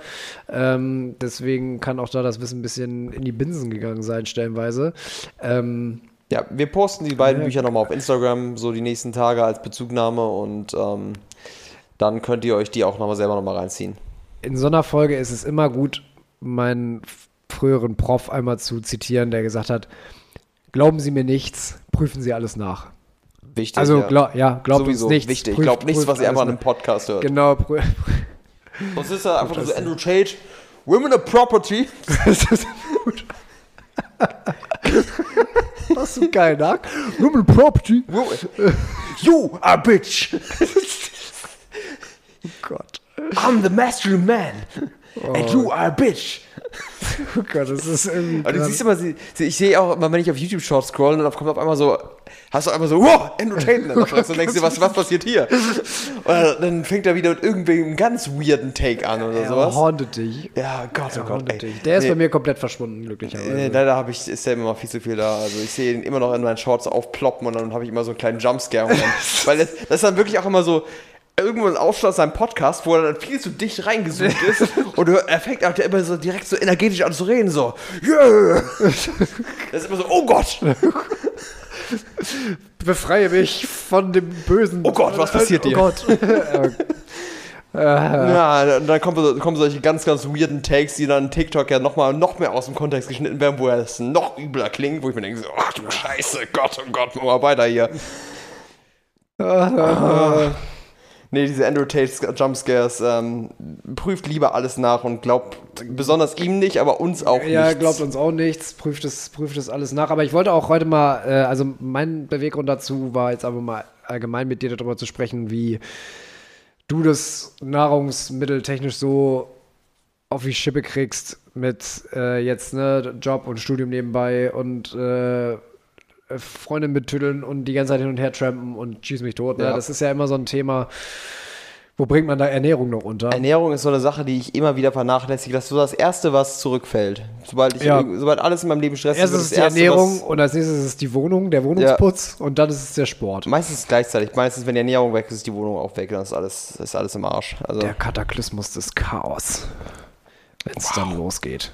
Ähm, deswegen kann auch da das Wissen ein bisschen in die Binsen gegangen sein, stellenweise. Ähm, Ja, wir posten die beiden Ja. Bücher nochmal auf Instagram, so die nächsten Tage als Bezugnahme und ähm, dann könnt ihr euch die auch nochmal selber nochmal reinziehen. in so einer Folge ist es immer gut, meinen früheren Prof einmal zu zitieren, der gesagt hat, glauben Sie mir nichts, prüfen Sie alles nach. Wichtig. Also, ja. glaub, ja, glaubt Sowieso uns nichts. wichtig. prüft- Glaubt nichts, was ihr einfach in einem Podcast hört. Genau, Sonst ist da einfach nur so Andrew Tate, Women of Property. das ist gut. Hast du geil nach? Women Property. You are a bitch. Oh Gott. I'm the masculine man. And you are a bitch. Oh Gott, das ist irgendwie. Aber du siehst immer, sie, sie, ich sehe auch immer, wenn ich auf YouTube Shorts scroll, dann kommt auf einmal so, hast du einmal so, wow, Fresse und denkst dir, was, was passiert hier? Und dann fängt er wieder mit irgendwelchem ganz weirden Take an oder er sowas. hauntet dich. Ja, Gott, oh Gott, ey. dich. Der ist Nee, bei mir komplett verschwunden, glücklicherweise. Nee, leider habe ich, ist der immer viel zu viel da. Also ich sehe ihn immer noch in meinen Shorts aufploppen und dann habe ich immer so einen kleinen Jumpscare. Dann, weil das, das ist dann wirklich auch immer so irgendwo ein Aufschluss aus seinem Podcast, wo er dann viel zu dicht reingezoomt ist und er fängt auch immer so direkt so energetisch an zu reden, so yeah. Das ist immer so, oh Gott, Befreie mich von dem Bösen. Oh Gott, was passiert oh dir? Gott. Ja, und dann kommen, kommen solche ganz, ganz weirden Takes, die dann TikTok ja noch mal noch mehr aus dem Kontext geschnitten werden, wo es noch übler klingt, wo ich mir denke, so, ach du Scheiße, Gott, oh Gott, mach mal weiter hier. Nee, diese Andrew Tate Jumpscares, ähm, prüft lieber alles nach und glaubt besonders ihm nicht, aber uns auch Ja, nichts. glaubt uns auch nichts, prüft es, prüft es alles nach. Aber ich wollte auch heute mal, äh, also mein Beweggrund dazu war jetzt einfach mal allgemein mit dir darüber zu sprechen, wie du das nahrungsmitteltechnisch so auf die Schippe kriegst mit äh, jetzt ne, Job und Studium nebenbei und äh, Freundin betüddeln und die ganze Zeit hin und her trampen und schieß mich tot. Ne? Ja. Das ist ja immer so ein Thema, wo bringt man da Ernährung noch unter? Ernährung ist so eine Sache, die ich immer wieder vernachlässige. Das ist so das Erste, was zurückfällt. Sobald, ich, Ja. sobald alles in meinem Leben stressig Erst ist es das die Erste, Ernährung und als nächstes ist es die Wohnung, der Wohnungsputz und dann ist es der Sport. Meistens gleichzeitig. Meistens, wenn die Ernährung weg ist, ist die Wohnung auch weg. Dann ist alles, ist alles im Arsch. Also, Der Kataklysmus des Chaos, wenn es dann losgeht.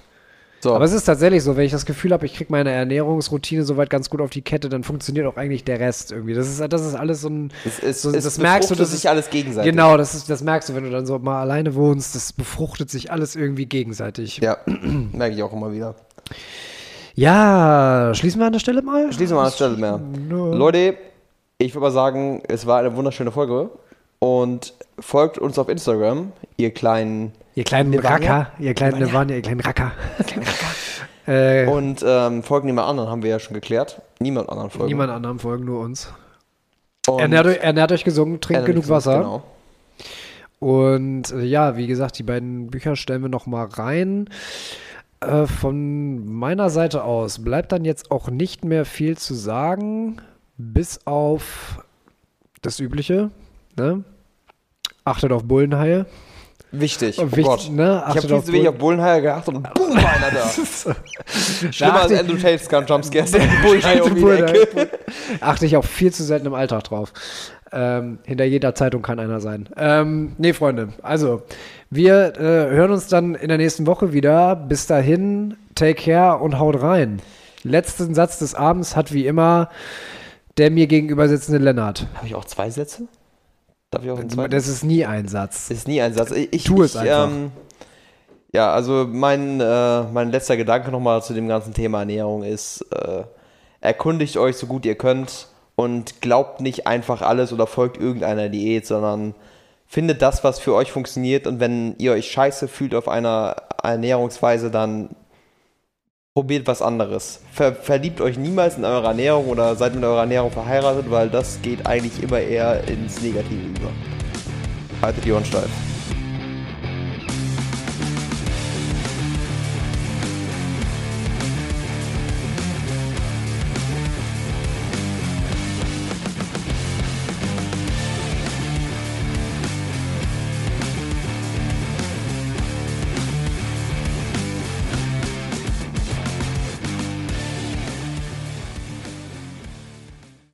So. Aber es ist tatsächlich so, wenn ich das Gefühl habe, ich kriege meine Ernährungsroutine soweit ganz gut auf die Kette, dann funktioniert auch eigentlich der Rest irgendwie. Das ist, das ist alles so ein. es, es, so, es das merkst du, befruchtet das sich alles gegenseitig. Genau, das, ist, das merkst du, wenn du dann so mal alleine wohnst. Das befruchtet sich alles irgendwie gegenseitig. Ja, merke ich auch immer wieder. Ja, schließen wir an der Stelle mal? Schließen wir an der Stelle mehr. Leute, ich würde mal sagen, es war eine wunderschöne Folge. Und folgt uns auf Instagram, ihr kleinen. Ihr kleinen? Racker, ihr kleinen Nevania, ihr kleinen Racker. äh, Und ähm, folgen niemand anderen, haben wir ja schon geklärt. Niemand anderen folgen. niemand anderem folgen, nur uns. Ernährt, euch- ernährt euch gesund, trinkt genug Wasser. Genau. Und äh, ja, wie gesagt, die beiden Bücher stellen wir noch mal rein. Äh, von meiner Seite aus bleibt dann jetzt auch nicht mehr viel zu sagen, bis auf das Übliche. Ne? Achtet auf Bullenhaie. Wichtig. Oh Wichtig, Gott. ne? Ich habe viel auf zu wenig auf Bullenheier geachtet und boom, war einer da. Schlimmer als achte- Andrew Tate's Gun Jumpscares. Bullenheier um die. Ecke. Achte ich auch viel zu selten im Alltag drauf. Ähm, hinter jeder Zeitung kann einer sein. Ähm, nee, Freunde, also wir äh, hören uns dann in der nächsten Woche wieder. Bis dahin, take care und haut rein. Letzten Satz des Abends hat wie immer der mir gegenüber sitzende Lennart. Habe ich auch zwei Sätze? Darf ich auch einen zweiten? Das ist nie ein Satz. ist nie ein Satz. Ich, Tu es ich, einfach. Ähm, ja, also mein, äh, mein letzter Gedanke nochmal zu dem ganzen Thema Ernährung ist, äh, erkundigt euch so gut ihr könnt und glaubt nicht einfach alles oder folgt irgendeiner Diät, sondern findet das, was für euch funktioniert und wenn ihr euch scheiße fühlt auf einer Ernährungsweise, dann probiert was anderes. Ver verliebt euch niemals in eure Ernährung oder seid mit eurer Ernährung verheiratet, weil das geht eigentlich immer eher ins Negative über. Haltet die Ohren steif.